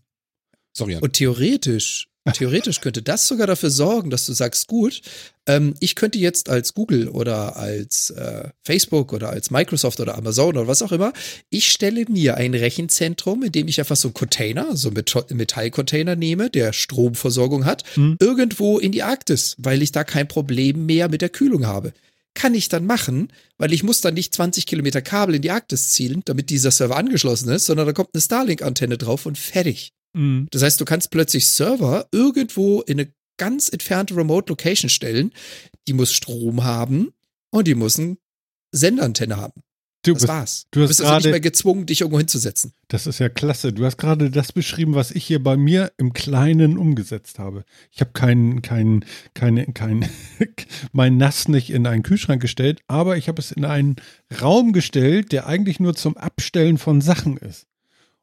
Sorry, Jan. Und theoretisch, theoretisch könnte das sogar dafür sorgen, dass du sagst, gut, ähm, ich könnte jetzt als Google oder als äh, Facebook oder als Microsoft oder Amazon oder was auch immer, ich stelle mir ein Rechenzentrum, in dem ich einfach so einen Container, so einen Metallcontainer nehme, der Stromversorgung hat, Hm. irgendwo in die Arktis, weil ich da kein Problem mehr mit der Kühlung habe. Kann ich dann machen, weil ich muss dann nicht 20 Kilometer Kabel in die Arktis zielen, damit dieser Server angeschlossen ist, sondern da kommt eine Starlink-Antenne drauf und fertig. Mhm. Das heißt, du kannst plötzlich Server irgendwo in eine ganz entfernte Remote Location stellen. Die muss Strom haben und die muss eine Senderantenne haben. Du Das bist, war's. du Du bist also nicht mehr gezwungen, dich irgendwo hinzusetzen. das ist ja klasse. Du hast gerade das beschrieben, was ich hier bei mir im Kleinen umgesetzt habe. Ich habe kein, kein, keine, kein, mein Nass nicht in einen Kühlschrank gestellt, aber ich habe es in einen Raum gestellt, der eigentlich nur zum Abstellen von Sachen ist.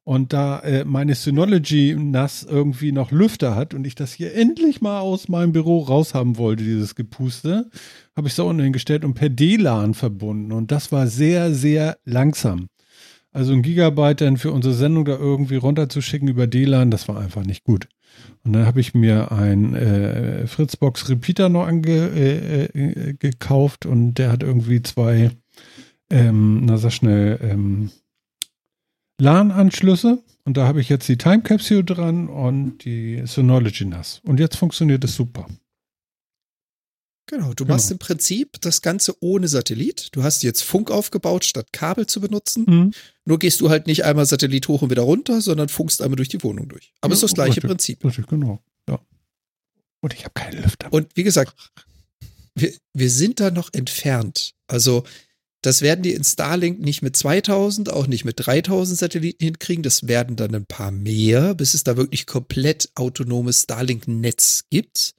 Und da äh, meine Synology NAS irgendwie noch Lüfter hat und ich das hier endlich mal aus meinem Büro raushaben wollte, dieses Gepuste, habe ich es da unten hingestellt und per DLAN verbunden. Und das war sehr, sehr langsam. Also ein Gigabyte dann für unsere Sendung da irgendwie runterzuschicken über DLAN, das war einfach nicht gut. Und dann habe ich mir ein äh, Fritzbox Repeater noch ange, äh, äh, gekauft und der hat irgendwie zwei, ähm, na sag schnell, ähm, LAN-Anschlüsse und da habe ich jetzt die Time Capsule dran und die Synology NAS. Und jetzt funktioniert es super. Genau, du Genau. machst im Prinzip das Ganze ohne Satellit. Du hast jetzt Funk aufgebaut, statt Kabel zu benutzen. Mhm. Nur gehst du halt nicht einmal Satellit hoch und wieder runter, sondern funkst einmal durch die Wohnung durch. Aber Ja, es ist das gleiche richtig. Prinzip. Richtig, genau. Ja. Und ich habe keinen Lüfter. Und wie gesagt, wir, wir sind da noch entfernt. Also, das werden die in Starlink nicht mit 2000, auch nicht mit 3000 Satelliten hinkriegen. Das werden dann ein paar mehr, bis es da wirklich komplett autonomes Starlink-Netz gibt.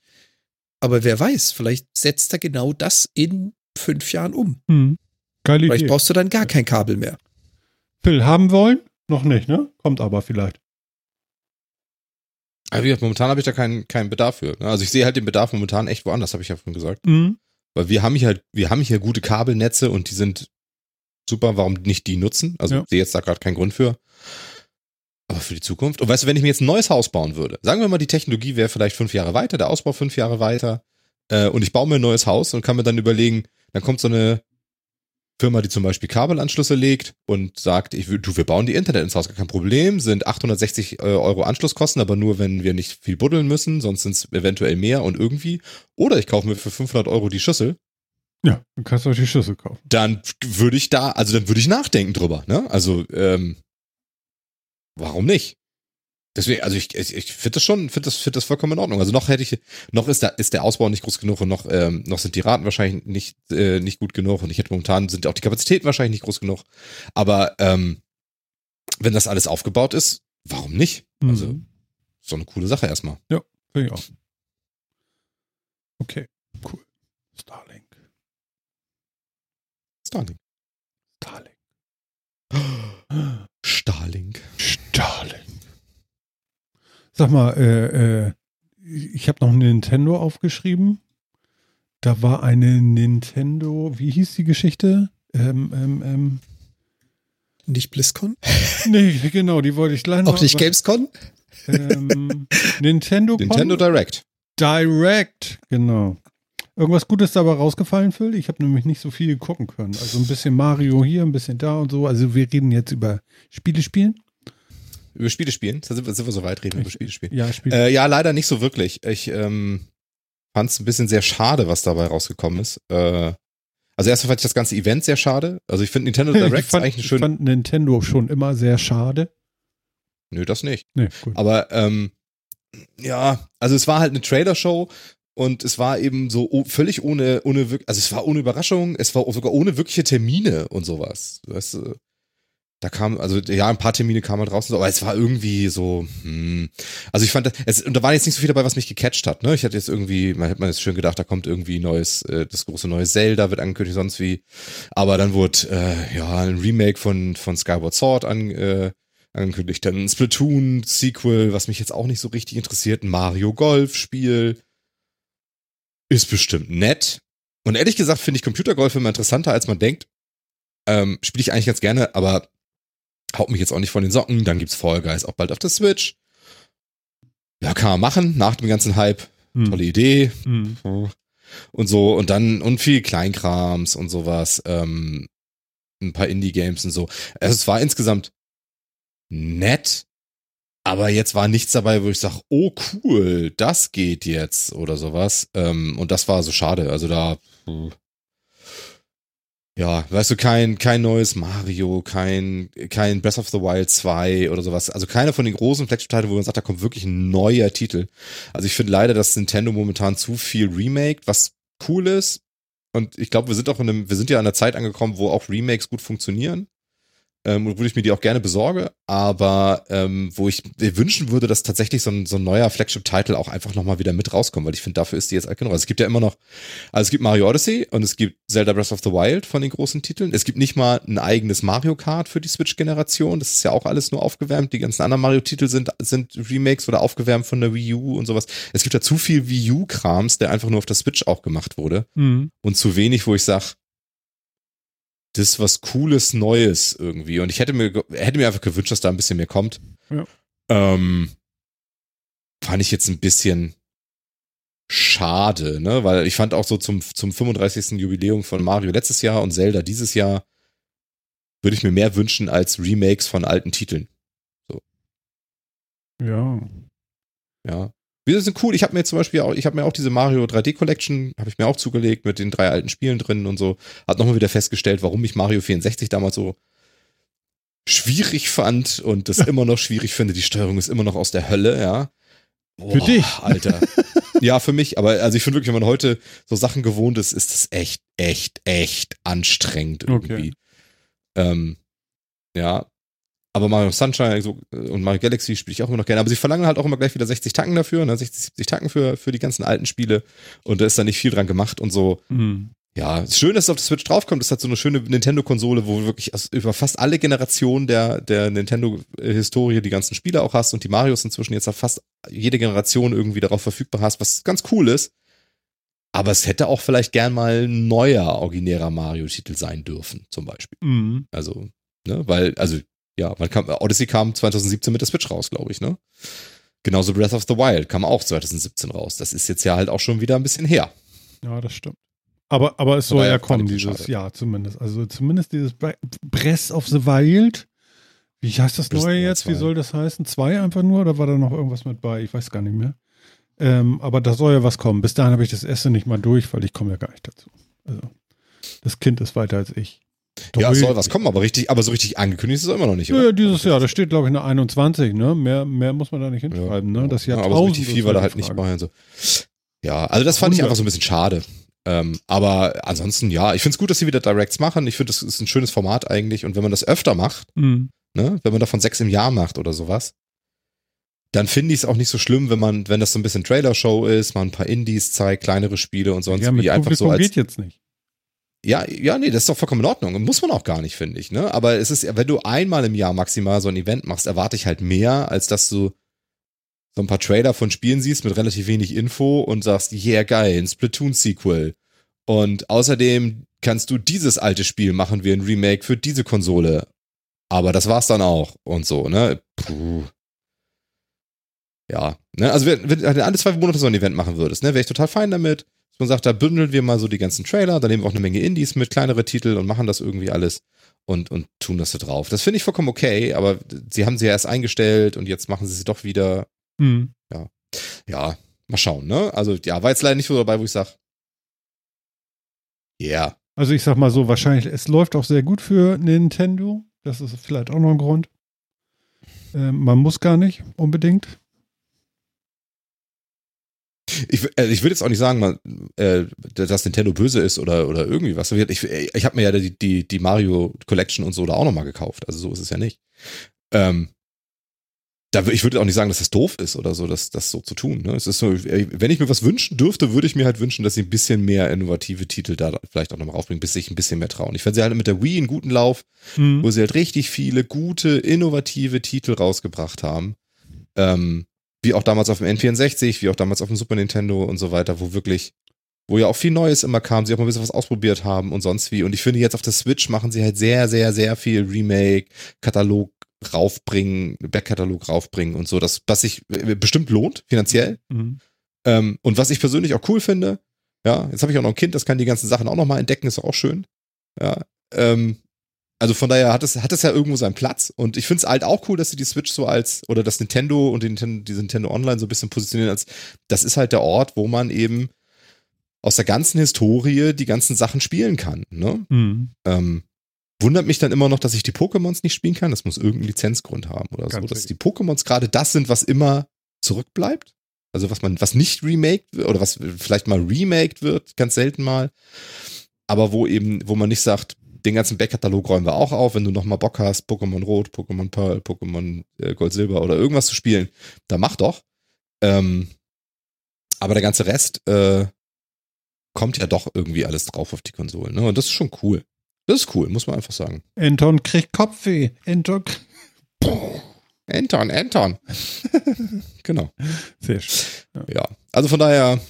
Aber wer weiß, vielleicht setzt er genau das in fünf Jahren um. Mhm. Geile Vielleicht Idee. brauchst du dann gar kein Kabel mehr. Phil, haben wollen? Noch nicht, ne? Kommt aber vielleicht. Aber wie gesagt, momentan habe ich da keinen, keinen Bedarf für. ne? Also ich sehe halt den Bedarf momentan echt woanders, habe ich ja vorhin gesagt. Mhm. Weil wir haben hier halt, wir haben hier gute Kabelnetze und die sind super, warum nicht die nutzen? Also Ja. ich sehe jetzt da gerade keinen Grund für. Aber für die Zukunft. Und weißt du, wenn ich mir jetzt ein neues Haus bauen würde, sagen wir mal, die Technologie wäre vielleicht fünf Jahre weiter, der Ausbau fünf Jahre weiter, äh, und ich baue mir ein neues Haus und kann mir dann überlegen, dann kommt so eine Firma, die zum Beispiel Kabelanschlüsse legt und sagt, ich du, wir bauen die Internet ins Haus, gar kein Problem, sind 860 äh, Euro Anschlusskosten, aber nur, wenn wir nicht viel buddeln müssen, sonst sind es eventuell mehr und irgendwie. Oder ich kaufe mir für 500 Euro die Schüssel, Ja, du kannst euch die Schüssel kaufen. dann würde ich da, also dann würde ich nachdenken drüber, ne? Also, ähm, warum nicht? Deswegen, also ich, ich, ich finde das schon, finde das, finde das vollkommen in Ordnung. Also noch hätte ich, noch ist da, ist der Ausbau nicht groß genug und noch, ähm, noch sind die Raten wahrscheinlich nicht, äh, nicht gut genug und ich hätte momentan sind auch die Kapazitäten wahrscheinlich nicht groß genug. Aber ähm, wenn das alles aufgebaut ist, warum nicht? Also, Mhm. so eine coole Sache erstmal. Finde ich auch. Okay, cool. Starlink. Starlink. Starlink. Starlink. Starlink. Sag mal, äh, äh, ich habe noch ein Nintendo aufgeschrieben. Da war eine Nintendo, wie hieß die Geschichte? Ähm, ähm, ähm, Nicht BlizzCon? nee, genau, die wollte ich gleich noch. Auch nicht Gamescon? Ähm, Nintendo, Nintendo Direct. Direct, genau. Irgendwas Gutes dabei rausgefallen, Phil? Ich habe nämlich nicht so viel gucken können. Also ein bisschen Mario hier, ein bisschen da und so. Also wir reden jetzt über Spiele spielen. Über Spiele spielen. Da sind wir, sind wir so weit, reden wir über Spiele spielen. Ja, Spiele. Äh, ja, leider nicht so wirklich. Ich ähm, fand es ein bisschen sehr schade, was dabei rausgekommen ist. Äh, also erstmal fand ich das ganze Event sehr schade. Also ich finde Nintendo Direct fand, eigentlich eine ich fand Nintendo schon immer sehr schade. Nö, das nicht. Nee, gut. Aber ähm, ja, also es war halt eine Trailer-Show und es war eben so völlig ohne, ohne also es war ohne Überraschung, es war sogar ohne wirkliche Termine und sowas. Weißt du, da kam, also ja, ein paar Termine kamen halt und so, aber es war irgendwie so, hm. Also ich fand, es, und da war jetzt nicht so viel dabei, was mich gecatcht hat, ne? Ich hatte jetzt irgendwie, man hätte man jetzt schön gedacht, da kommt irgendwie neues, äh, das große neue Zelda wird angekündigt, sonst wie. Aber dann wurde, äh, ja, ein Remake von, von Skyward Sword an, äh, angekündigt. Dann ein Splatoon-Sequel, was mich jetzt auch nicht so richtig interessiert. Ein Mario Golf-Spiel. Ist bestimmt nett. Und ehrlich gesagt finde ich Computergolf immer interessanter, als man denkt. Ähm, Spiele ich eigentlich ganz gerne, aber haut mich jetzt auch nicht von den Socken. Dann gibt's Fall Guys auch bald auf der Switch. Ja, kann man machen, nach dem ganzen Hype. Hm. Tolle Idee. Hm. Und so, und dann, und viel Kleinkrams und sowas. Ähm, ein paar Indie-Games und so. Also es war insgesamt nett, aber jetzt war nichts dabei, wo ich sage, oh cool, das geht jetzt oder sowas. Ähm, und das war so schade. Also da, puh. Ja, weißt du, kein, kein neues Mario, kein, kein Breath of the Wild 2 oder sowas. Also keine von den großen Flagship-Titeln, wo man sagt, da kommt wirklich ein neuer Titel. Also ich finde leider, dass Nintendo momentan zu viel remake, was cool ist. Und ich glaube, wir sind auch in einem, wir sind ja an der Zeit angekommen, wo auch Remakes gut funktionieren. Ähm, wo ich mir die auch gerne besorge, aber ähm, wo ich mir wünschen würde, dass tatsächlich so ein, so ein neuer Flagship-Title auch einfach nochmal wieder mit rauskommt, weil ich finde, dafür ist die jetzt alt genug. Also es gibt ja immer noch, also es gibt Mario Odyssey und es gibt Zelda Breath of the Wild von den großen Titeln. Es gibt nicht mal ein eigenes Mario Kart für die Switch-Generation. Das ist ja auch alles nur aufgewärmt. Die ganzen anderen Mario-Titel sind, sind Remakes oder aufgewärmt von der Wii U und sowas. Es gibt ja zu viel Wii U-Krams, der einfach nur auf der Switch auch gemacht wurde Hm. und zu wenig, wo ich sag, das ist was Cooles, Neues irgendwie. Und ich hätte mir, hätte mir einfach gewünscht, dass da ein bisschen mehr kommt. Ja. Ähm, fand ich jetzt ein bisschen schade, ne? Weil ich fand auch so zum, zum 35. Jubiläum von Mario letztes Jahr und Zelda dieses Jahr würde ich mir mehr wünschen als Remakes von alten Titeln. Ja. Ja. Wir sind cool. Ich habe mir zum Beispiel auch, ich habe mir auch diese Mario 3D Collection, habe ich mir auch zugelegt mit den drei alten Spielen drin und so. Hat nochmal wieder festgestellt, warum ich Mario 64 damals so schwierig fand und das immer noch schwierig finde. Die Steuerung ist immer noch aus der Hölle, ja. Boah, für dich. Alter. ja, für mich. Aber also ich finde wirklich, wenn man heute so Sachen gewohnt ist, ist das echt, echt, echt anstrengend irgendwie. Okay. Ähm, ja. Aber Mario Sunshine so, und Mario Galaxy spiele ich auch immer noch gerne. Aber sie verlangen halt auch immer gleich wieder 60 Tacken dafür, ne? 60, 70 Tacken für, für die ganzen alten Spiele. Und da ist da nicht viel dran gemacht und so. Mhm. Ja, schön, dass es auf der Switch draufkommt. Das hat so eine schöne Nintendo-Konsole, wo du wirklich über fast alle Generationen der, der Nintendo-Historie die ganzen Spiele auch hast und die Marios inzwischen jetzt fast jede Generation irgendwie darauf verfügbar hast, was ganz cool ist. Aber es hätte auch vielleicht gern mal ein neuer, originärer Mario-Titel sein dürfen, zum Beispiel. Mhm. Also, ne, weil, also, ja, man kam, Odyssey kam 2017 mit der Switch raus, glaube ich, ne? Genauso Breath of the Wild kam auch 2017 raus. Das ist jetzt ja halt auch schon wieder ein bisschen her. Ja, das stimmt. Aber, aber es soll ja kommen dieses Jahr zumindest. Also zumindest dieses Breath of the Wild. Wie heißt das neue jetzt? Wie soll das heißen? Zwei einfach nur oder war da noch irgendwas mit bei? Ich weiß gar nicht mehr. Ähm, aber da soll ja was kommen. Bis dahin habe ich das erste nicht mal durch, weil ich komme ja gar nicht dazu. Also das Kind ist weiter als ich. Ja, es soll was kommen, aber richtig, aber so richtig angekündigt ist es immer noch nicht, oder? Ja, dieses Jahr, das steht, glaube ich, eine 21, ne? Mehr, mehr muss man da nicht hinschreiben, ja, ne? Das Jahr ja, aber so richtig viel war da halt nicht bei. So. Ja, also das fand 100. ich einfach so ein bisschen schade. Ähm, aber ansonsten, ja, ich finde es gut, dass sie wieder Directs machen. Ich finde, das ist ein schönes Format eigentlich. Und wenn man das öfter macht, mhm. ne, wenn man davon sechs im Jahr macht oder sowas, dann finde ich es auch nicht so schlimm, wenn man, wenn das so ein bisschen Trailer-Show ist, man ein paar Indies zeigt, kleinere Spiele und sonst ja, wie einfach so als. geht jetzt nicht. Ja, ja, nee, das ist doch vollkommen in Ordnung. Muss man auch gar nicht, finde ich, ne? Aber es ist, wenn du einmal im Jahr maximal so ein Event machst, erwarte ich halt mehr, als dass du so ein paar Trailer von Spielen siehst mit relativ wenig Info und sagst, yeah, geil, ein Splatoon-Sequel. Und außerdem kannst du dieses alte Spiel machen wie ein Remake für diese Konsole. Aber das war's dann auch und so, ne? Puh. Ja, ne? Also wenn, du alle zwei Monate so ein Event machen würdest, ne, wäre ich total fein damit. Dass man sagt, da bündeln wir mal so die ganzen Trailer, da nehmen wir auch eine Menge Indies mit, kleinere Titel und machen das irgendwie alles und, und tun das da drauf. Das finde ich vollkommen okay, aber sie haben sie ja erst eingestellt und jetzt machen sie sie doch wieder. Mhm. Ja. Ja, mal schauen, ne? Also, ja, war jetzt leider nicht so dabei, wo ich sage, ja. Yeah. Also, ich sag mal so, wahrscheinlich, es läuft auch sehr gut für Nintendo. Das ist vielleicht auch noch ein Grund. Ähm, man muss gar nicht unbedingt. Ich, äh, ich würde jetzt auch nicht sagen, man, äh, dass Nintendo böse ist oder, oder irgendwie was. Ich, ich habe mir ja die, die, die Mario Collection und so da auch nochmal gekauft. Also so ist es ja nicht. Ähm, da, ich würde auch nicht sagen, dass das doof ist oder so, das, das so zu tun. Ne? Es ist so, wenn ich mir was wünschen dürfte, würde ich mir halt wünschen, dass sie ein bisschen mehr innovative Titel da vielleicht auch nochmal aufbringen, bis sich ein bisschen mehr trauen. Ich fand sie halt mit der Wii einen guten Lauf, mhm. wo sie halt richtig viele gute, innovative Titel rausgebracht haben. Ähm, wie auch damals auf dem N64, wie auch damals auf dem Super Nintendo und so weiter, wo wirklich, wo ja auch viel Neues immer kam, sie auch mal ein bisschen was ausprobiert haben und sonst wie. Und ich finde, jetzt auf der Switch machen sie halt sehr, sehr, sehr viel Remake, Katalog, raufbringen, Backkatalog raufbringen und so, das, was sich äh, bestimmt lohnt, finanziell. Mhm. Ähm, und was ich persönlich auch cool finde, ja, jetzt habe ich auch noch ein Kind, das kann die ganzen Sachen auch nochmal entdecken, ist auch schön. Ja, ähm, also von daher hat es, hat es ja irgendwo seinen Platz. Und ich finde es halt auch cool, dass sie die Switch so als, oder das Nintendo und die Nintendo, die Nintendo Online so ein bisschen positionieren als, das ist halt der Ort, wo man eben aus der ganzen Historie die ganzen Sachen spielen kann. Ne? Mhm. Ähm, Wundert mich dann immer noch, dass ich die Pokémons nicht spielen kann. Das muss irgendeinen Lizenzgrund haben oder Ganz so. Dass die Pokémons gerade das sind, was immer zurückbleibt. Also was man, was nicht remaked wird oder was vielleicht mal remaked wird, ganz selten mal. Aber wo eben, wo man nicht sagt, den ganzen Backkatalog räumen wir auch auf, wenn du nochmal Bock hast, Pokémon Rot, Pokémon Pearl, Pokémon äh, Gold, Silber oder irgendwas zu spielen, dann mach doch. Ähm, aber der ganze Rest äh, kommt ja doch irgendwie alles drauf auf die Konsolen. Ne? Und das ist schon cool. Das ist cool, muss man einfach sagen. Anton kriegt Kopfweh. Anton. Anton, Anton. genau. Sehr schön. Ja. ja. also von daher,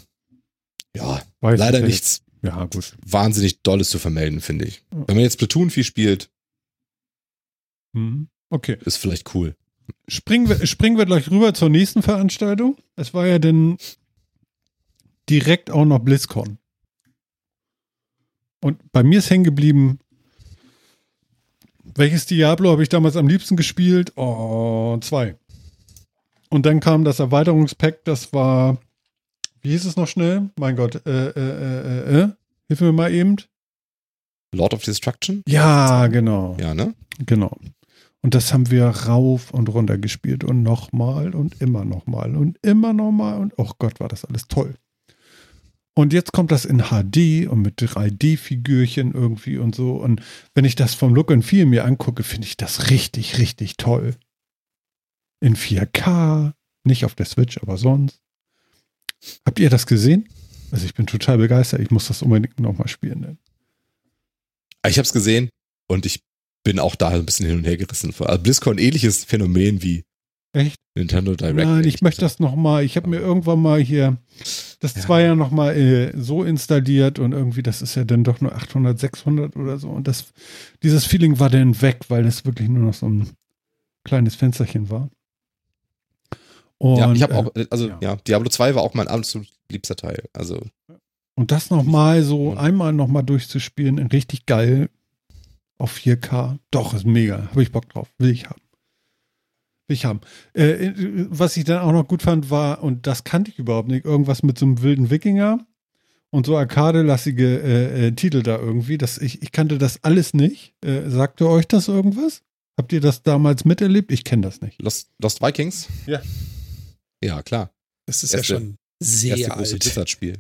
ja, Weiß leider nichts ja, gut. wahnsinnig Dolles zu vermelden, finde ich. Wenn man jetzt Platoon viel spielt, mhm. okay. ist vielleicht cool. Springen wir, springen wir gleich rüber zur nächsten Veranstaltung. Es war ja dann direkt auch noch BlizzCon. Und bei mir ist hängen geblieben, welches Diablo habe ich damals am liebsten gespielt? Oh, zwei. Und dann kam das Erweiterungspack, das war, wie hieß es noch schnell? Mein Gott, äh, äh, äh, äh, hilf mir mal eben. Lord of Destruction? Ja, genau. Ja, ne? Genau. Und das haben wir rauf und runter gespielt und nochmal und immer nochmal und immer nochmal und oh Gott, war das alles toll. Und jetzt kommt das in HD und mit 3D-Figürchen irgendwie und so. Und wenn ich das vom Look and Feel mir angucke, finde ich das richtig, richtig toll. In 4K, nicht auf der Switch, aber sonst. Habt ihr das gesehen? Also ich bin total begeistert. Ich muss das unbedingt nochmal spielen. Ne? Ich habe es gesehen und ich bin auch da ein bisschen hin und her gerissen. Also BlizzCon ähnliches Phänomen wie Echt? Nintendo Direct. Nein, ich möchte das nochmal. Ich habe mir irgendwann mal hier das Ja. ja nochmal äh, so installiert und irgendwie, das ist ja dann doch nur 800, 600 oder so. Und das, dieses Feeling war dann weg, weil es wirklich nur noch so ein kleines Fensterchen war. Und, ja, ich habe äh, auch, also ja. ja. Diablo 2 war auch mein absolut liebster Teil. Also Und das nochmal so Und- einmal nochmal durchzuspielen, richtig geil auf 4K. Doch, ist mega. Habe ich Bock drauf. Will ich haben. Will ich haben. Äh, äh, was ich dann auch noch gut fand, war, und das kannte ich überhaupt nicht, irgendwas mit so einem wilden Wikinger und so arcade-lassige äh, äh, Titel da irgendwie. Das, ich, ich kannte das alles nicht. Äh, sagte euch das irgendwas? Habt ihr das damals miterlebt? Ich kenne das nicht. Lost, Lost Vikings? Ja. Ja, klar. Das ist Erste- ja schon sehr Erste große alt. Blizzard-Spiel.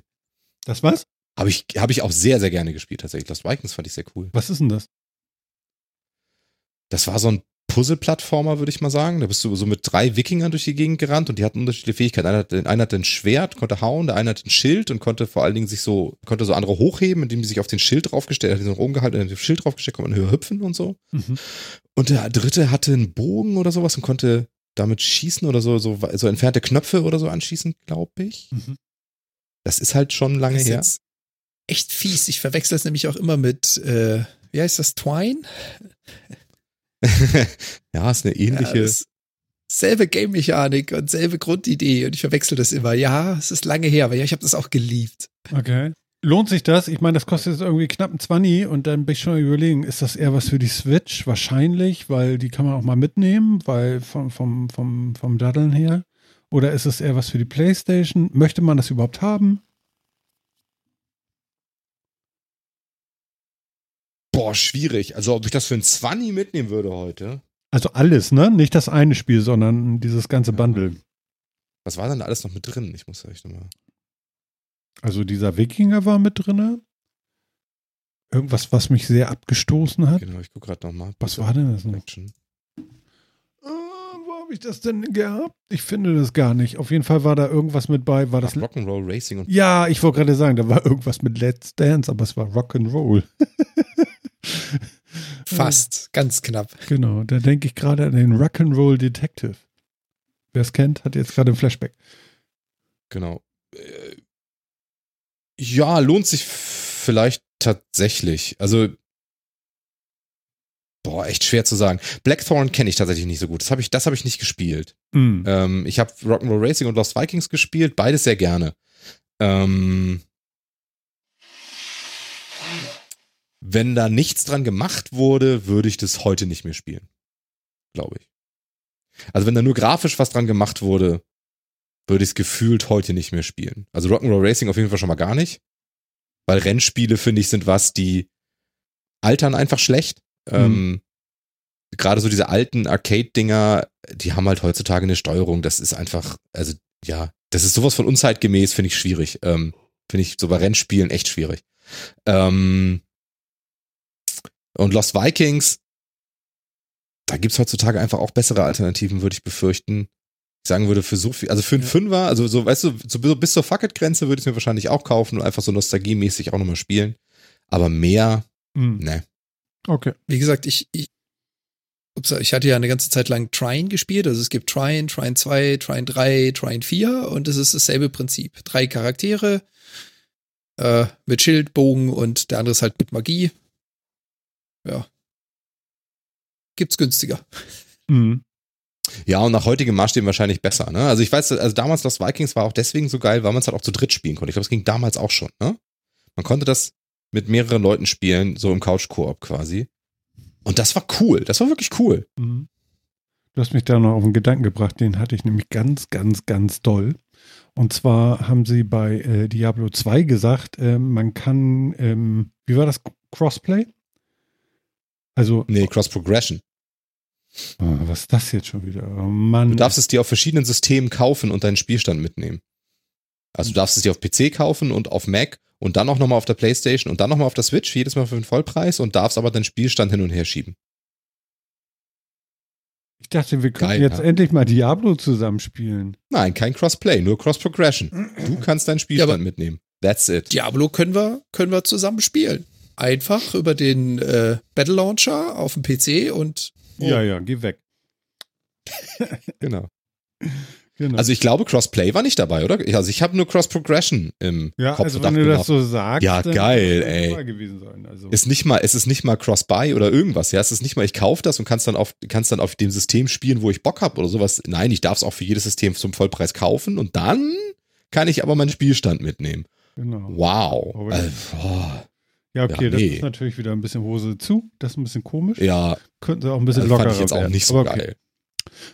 Das was? Habe ich, hab ich auch sehr, sehr gerne gespielt, tatsächlich. Lost Vikings fand ich sehr cool. Was ist denn das? Das war so ein Puzzle-Plattformer, würde ich mal sagen. Da bist du so mit drei Wikingern durch die Gegend gerannt und die hatten unterschiedliche Fähigkeiten. Einer hat, einer hat ein Schwert, konnte hauen, der eine hat ein Schild und konnte vor allen Dingen sich so, konnte so andere hochheben, indem die sich auf den Schild draufgestellt hat, ihn so rumgehalten und hat den Schild draufgestellt, konnte man höher hüpfen und so. Mhm. Und der dritte hatte einen Bogen oder sowas und konnte damit schießen oder so, so, so entfernte Knöpfe oder so anschießen, glaube ich. Mhm. Das ist halt schon lange Das ist her. jetzt echt fies. Ich verwechsel es nämlich auch immer mit, äh, wie heißt das, Twine? ja, ist eine Ja, ähnliche. das- selbe Game-Mechanik und selbe Grundidee und ich verwechsel das immer. Ja, es ist lange her, aber ja, ich habe das auch geliebt. Okay. Lohnt sich das? Ich meine, das kostet jetzt irgendwie knapp ein 20 und dann bin ich schon überlegen, ist das eher was für die Switch? Wahrscheinlich, weil die kann man auch mal mitnehmen, weil vom, vom, vom, vom Daddeln her. Oder ist es eher was für die Playstation? Möchte man das überhaupt haben? Boah, schwierig. Also, ob ich das für ein 20 mitnehmen würde heute. Also alles, ne? Nicht das eine Spiel, sondern dieses ganze Ja. Bundle. Was war denn da alles noch mit drin? Ich muss euch nochmal. Also dieser Wikinger war mit drinne. Irgendwas, was mich sehr abgestoßen hat. Genau, ich gucke gerade nochmal. Was war denn das noch? Action. Äh, wo habe ich das denn gehabt? Ich finde das gar nicht. Auf jeden Fall war da irgendwas mit bei. War das Das Rock'n'Roll Racing und Ja, ich wollte gerade sagen, da war irgendwas mit Let's Dance, aber es war Rock'n'Roll. Fast, ganz knapp. Genau, da denke ich gerade an den Rock'n'Roll Detective. Wer es kennt, hat jetzt gerade ein Flashback. genau. Ja, lohnt sich vielleicht tatsächlich. Also, boah, echt schwer zu sagen. Blackthorn kenne ich tatsächlich nicht so gut. Das habe ich, das habe ich nicht gespielt. Mhm. Ähm, ich habe Rock'n'Roll Racing und Lost Vikings gespielt, beides sehr gerne. Ähm, wenn da nichts dran gemacht wurde, würde ich das heute nicht mehr spielen. Glaube ich. Also wenn da nur grafisch was dran gemacht wurde, würde ich es gefühlt heute nicht mehr spielen. Also Rock'n'Roll Racing auf jeden Fall schon mal gar nicht. Weil Rennspiele, finde ich, sind was, die altern einfach schlecht. Ähm, Gerade so diese alten Arcade-Dinger, die haben halt heutzutage eine Steuerung. Das ist einfach, also ja, das ist sowas von unzeitgemäß, finde ich schwierig. Ähm, finde ich so bei Rennspielen echt schwierig. Ähm, und Lost Vikings, da gibt's heutzutage einfach auch bessere Alternativen, würde ich befürchten. Ich sagen würde, für so viel, also für einen Ja. Fünfer, also so, weißt du, so, bis zur Fuck-It-Grenze würde ich mir wahrscheinlich auch kaufen und einfach so nostalgiemäßig auch nochmal spielen. Aber mehr, Mhm. ne. Okay. Wie gesagt, ich, ich, ups, ich hatte ja eine ganze Zeit lang Trine gespielt. Also es gibt Trine, Trine 2, Trine 3, Trine 4 und es ist dasselbe Prinzip. Drei Charaktere äh, mit Schild, Bogen und der andere ist halt mit Magie. Ja. Gibt's günstiger. Mhm. Ja, und nach heutigem Maßstäben wahrscheinlich besser, ne? Also ich weiß, also damals Lost Vikings war auch deswegen so geil, weil man es halt auch zu dritt spielen konnte. Ich glaube, es ging damals auch schon, ne? Man konnte das mit mehreren Leuten spielen, so im Couch-Koop quasi. Und das war cool. Das war wirklich cool. Mhm. Du hast mich da noch auf einen Gedanken gebracht, den hatte ich nämlich ganz, ganz, ganz doll. Und zwar haben sie bei äh, Diablo 2 gesagt, äh, man kann, ähm, wie war das, Crossplay? Also, Nee, Cross Progression. Was ist das jetzt schon wieder? Oh Mann. Du darfst es dir auf verschiedenen Systemen kaufen und deinen Spielstand mitnehmen. Also du darfst es dir auf PC kaufen und auf Mac und dann auch nochmal auf der Playstation und dann nochmal auf der Switch, jedes Mal für den Vollpreis und darfst aber deinen Spielstand hin und her schieben. ich dachte, wir können Geil, jetzt ja. endlich mal Diablo zusammenspielen. Nein, kein Crossplay, nur Cross Progression. Du kannst deinen Spielstand Ja, mitnehmen. That's it. Diablo können wir, können wir zusammen spielen. Einfach über den äh, Battle Launcher auf dem PC und Ja, ja, geh weg. Genau. Genau. Also ich glaube, Crossplay war nicht dabei, oder? Also ich habe nur Cross Progression im ja, Kopf also wenn du das so sagst, Ja, geil, ey. Also. ist nicht mal, es ist nicht mal Cross-Buy oder irgendwas, ja. Es ist nicht mal, ich kaufe das und kannst dann auf, kannst dann auf dem System spielen, wo ich Bock habe oder sowas. Nein, ich darf es auch für jedes System zum Vollpreis kaufen und dann kann ich aber meinen Spielstand mitnehmen. genau. Wow. Oh, Äh, boah. Ja, okay, Ja, das nee. ist natürlich wieder ein bisschen Hose zu. Das ist ein bisschen komisch. Ja, Könnten sie auch ein bisschen also lockerer fand ich jetzt auch werden. nicht so okay. geil.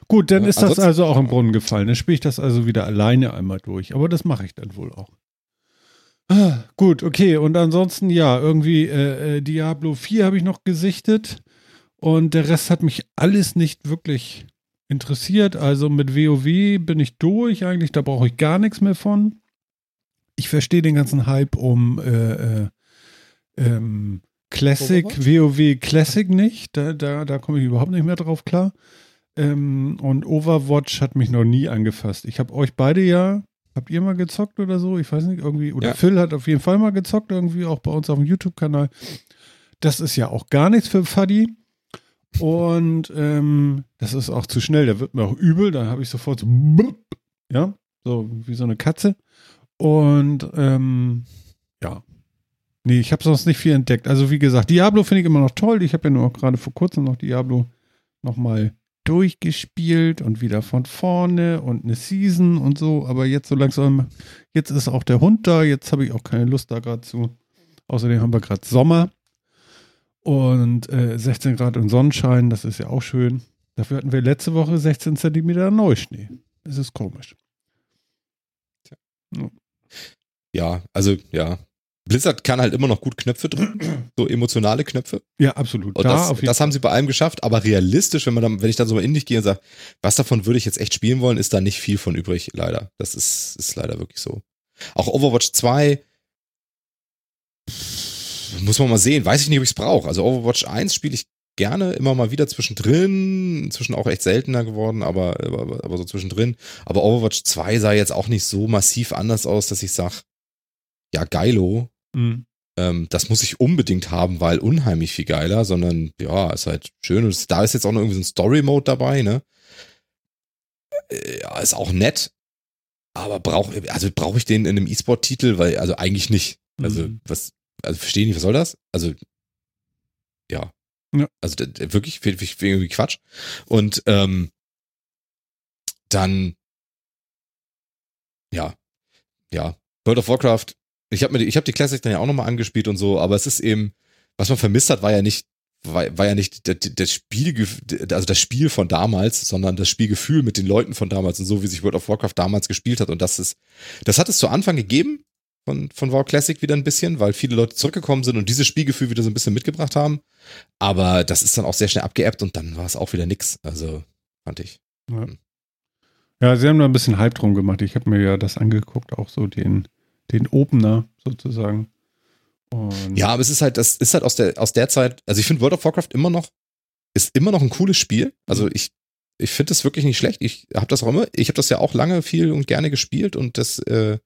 Gut, dann ist das also auch im Brunnen gefallen. Dann spiele ich das also wieder alleine einmal durch. Aber das mache ich dann wohl auch. Ah, gut, okay. Und ansonsten, ja, irgendwie äh, äh, Diablo 4 habe ich noch gesichtet. Und der Rest hat mich alles nicht wirklich interessiert. Also mit WoW bin ich durch eigentlich. Da brauche ich gar nichts mehr von. Ich verstehe den ganzen Hype um äh, äh, ähm, Classic, Overwatch? WoW Classic nicht. Da, da, da komme ich überhaupt nicht mehr drauf klar. Ähm, und Overwatch hat mich noch nie angefasst. Ich habe euch beide ja, habt ihr mal gezockt oder so? Ich weiß nicht, irgendwie, oder Ja. Phil hat auf jeden Fall mal gezockt, irgendwie auch bei uns auf dem YouTube-Kanal. Das ist ja auch gar nichts für Fuddy. Und ähm, das ist auch zu schnell, da wird mir auch übel, da habe ich sofort so, ja, so wie so eine Katze. Und ähm, ja, nee, ich habe sonst nicht viel entdeckt. Also wie gesagt, Diablo finde ich immer noch toll. Ich habe ja nur auch gerade vor kurzem noch Diablo nochmal durchgespielt und wieder von vorne und eine Season und so. Aber jetzt so langsam, jetzt ist auch der Hund da. Jetzt habe ich auch keine Lust da gerade zu. Außerdem haben wir gerade Sommer und äh, 16 Grad und Sonnenschein. Das ist ja auch schön. Dafür hatten wir letzte Woche 16 Zentimeter Neuschnee. Das ist komisch. Ja, also ja. Blizzard kann halt immer noch gut Knöpfe drücken, so emotionale Knöpfe. Ja, absolut. Und da das, jeden das haben sie bei allem geschafft, aber realistisch, wenn man dann, wenn ich dann so mal in dich gehe und sage, was davon würde ich jetzt echt spielen wollen, ist da nicht viel von übrig, leider. Das ist, ist leider wirklich so. Auch Overwatch 2 pff, muss man mal sehen, weiß ich nicht, ob ich es brauche. Also Overwatch 1 spiele ich gerne immer mal wieder zwischendrin, inzwischen auch echt seltener geworden, aber, aber, aber so zwischendrin. Aber Overwatch 2 sah jetzt auch nicht so massiv anders aus, dass ich sage, ja, geilo, Mhm. ähm, das muss ich unbedingt haben, weil unheimlich viel geiler, sondern ja, ist halt schön. Und da ist jetzt auch noch irgendwie so ein Story-Mode dabei, ne? Äh, Ja, ist auch nett. Aber brauche, also brauche ich den in einem E-Sport-Titel, weil, also eigentlich nicht. Also, Mhm. was, also verstehe nicht, was soll das? Also, ja. Ja. Also wirklich, finde ich irgendwie Quatsch. Und ähm, dann, ja, ja, World of Warcraft, ich habe mir, die- ich habe die Classic dann ja auch nochmal angespielt und so, aber es ist eben, was man vermisst hat, war ja nicht, war, war ja nicht das, das Spiel, also das Spiel von damals, sondern das Spielgefühl mit den Leuten von damals und so, wie sich World of Warcraft damals gespielt hat. Und das ist, das hat es zu Anfang gegeben von, von WoW Classic wieder ein bisschen, weil viele Leute zurückgekommen sind und dieses Spielgefühl wieder so ein bisschen mitgebracht haben. Aber das ist dann auch sehr schnell abgeebbt und dann war es auch wieder nix. Also, fand ich. Ja, sie haben da ein bisschen Hype drum gemacht. Ich habe mir ja das angeguckt, auch so den, den Opener sozusagen. Und Ja, aber es ist halt, das ist halt aus der, aus der Zeit, also ich finde World of Warcraft immer noch, ist immer noch ein cooles Spiel. Also ich, ich finde es wirklich nicht schlecht. Ich habe das auch immer, ich habe das ja auch lange viel und gerne gespielt und das äh,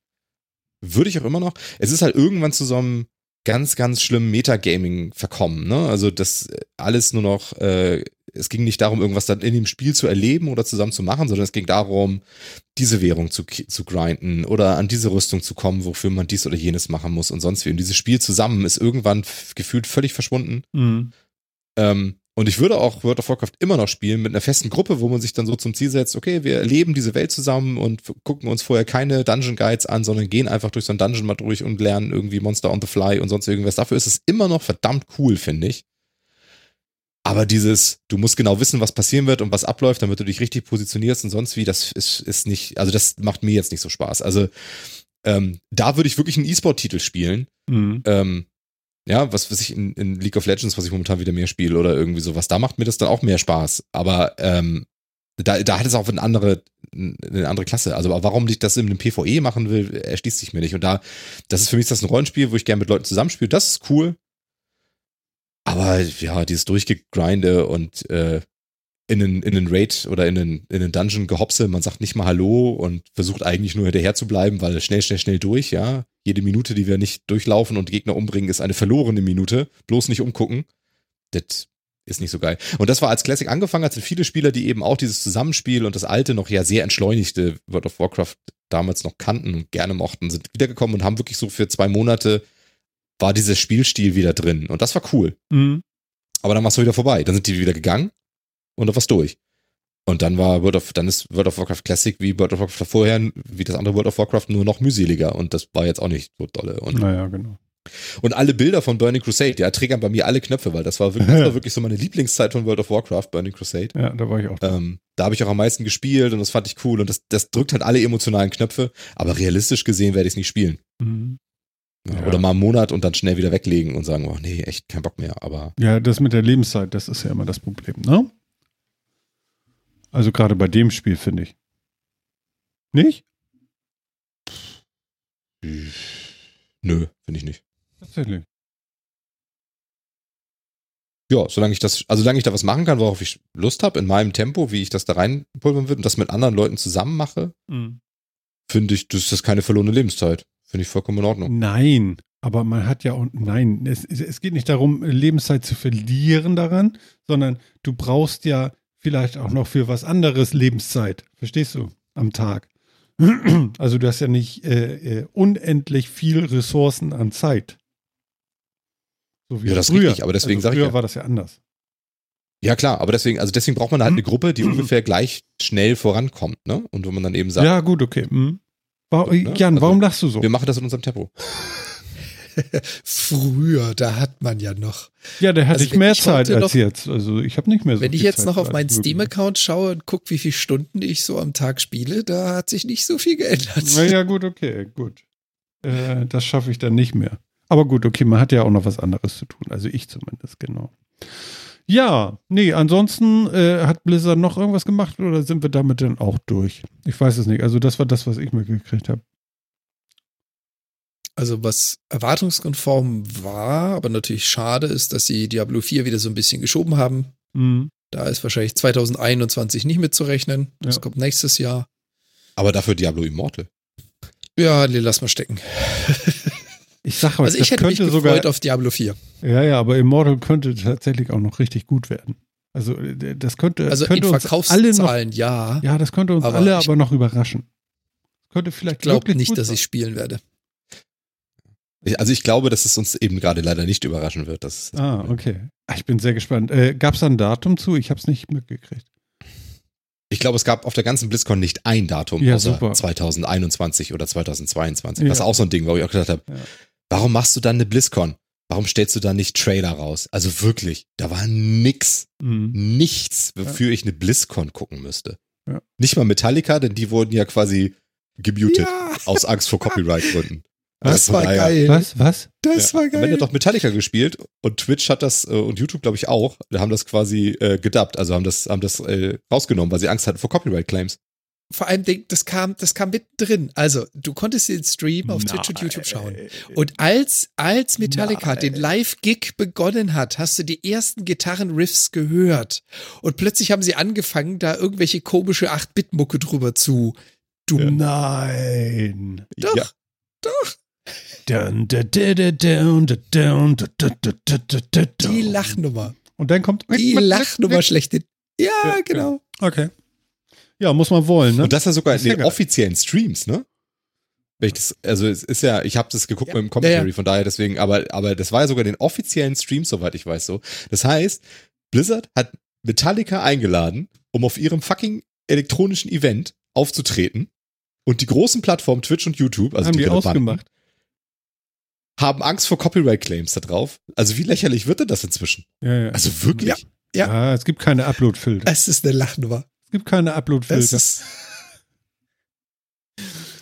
würde ich auch immer noch. Es ist halt irgendwann zu so einem ganz, ganz schlimmen Metagaming verkommen, ne? Also das äh, alles nur noch, äh, es ging nicht darum, irgendwas dann in dem Spiel zu erleben oder zusammen zu machen, sondern es ging darum, diese Währung zu, zu grinden oder an diese Rüstung zu kommen, wofür man dies oder jenes machen muss und sonst wie. Und dieses Spiel zusammen ist irgendwann gefühlt völlig verschwunden. Mhm. Ähm, und ich würde auch World of Warcraft immer noch spielen mit einer festen Gruppe, wo man sich dann so zum Ziel setzt, okay, wir erleben diese Welt zusammen und gucken uns vorher keine Dungeon Guides an, sondern gehen einfach durch so ein Dungeon mal durch und lernen irgendwie Monster on the Fly und sonst irgendwas. Dafür ist es immer noch verdammt cool, finde ich. Aber dieses, du musst genau wissen, was passieren wird und was abläuft, damit du dich richtig positionierst und sonst wie, das ist, ist nicht, also das macht mir jetzt nicht so Spaß. Also ähm, da würde ich wirklich einen E-Sport-Titel spielen. Mhm. Ähm, ja, was weiß ich in, in League of Legends, was ich momentan wieder mehr spiele oder irgendwie sowas, da macht mir das dann auch mehr Spaß. Aber ähm, da, da hat es auch eine andere, eine andere Klasse. Also warum ich das in einem PvE machen will, erschließt sich mir nicht. Und da, das ist für mich das ein Rollenspiel, wo ich gerne mit Leuten zusammenspiele. Das ist cool. Aber ja, dieses Durchgegrinde und äh, in einen, in einen Raid oder in einen, in einen Dungeon gehopse, man sagt nicht mal Hallo und versucht eigentlich nur hinterher zu bleiben, weil schnell, schnell, schnell durch, ja. Jede Minute, die wir nicht durchlaufen und Gegner umbringen, ist eine verlorene Minute. Bloß nicht umgucken. Das ist nicht so geil. Und das war als Classic angefangen, als sind viele Spieler, die eben auch dieses Zusammenspiel und das alte, noch ja sehr entschleunigte World of Warcraft damals noch kannten und gerne mochten, sind wiedergekommen und haben wirklich so für zwei Monate war dieser Spielstil wieder drin. Und das war cool. Mhm. Aber dann war es wieder vorbei. Dann sind die wieder gegangen und dann war's durch. Und dann war World of, dann ist World of Warcraft Classic wie World of Warcraft vorher, wie das andere World of Warcraft, nur noch mühseliger. Und das war jetzt auch nicht so dolle. Und, Naja, genau. und alle Bilder von Burning Crusade, ja, triggern bei mir alle Knöpfe, weil das war wirklich, das war wirklich so meine Lieblingszeit von World of Warcraft, Burning Crusade. Ja, da war ich auch. da. Ähm, da habe ich auch am meisten gespielt und das fand ich cool. Und das, das drückt halt alle emotionalen Knöpfe, aber realistisch gesehen werde ich es nicht spielen. Mhm. Ja. Oder mal einen Monat und dann schnell wieder weglegen und sagen, oh nee, echt kein Bock mehr. Aber Ja, das mit der Lebenszeit, das ist ja immer das Problem, ne? Also gerade bei dem Spiel, finde ich. Nicht? nö, finde ich nicht. Tatsächlich. Ja, solange ich das, also solange ich da was machen kann, worauf ich Lust habe, in meinem Tempo, wie ich das da reinpulvern würde und das mit anderen Leuten zusammen mache, Mhm. finde ich, das ist keine verlorene Lebenszeit. Finde ich vollkommen in Ordnung. Nein, aber man hat ja auch, nein, es, es geht nicht darum, Lebenszeit zu verlieren daran, sondern du brauchst ja vielleicht auch noch für was anderes Lebenszeit. Verstehst du? Am Tag. Also du hast ja nicht äh, äh, unendlich viel Ressourcen an Zeit. So wie Ja, das früher. richtig, aber deswegen also sag ich früher ja. war das ja anders. Ja, klar, aber deswegen, also deswegen braucht man halt eine Gruppe, die ungefähr gleich schnell vorankommt, ne? Und wo man dann eben sagt, ja, gut, okay. Hm. Wa- Ne? Jan, Also, warum lachst du so? wir machen das in unserem Tempo. Früher, da hat man ja noch. Ja, der hatte Also ich wenn mehr ich Zeit als noch- jetzt. Also ich habe nicht mehr so Wenn ich viel jetzt Zeit noch auf meinen. Steam-Account schaue und gucke, wie viele Stunden ich so am Tag spiele, da hat sich nicht so viel geändert. Na ja, gut, okay, gut. Äh, das schaffe ich dann nicht mehr. Aber gut, okay, man hat ja auch noch was anderes zu tun. Also ich zumindest, genau. Ja, nee, ansonsten äh, hat Blizzard noch irgendwas gemacht oder sind wir damit dann auch durch? Ich weiß es nicht. Also das war das, was ich mitgekriegt habe. Also was erwartungskonform war, aber natürlich schade ist, dass sie Diablo 4 wieder so ein bisschen geschoben haben. Mhm. Da ist wahrscheinlich 2021 nicht mitzurechnen. Das Ja. kommt nächstes Jahr. Aber dafür Diablo Immortal. Ja, nee, lass mal stecken. Ich sag mal, Also das ich hätte mich könnte gefreut sogar. auf Diablo 4. Ja, ja, aber Immortal könnte tatsächlich auch noch richtig gut werden. Also äh, das könnte, Also könnte in uns alle noch. Verkaufszahlen ja. Ja, das könnte uns Aber alle ich- aber noch überraschen. Könnte vielleicht Ich glaube nicht, gut dass sein. ich spielen werde. Ich, also ich glaube, dass es uns eben gerade leider nicht überraschen wird. Das das Ah, Problem. okay. Ah, Ich bin sehr gespannt. Äh, Gab es da ein Datum zu? Ich habe es nicht mitgekriegt. Ich glaube, es gab auf der ganzen BlizzCon nicht ein Datum, Ja, außer super. 2021 oder 2022. Ja. Das ist auch so ein Ding, wo ich auch gedacht habe, Ja. Warum machst du dann eine BlizzCon? Warum stellst du da nicht Trailer raus? Also wirklich, da war nix, Mhm. nichts, wofür ich eine BlizzCon gucken müsste. Ja. Nicht mal Metallica, denn die wurden ja quasi gemutet Ja, aus Angst vor Copyright-Gründen. das von war daher- geil. Was? Was? Das ja. war Am Ende geil. doch Metallica gespielt und Twitch hat das äh, und YouTube glaube ich auch, haben das quasi äh, gedubbt, also haben das haben das äh, rausgenommen, weil sie Angst hatten vor Copyright Claims vor allem das kam, das kam mittendrin. Also, du konntest den Stream auf Twitch und YouTube schauen. Und als, als Metallica den Live-Gig begonnen hat, hast du die ersten Gitarren-Riffs gehört. Und plötzlich haben sie angefangen, da irgendwelche komische 8-Bit-Mucke drüber zu. Du. Nein. Doch. Ja. Doch. Die Lachnummer. Und dann kommt. Die Lachnummer schlechthin. Ja, genau. Okay. Ja, muss man wollen, ne? Und das ja sogar Das in den geil. offiziellen Streams, ne? Das, also es ist ja, ich habe das geguckt Ja. mit dem Commentary, Ja, ja. von daher deswegen, aber, aber das war ja sogar in den offiziellen Streams, soweit ich weiß so. Das heißt, Blizzard hat Metallica eingeladen, um auf ihrem fucking elektronischen Event aufzutreten. Und die großen Plattformen Twitch und YouTube, also haben die relevanten, ausgemacht. haben Angst vor Copyright-Claims da drauf. Also wie lächerlich wird denn das inzwischen? Ja, ja. Also wirklich? Ja. Ja. Ja, es gibt keine Upload-Filter. Das ist eine Lachnummer. Es gibt keine Upload-Filter.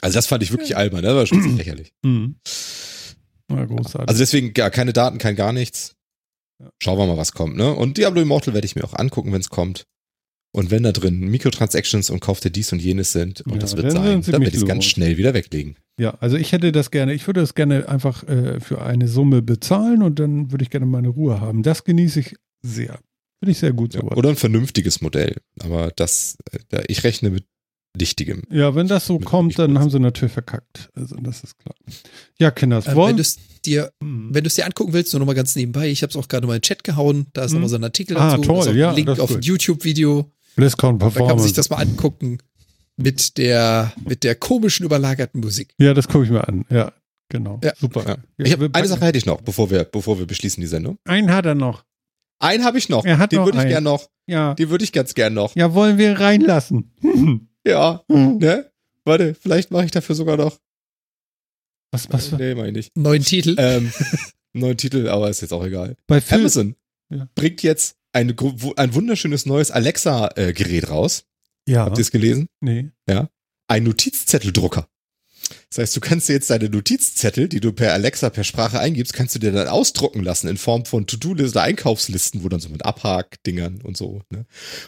Also das fand ich wirklich albern, ne? das war schon ziemlich lächerlich. Mhm. Na, großartig. Also deswegen gar keine Daten, kein gar nichts. Ja. Schauen wir mal, was kommt, ne? Und Diablo Immortal werde ich mir auch angucken, wenn es kommt. Und wenn da drin Mikrotransactions und kaufte dies und jenes sind und Ja, das wird dann sein, dann werde ich es ganz schnell wieder weglegen. ja, also ich hätte das gerne, ich würde das gerne einfach äh, für eine Summe bezahlen und dann würde ich gerne meine Ruhe haben. Das genieße ich sehr. Finde ich sehr gut Ja, oder ein vernünftiges Modell. Aber das, äh, da- ich rechne mit dichtigem. Ja, wenn das so Mit kommt, dann haben sie natürlich verkackt. Also das ist klar. Ja, Kinders, äh, wenn wollen du es dir, wenn du es dir angucken willst, nur noch mal ganz nebenbei, ich habe es auch gerade mal in den Chat gehauen, da ist Mhm. nochmal so ein Artikel Ah, dazu, toll, ja, Link auf ein. YouTube-Video, BlizzCon da kann man Performance. sich das mal angucken mit der, mit der komischen überlagerten Musik. ja, das gucke ich mir an. Ja, genau. Ja. Super. Ja. Hab, eine Sache hätte ich noch, bevor wir, bevor wir beschließen die Sendung. Einen hat er noch. Einen habe ich noch. Er hat den würde ich einen. gern noch. Ja. Den würde ich ganz gern noch. Ja, wollen wir reinlassen. Ja, ne? Warte, vielleicht mache ich dafür sogar noch. Was, was, Nee, meine ich nicht. Neuen Titel. Ähm, neuen Titel, aber ist jetzt auch egal. bei Phil, Amazon Ja. bringt jetzt wo- ein wunderschönes neues Alexa-Gerät raus. ja, Habt ihr es gelesen? nee. Ein Notizzetteldrucker. Das heißt, du kannst dir jetzt deine Notizzettel, die du per Alexa per Sprache eingibst, kannst du dir dann ausdrucken lassen in Form von To-Do-Listen Einkaufslisten, wo dann so mit Abhak-Dingern und so. Ne?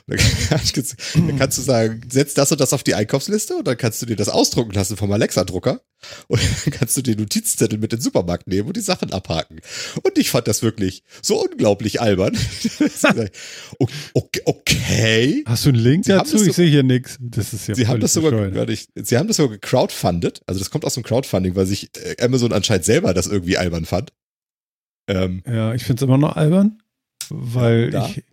Und dann kannst du sagen, setz das und das auf die Einkaufsliste und dann kannst du dir das ausdrucken lassen vom Alexa-Drucker und dann kannst du den Notizzettel mit in den Supermarkt nehmen und die Sachen abhaken. Und ich fand das wirklich so unglaublich albern. Okay, okay. Hast du einen Link Sie dazu? das Ich sehe hier nichts. Das ist ja Sie haben das sogar, ich, sie haben das sogar gecrowdfundet. Also das kommt aus dem Crowdfunding, weil sich äh, Amazon anscheinend selber das irgendwie albern fand. Ähm, Ja, ich finde es immer noch albern, weil Da? ich.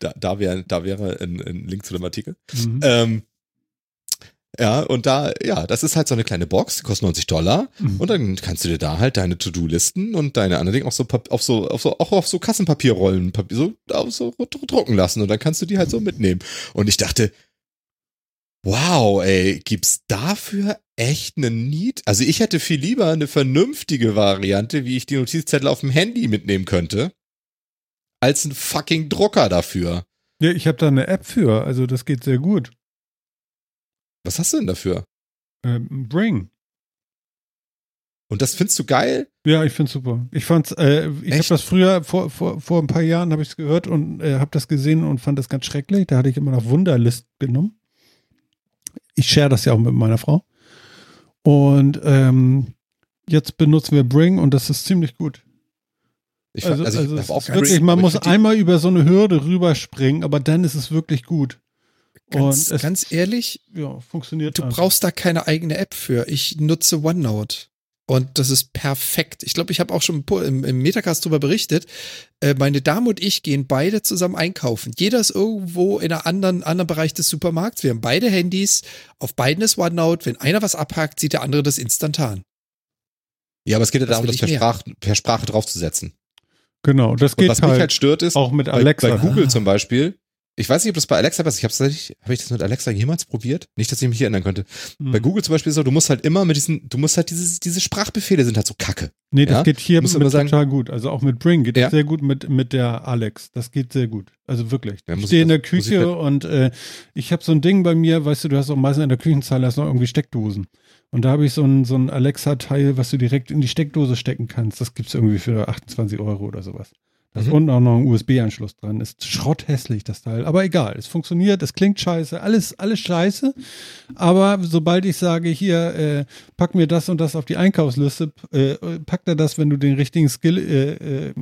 da, da wäre, da wäre ein, ein Link zu dem Artikel. Mhm. Ähm, ja, und da, ja, das ist halt so eine kleine Box, die kostet 90 Dollar. Mhm. Und dann kannst du dir da halt deine To-Do-Listen und deine anderen Dinge auch so, auf so, auf so, auch auf so Kassenpapierrollen, Papier, so, auf so drucken lassen. Und dann kannst du die halt so mitnehmen. Und ich dachte, wow, ey, gibt's dafür echt einen Need? Also ich hätte viel lieber eine vernünftige Variante, wie ich die Notizzettel auf dem Handy mitnehmen könnte, als ein fucking Drucker dafür. ja, ich habe da eine App für, also das geht sehr gut. Was hast du denn dafür? Ähm, Bring. Und das findest du geil? Ja, ich find's super. Ich fand's, äh, ich habe Echt? das früher, vor, vor, vor ein paar Jahren habe ich es gehört und äh, habe das gesehen und fand das ganz schrecklich. Da hatte ich immer noch Wunderlist genommen. Ich share das ja auch mit meiner Frau. Und ähm, jetzt benutzen wir Bring und das ist ziemlich gut. Ich, Also, also, also ich es hab auch ist wirklich, man muss einmal über so eine Hürde rüberspringen, aber dann ist es wirklich gut. Ganz, und es- ganz ehrlich, Ja, funktioniert. du einfach. brauchst da keine eigene App für. Ich nutze OneNote. Und das ist perfekt. Ich glaube, ich habe auch schon im, im Metacast drüber berichtet. Äh, meine Dame und ich gehen beide zusammen einkaufen. Jeder ist irgendwo in einem anderen, anderen Bereich des Supermarkts. Wir haben beide Handys. Auf beiden ist OneNote. Wenn einer was abhakt, sieht der andere das instantan. Ja, aber es geht ja Was darum, das per? Sprach, per Sprache draufzusetzen. Genau, das Und geht was mich halt, halt stört, ist, auch mit bei, Alexa. bei Google Ah. zum Beispiel, ich weiß nicht, ob das bei Alexa ist, ich habe tatsächlich, habe ich das mit Alexa jemals probiert? Nicht, dass ich mich erinnern könnte. Hm. Bei Google zum Beispiel ist so, du musst halt immer mit diesen, du musst halt diese, diese Sprachbefehle sind halt so kacke. Nee, das Ja, geht hier mit aber sagen- total gut. Also auch mit Bring geht Ja. sehr gut mit, mit der Alex. Das geht sehr gut. Also wirklich. Ja, ich stehe in der muss ich Küche das- und äh, ich habe so ein Ding bei mir, weißt du, du hast auch meistens in der Küchenzeile hast noch irgendwie Steckdosen. Und da habe ich so ein, so ein Alexa-Teil, was du direkt in die Steckdose stecken kannst. Das gibt's irgendwie für 28 Euro oder sowas. Da ist Mhm. unten auch noch ein USB-Anschluss dran. Ist schrotthässlich, das Teil. Aber egal, es funktioniert, es klingt scheiße, alles, alles scheiße. Aber sobald ich sage, hier, äh, pack mir das und das auf die Einkaufsliste, äh, packt er das, wenn du den richtigen Skill äh, äh,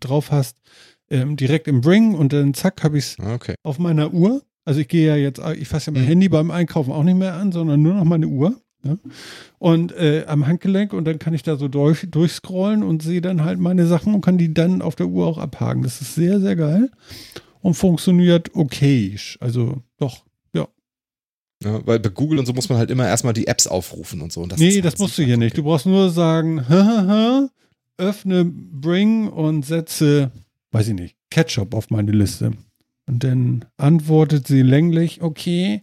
drauf hast, ähm, direkt im Bring und dann zack, habe ich es Okay. auf meiner Uhr. Also ich gehe ja jetzt, ich fasse ja mein Mhm. Handy beim Einkaufen auch nicht mehr an, sondern nur noch meine Uhr. Ja? Und äh, am Handgelenk und dann kann ich da so durch, durchscrollen und sehe dann halt meine Sachen und kann die dann auf der Uhr auch abhaken. Das ist sehr, sehr geil und funktioniert okay. Also doch. Ja, weil bei Google und so muss man halt immer erstmal die Apps aufrufen und so. Und das nee, halt das musst du hier nicht. Du brauchst nur sagen, öffne Bring und setze, weiß ich nicht, Ketchup auf meine Liste. Und dann antwortet sie länglich, okay,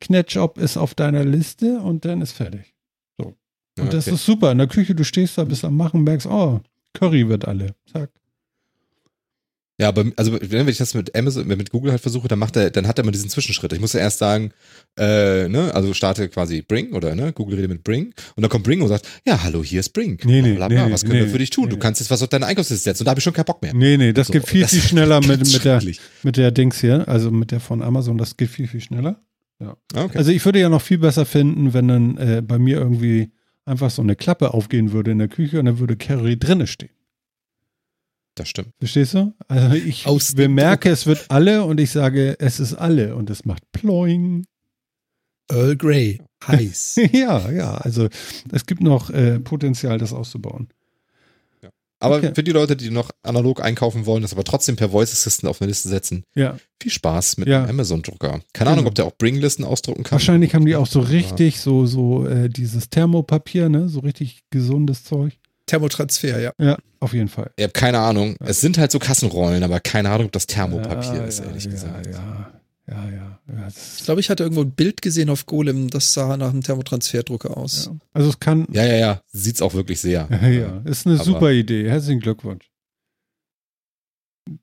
Ketchup ist auf deiner Liste und dann ist fertig. Und Ja, das okay. ist super. In der Küche, du stehst da, bist am Machen, merkst, oh, Curry wird alle. Zack. Ja, aber also wenn ich das mit Amazon, mit Google halt versuche, dann macht er, dann hat er immer diesen Zwischenschritt. Ich muss ja erst sagen, äh, ne, also starte quasi Bring oder ne, Google redet mit Bring und dann kommt Bring und sagt, ja, hallo, hier ist Bring. Nee, nee, bla, bla, nee, was können nee, wir für dich tun? nee. Du kannst jetzt was auf deine Einkaufsliste setzen und da habe ich schon keinen Bock mehr. Nee, nee, das So, geht viel, das viel schneller mit, mit, der, mit der Dings hier, also mit der von Amazon, das geht viel, viel schneller. Ah, Okay. Also ich würde ja noch viel besser finden, wenn dann äh, bei mir irgendwie einfach so eine Klappe aufgehen würde in der Küche und dann würde Carrie drinne stehen. das stimmt. Verstehst du? Also ich Aus bemerke, es wird alle und ich sage, es ist alle und es macht ploing. Earl Grey. Heiß. ja, ja, also es gibt noch äh, Potenzial, das auszubauen. Aber Okay. für die Leute, die noch analog einkaufen wollen, das aber trotzdem per Voice Assistant auf eine Liste setzen, Ja, viel Spaß mit Ja. dem Amazon-Drucker. Keine Genau. Ahnung, ob der auch Bring-Listen ausdrucken kann. wahrscheinlich haben die auch so Ja. richtig so so äh, dieses Thermopapier, ne, so richtig gesundes Zeug. Thermotransfer, ja. Ja, auf jeden Fall. Ich habe keine Ahnung. Es sind halt so Kassenrollen, aber keine Ahnung, ob das Thermopapier ja, ist, ehrlich ja, gesagt. Ja, ja, ja. ja, das Ich glaube, ich hatte irgendwo ein Bild gesehen auf Golem, das sah nach einem Thermotransferdrucker aus. ja. Also es kann, Ja, ja, ja. Sieht's auch wirklich sehr. ja, ja, ist eine Aber- super Idee. Herzlichen Glückwunsch.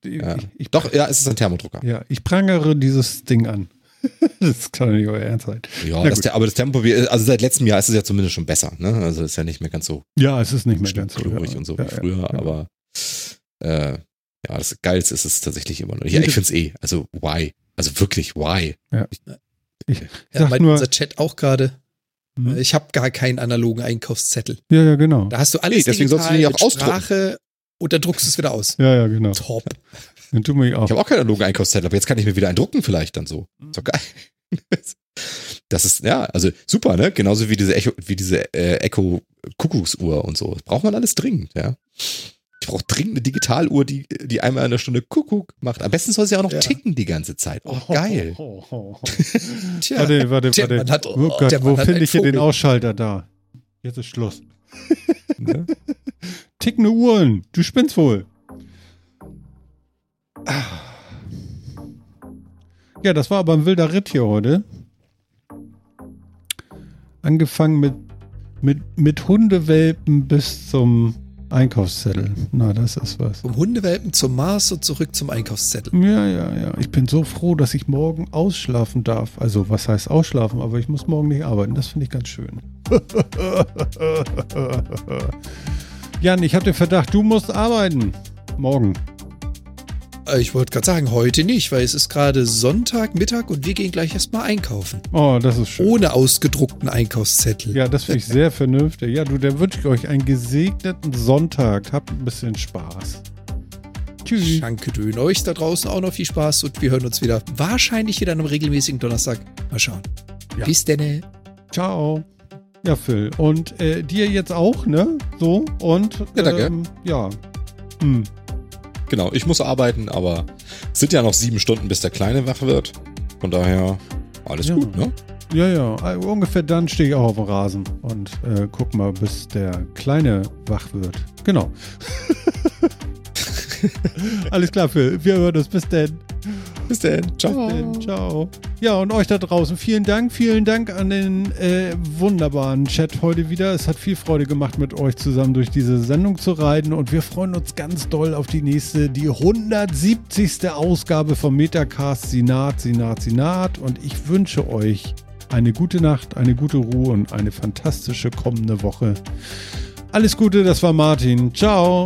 Die- Ja. Ich, ich, Doch, ja, es ist ein Thermodrucker. ja, ich prangere dieses Ding an. das kann nicht euer Ernst sein. Ja, Na das, aber das Thermopapier, also seit letztem Jahr ist es ja zumindest schon besser. Ne? Also ist ja nicht mehr ganz so Ja, es ist nicht mehr schlimm ganz so. ja. und so ja, wie früher, ja, ja. aber äh, ja, das Geilste ist es tatsächlich immer noch. Ja, ich find's eh. Also why? Also wirklich why? Ich Ja, sag meint nur, unser Chat auch gerade. Hm? Ich habe gar keinen analogen Einkaufszettel. ja, ja, genau. Da hast du alles Nee, deswegen sollst du ja mit auch ausdrucken. Sprache und dann druckst du es wieder aus. Ja, ja, genau. Top. Dann tun wir ich auch. Ich habe auch keinen analogen Einkaufszettel, aber jetzt kann ich mir wieder einen drucken vielleicht dann so. Mhm. Ist doch geil. Das ist, ja, also super, ne? Genauso wie diese Echo, wie diese äh, Echo Kuckucksuhr und so. Das braucht man alles dringend, ja. Ich brauche dringend eine Digitaluhr, die, die einmal in der Stunde Kuckuck macht. Am besten soll sie auch noch Ja. ticken die ganze Zeit. Oh, geil. Oh, oh. Tja, Warte, warte, der warte. Hat, oh Gott, wo finde ich hier den. Ausschalter da? Jetzt ist Schluss. Ne? Tickende Uhren. Du spinnst wohl. Ja, das war aber ein wilder Ritt hier heute. Angefangen mit, mit, mit Hundewelpen bis zum Einkaufszettel. Na, das ist was. Vom Hundewelpen zum Mars und zurück zum Einkaufszettel. Ja, ja, ja. Ich bin so froh, dass ich morgen ausschlafen darf. Also, was heißt ausschlafen? Aber ich muss morgen nicht arbeiten. Das finde ich ganz schön. Jan, ich habe den Verdacht, du musst arbeiten. Morgen. Äh, Ich wollte gerade sagen, heute nicht, weil es ist gerade Sonntag, Mittag und wir gehen gleich erstmal einkaufen. Oh, das ist schön. Ohne ausgedruckten Einkaufszettel. Ja, das finde ich sehr vernünftig. Ja, du, dann wünsche ich euch einen gesegneten Sonntag. Habt ein bisschen Spaß. Tschüss. Danke dön. Euch da draußen auch noch viel Spaß und wir hören uns wieder. Wahrscheinlich wieder an einem regelmäßigen Donnerstag. Mal schauen. Ja. Bis denn. Ciao. Ja, Phil. Und äh, dir jetzt auch, ne? So. Und Ja, danke. ähm, ja. Hm. Genau, ich muss arbeiten, aber es sind ja noch sieben Stunden, bis der Kleine wach wird. Von daher, alles Ja. gut, ne? Ja, ja, äh, ungefähr dann stehe ich auch auf dem Rasen und äh, guck mal, bis der Kleine wach wird. Genau. Alles klar, Phil. Wir hören uns. Bis denn. Bis denn. Bis denn. Ciao. Ja, und euch da draußen vielen Dank. Vielen Dank an den äh, wunderbaren Chat heute wieder. Es hat viel Freude gemacht, mit euch zusammen durch diese Sendung zu reiten. Und wir freuen uns ganz doll auf die nächste, die 170. Ausgabe vom Metacast. Sinat, Sinat, Sinat. Und ich wünsche euch eine gute Nacht, eine gute Ruhe und eine fantastische kommende Woche. Alles Gute, das war Martin. Ciao.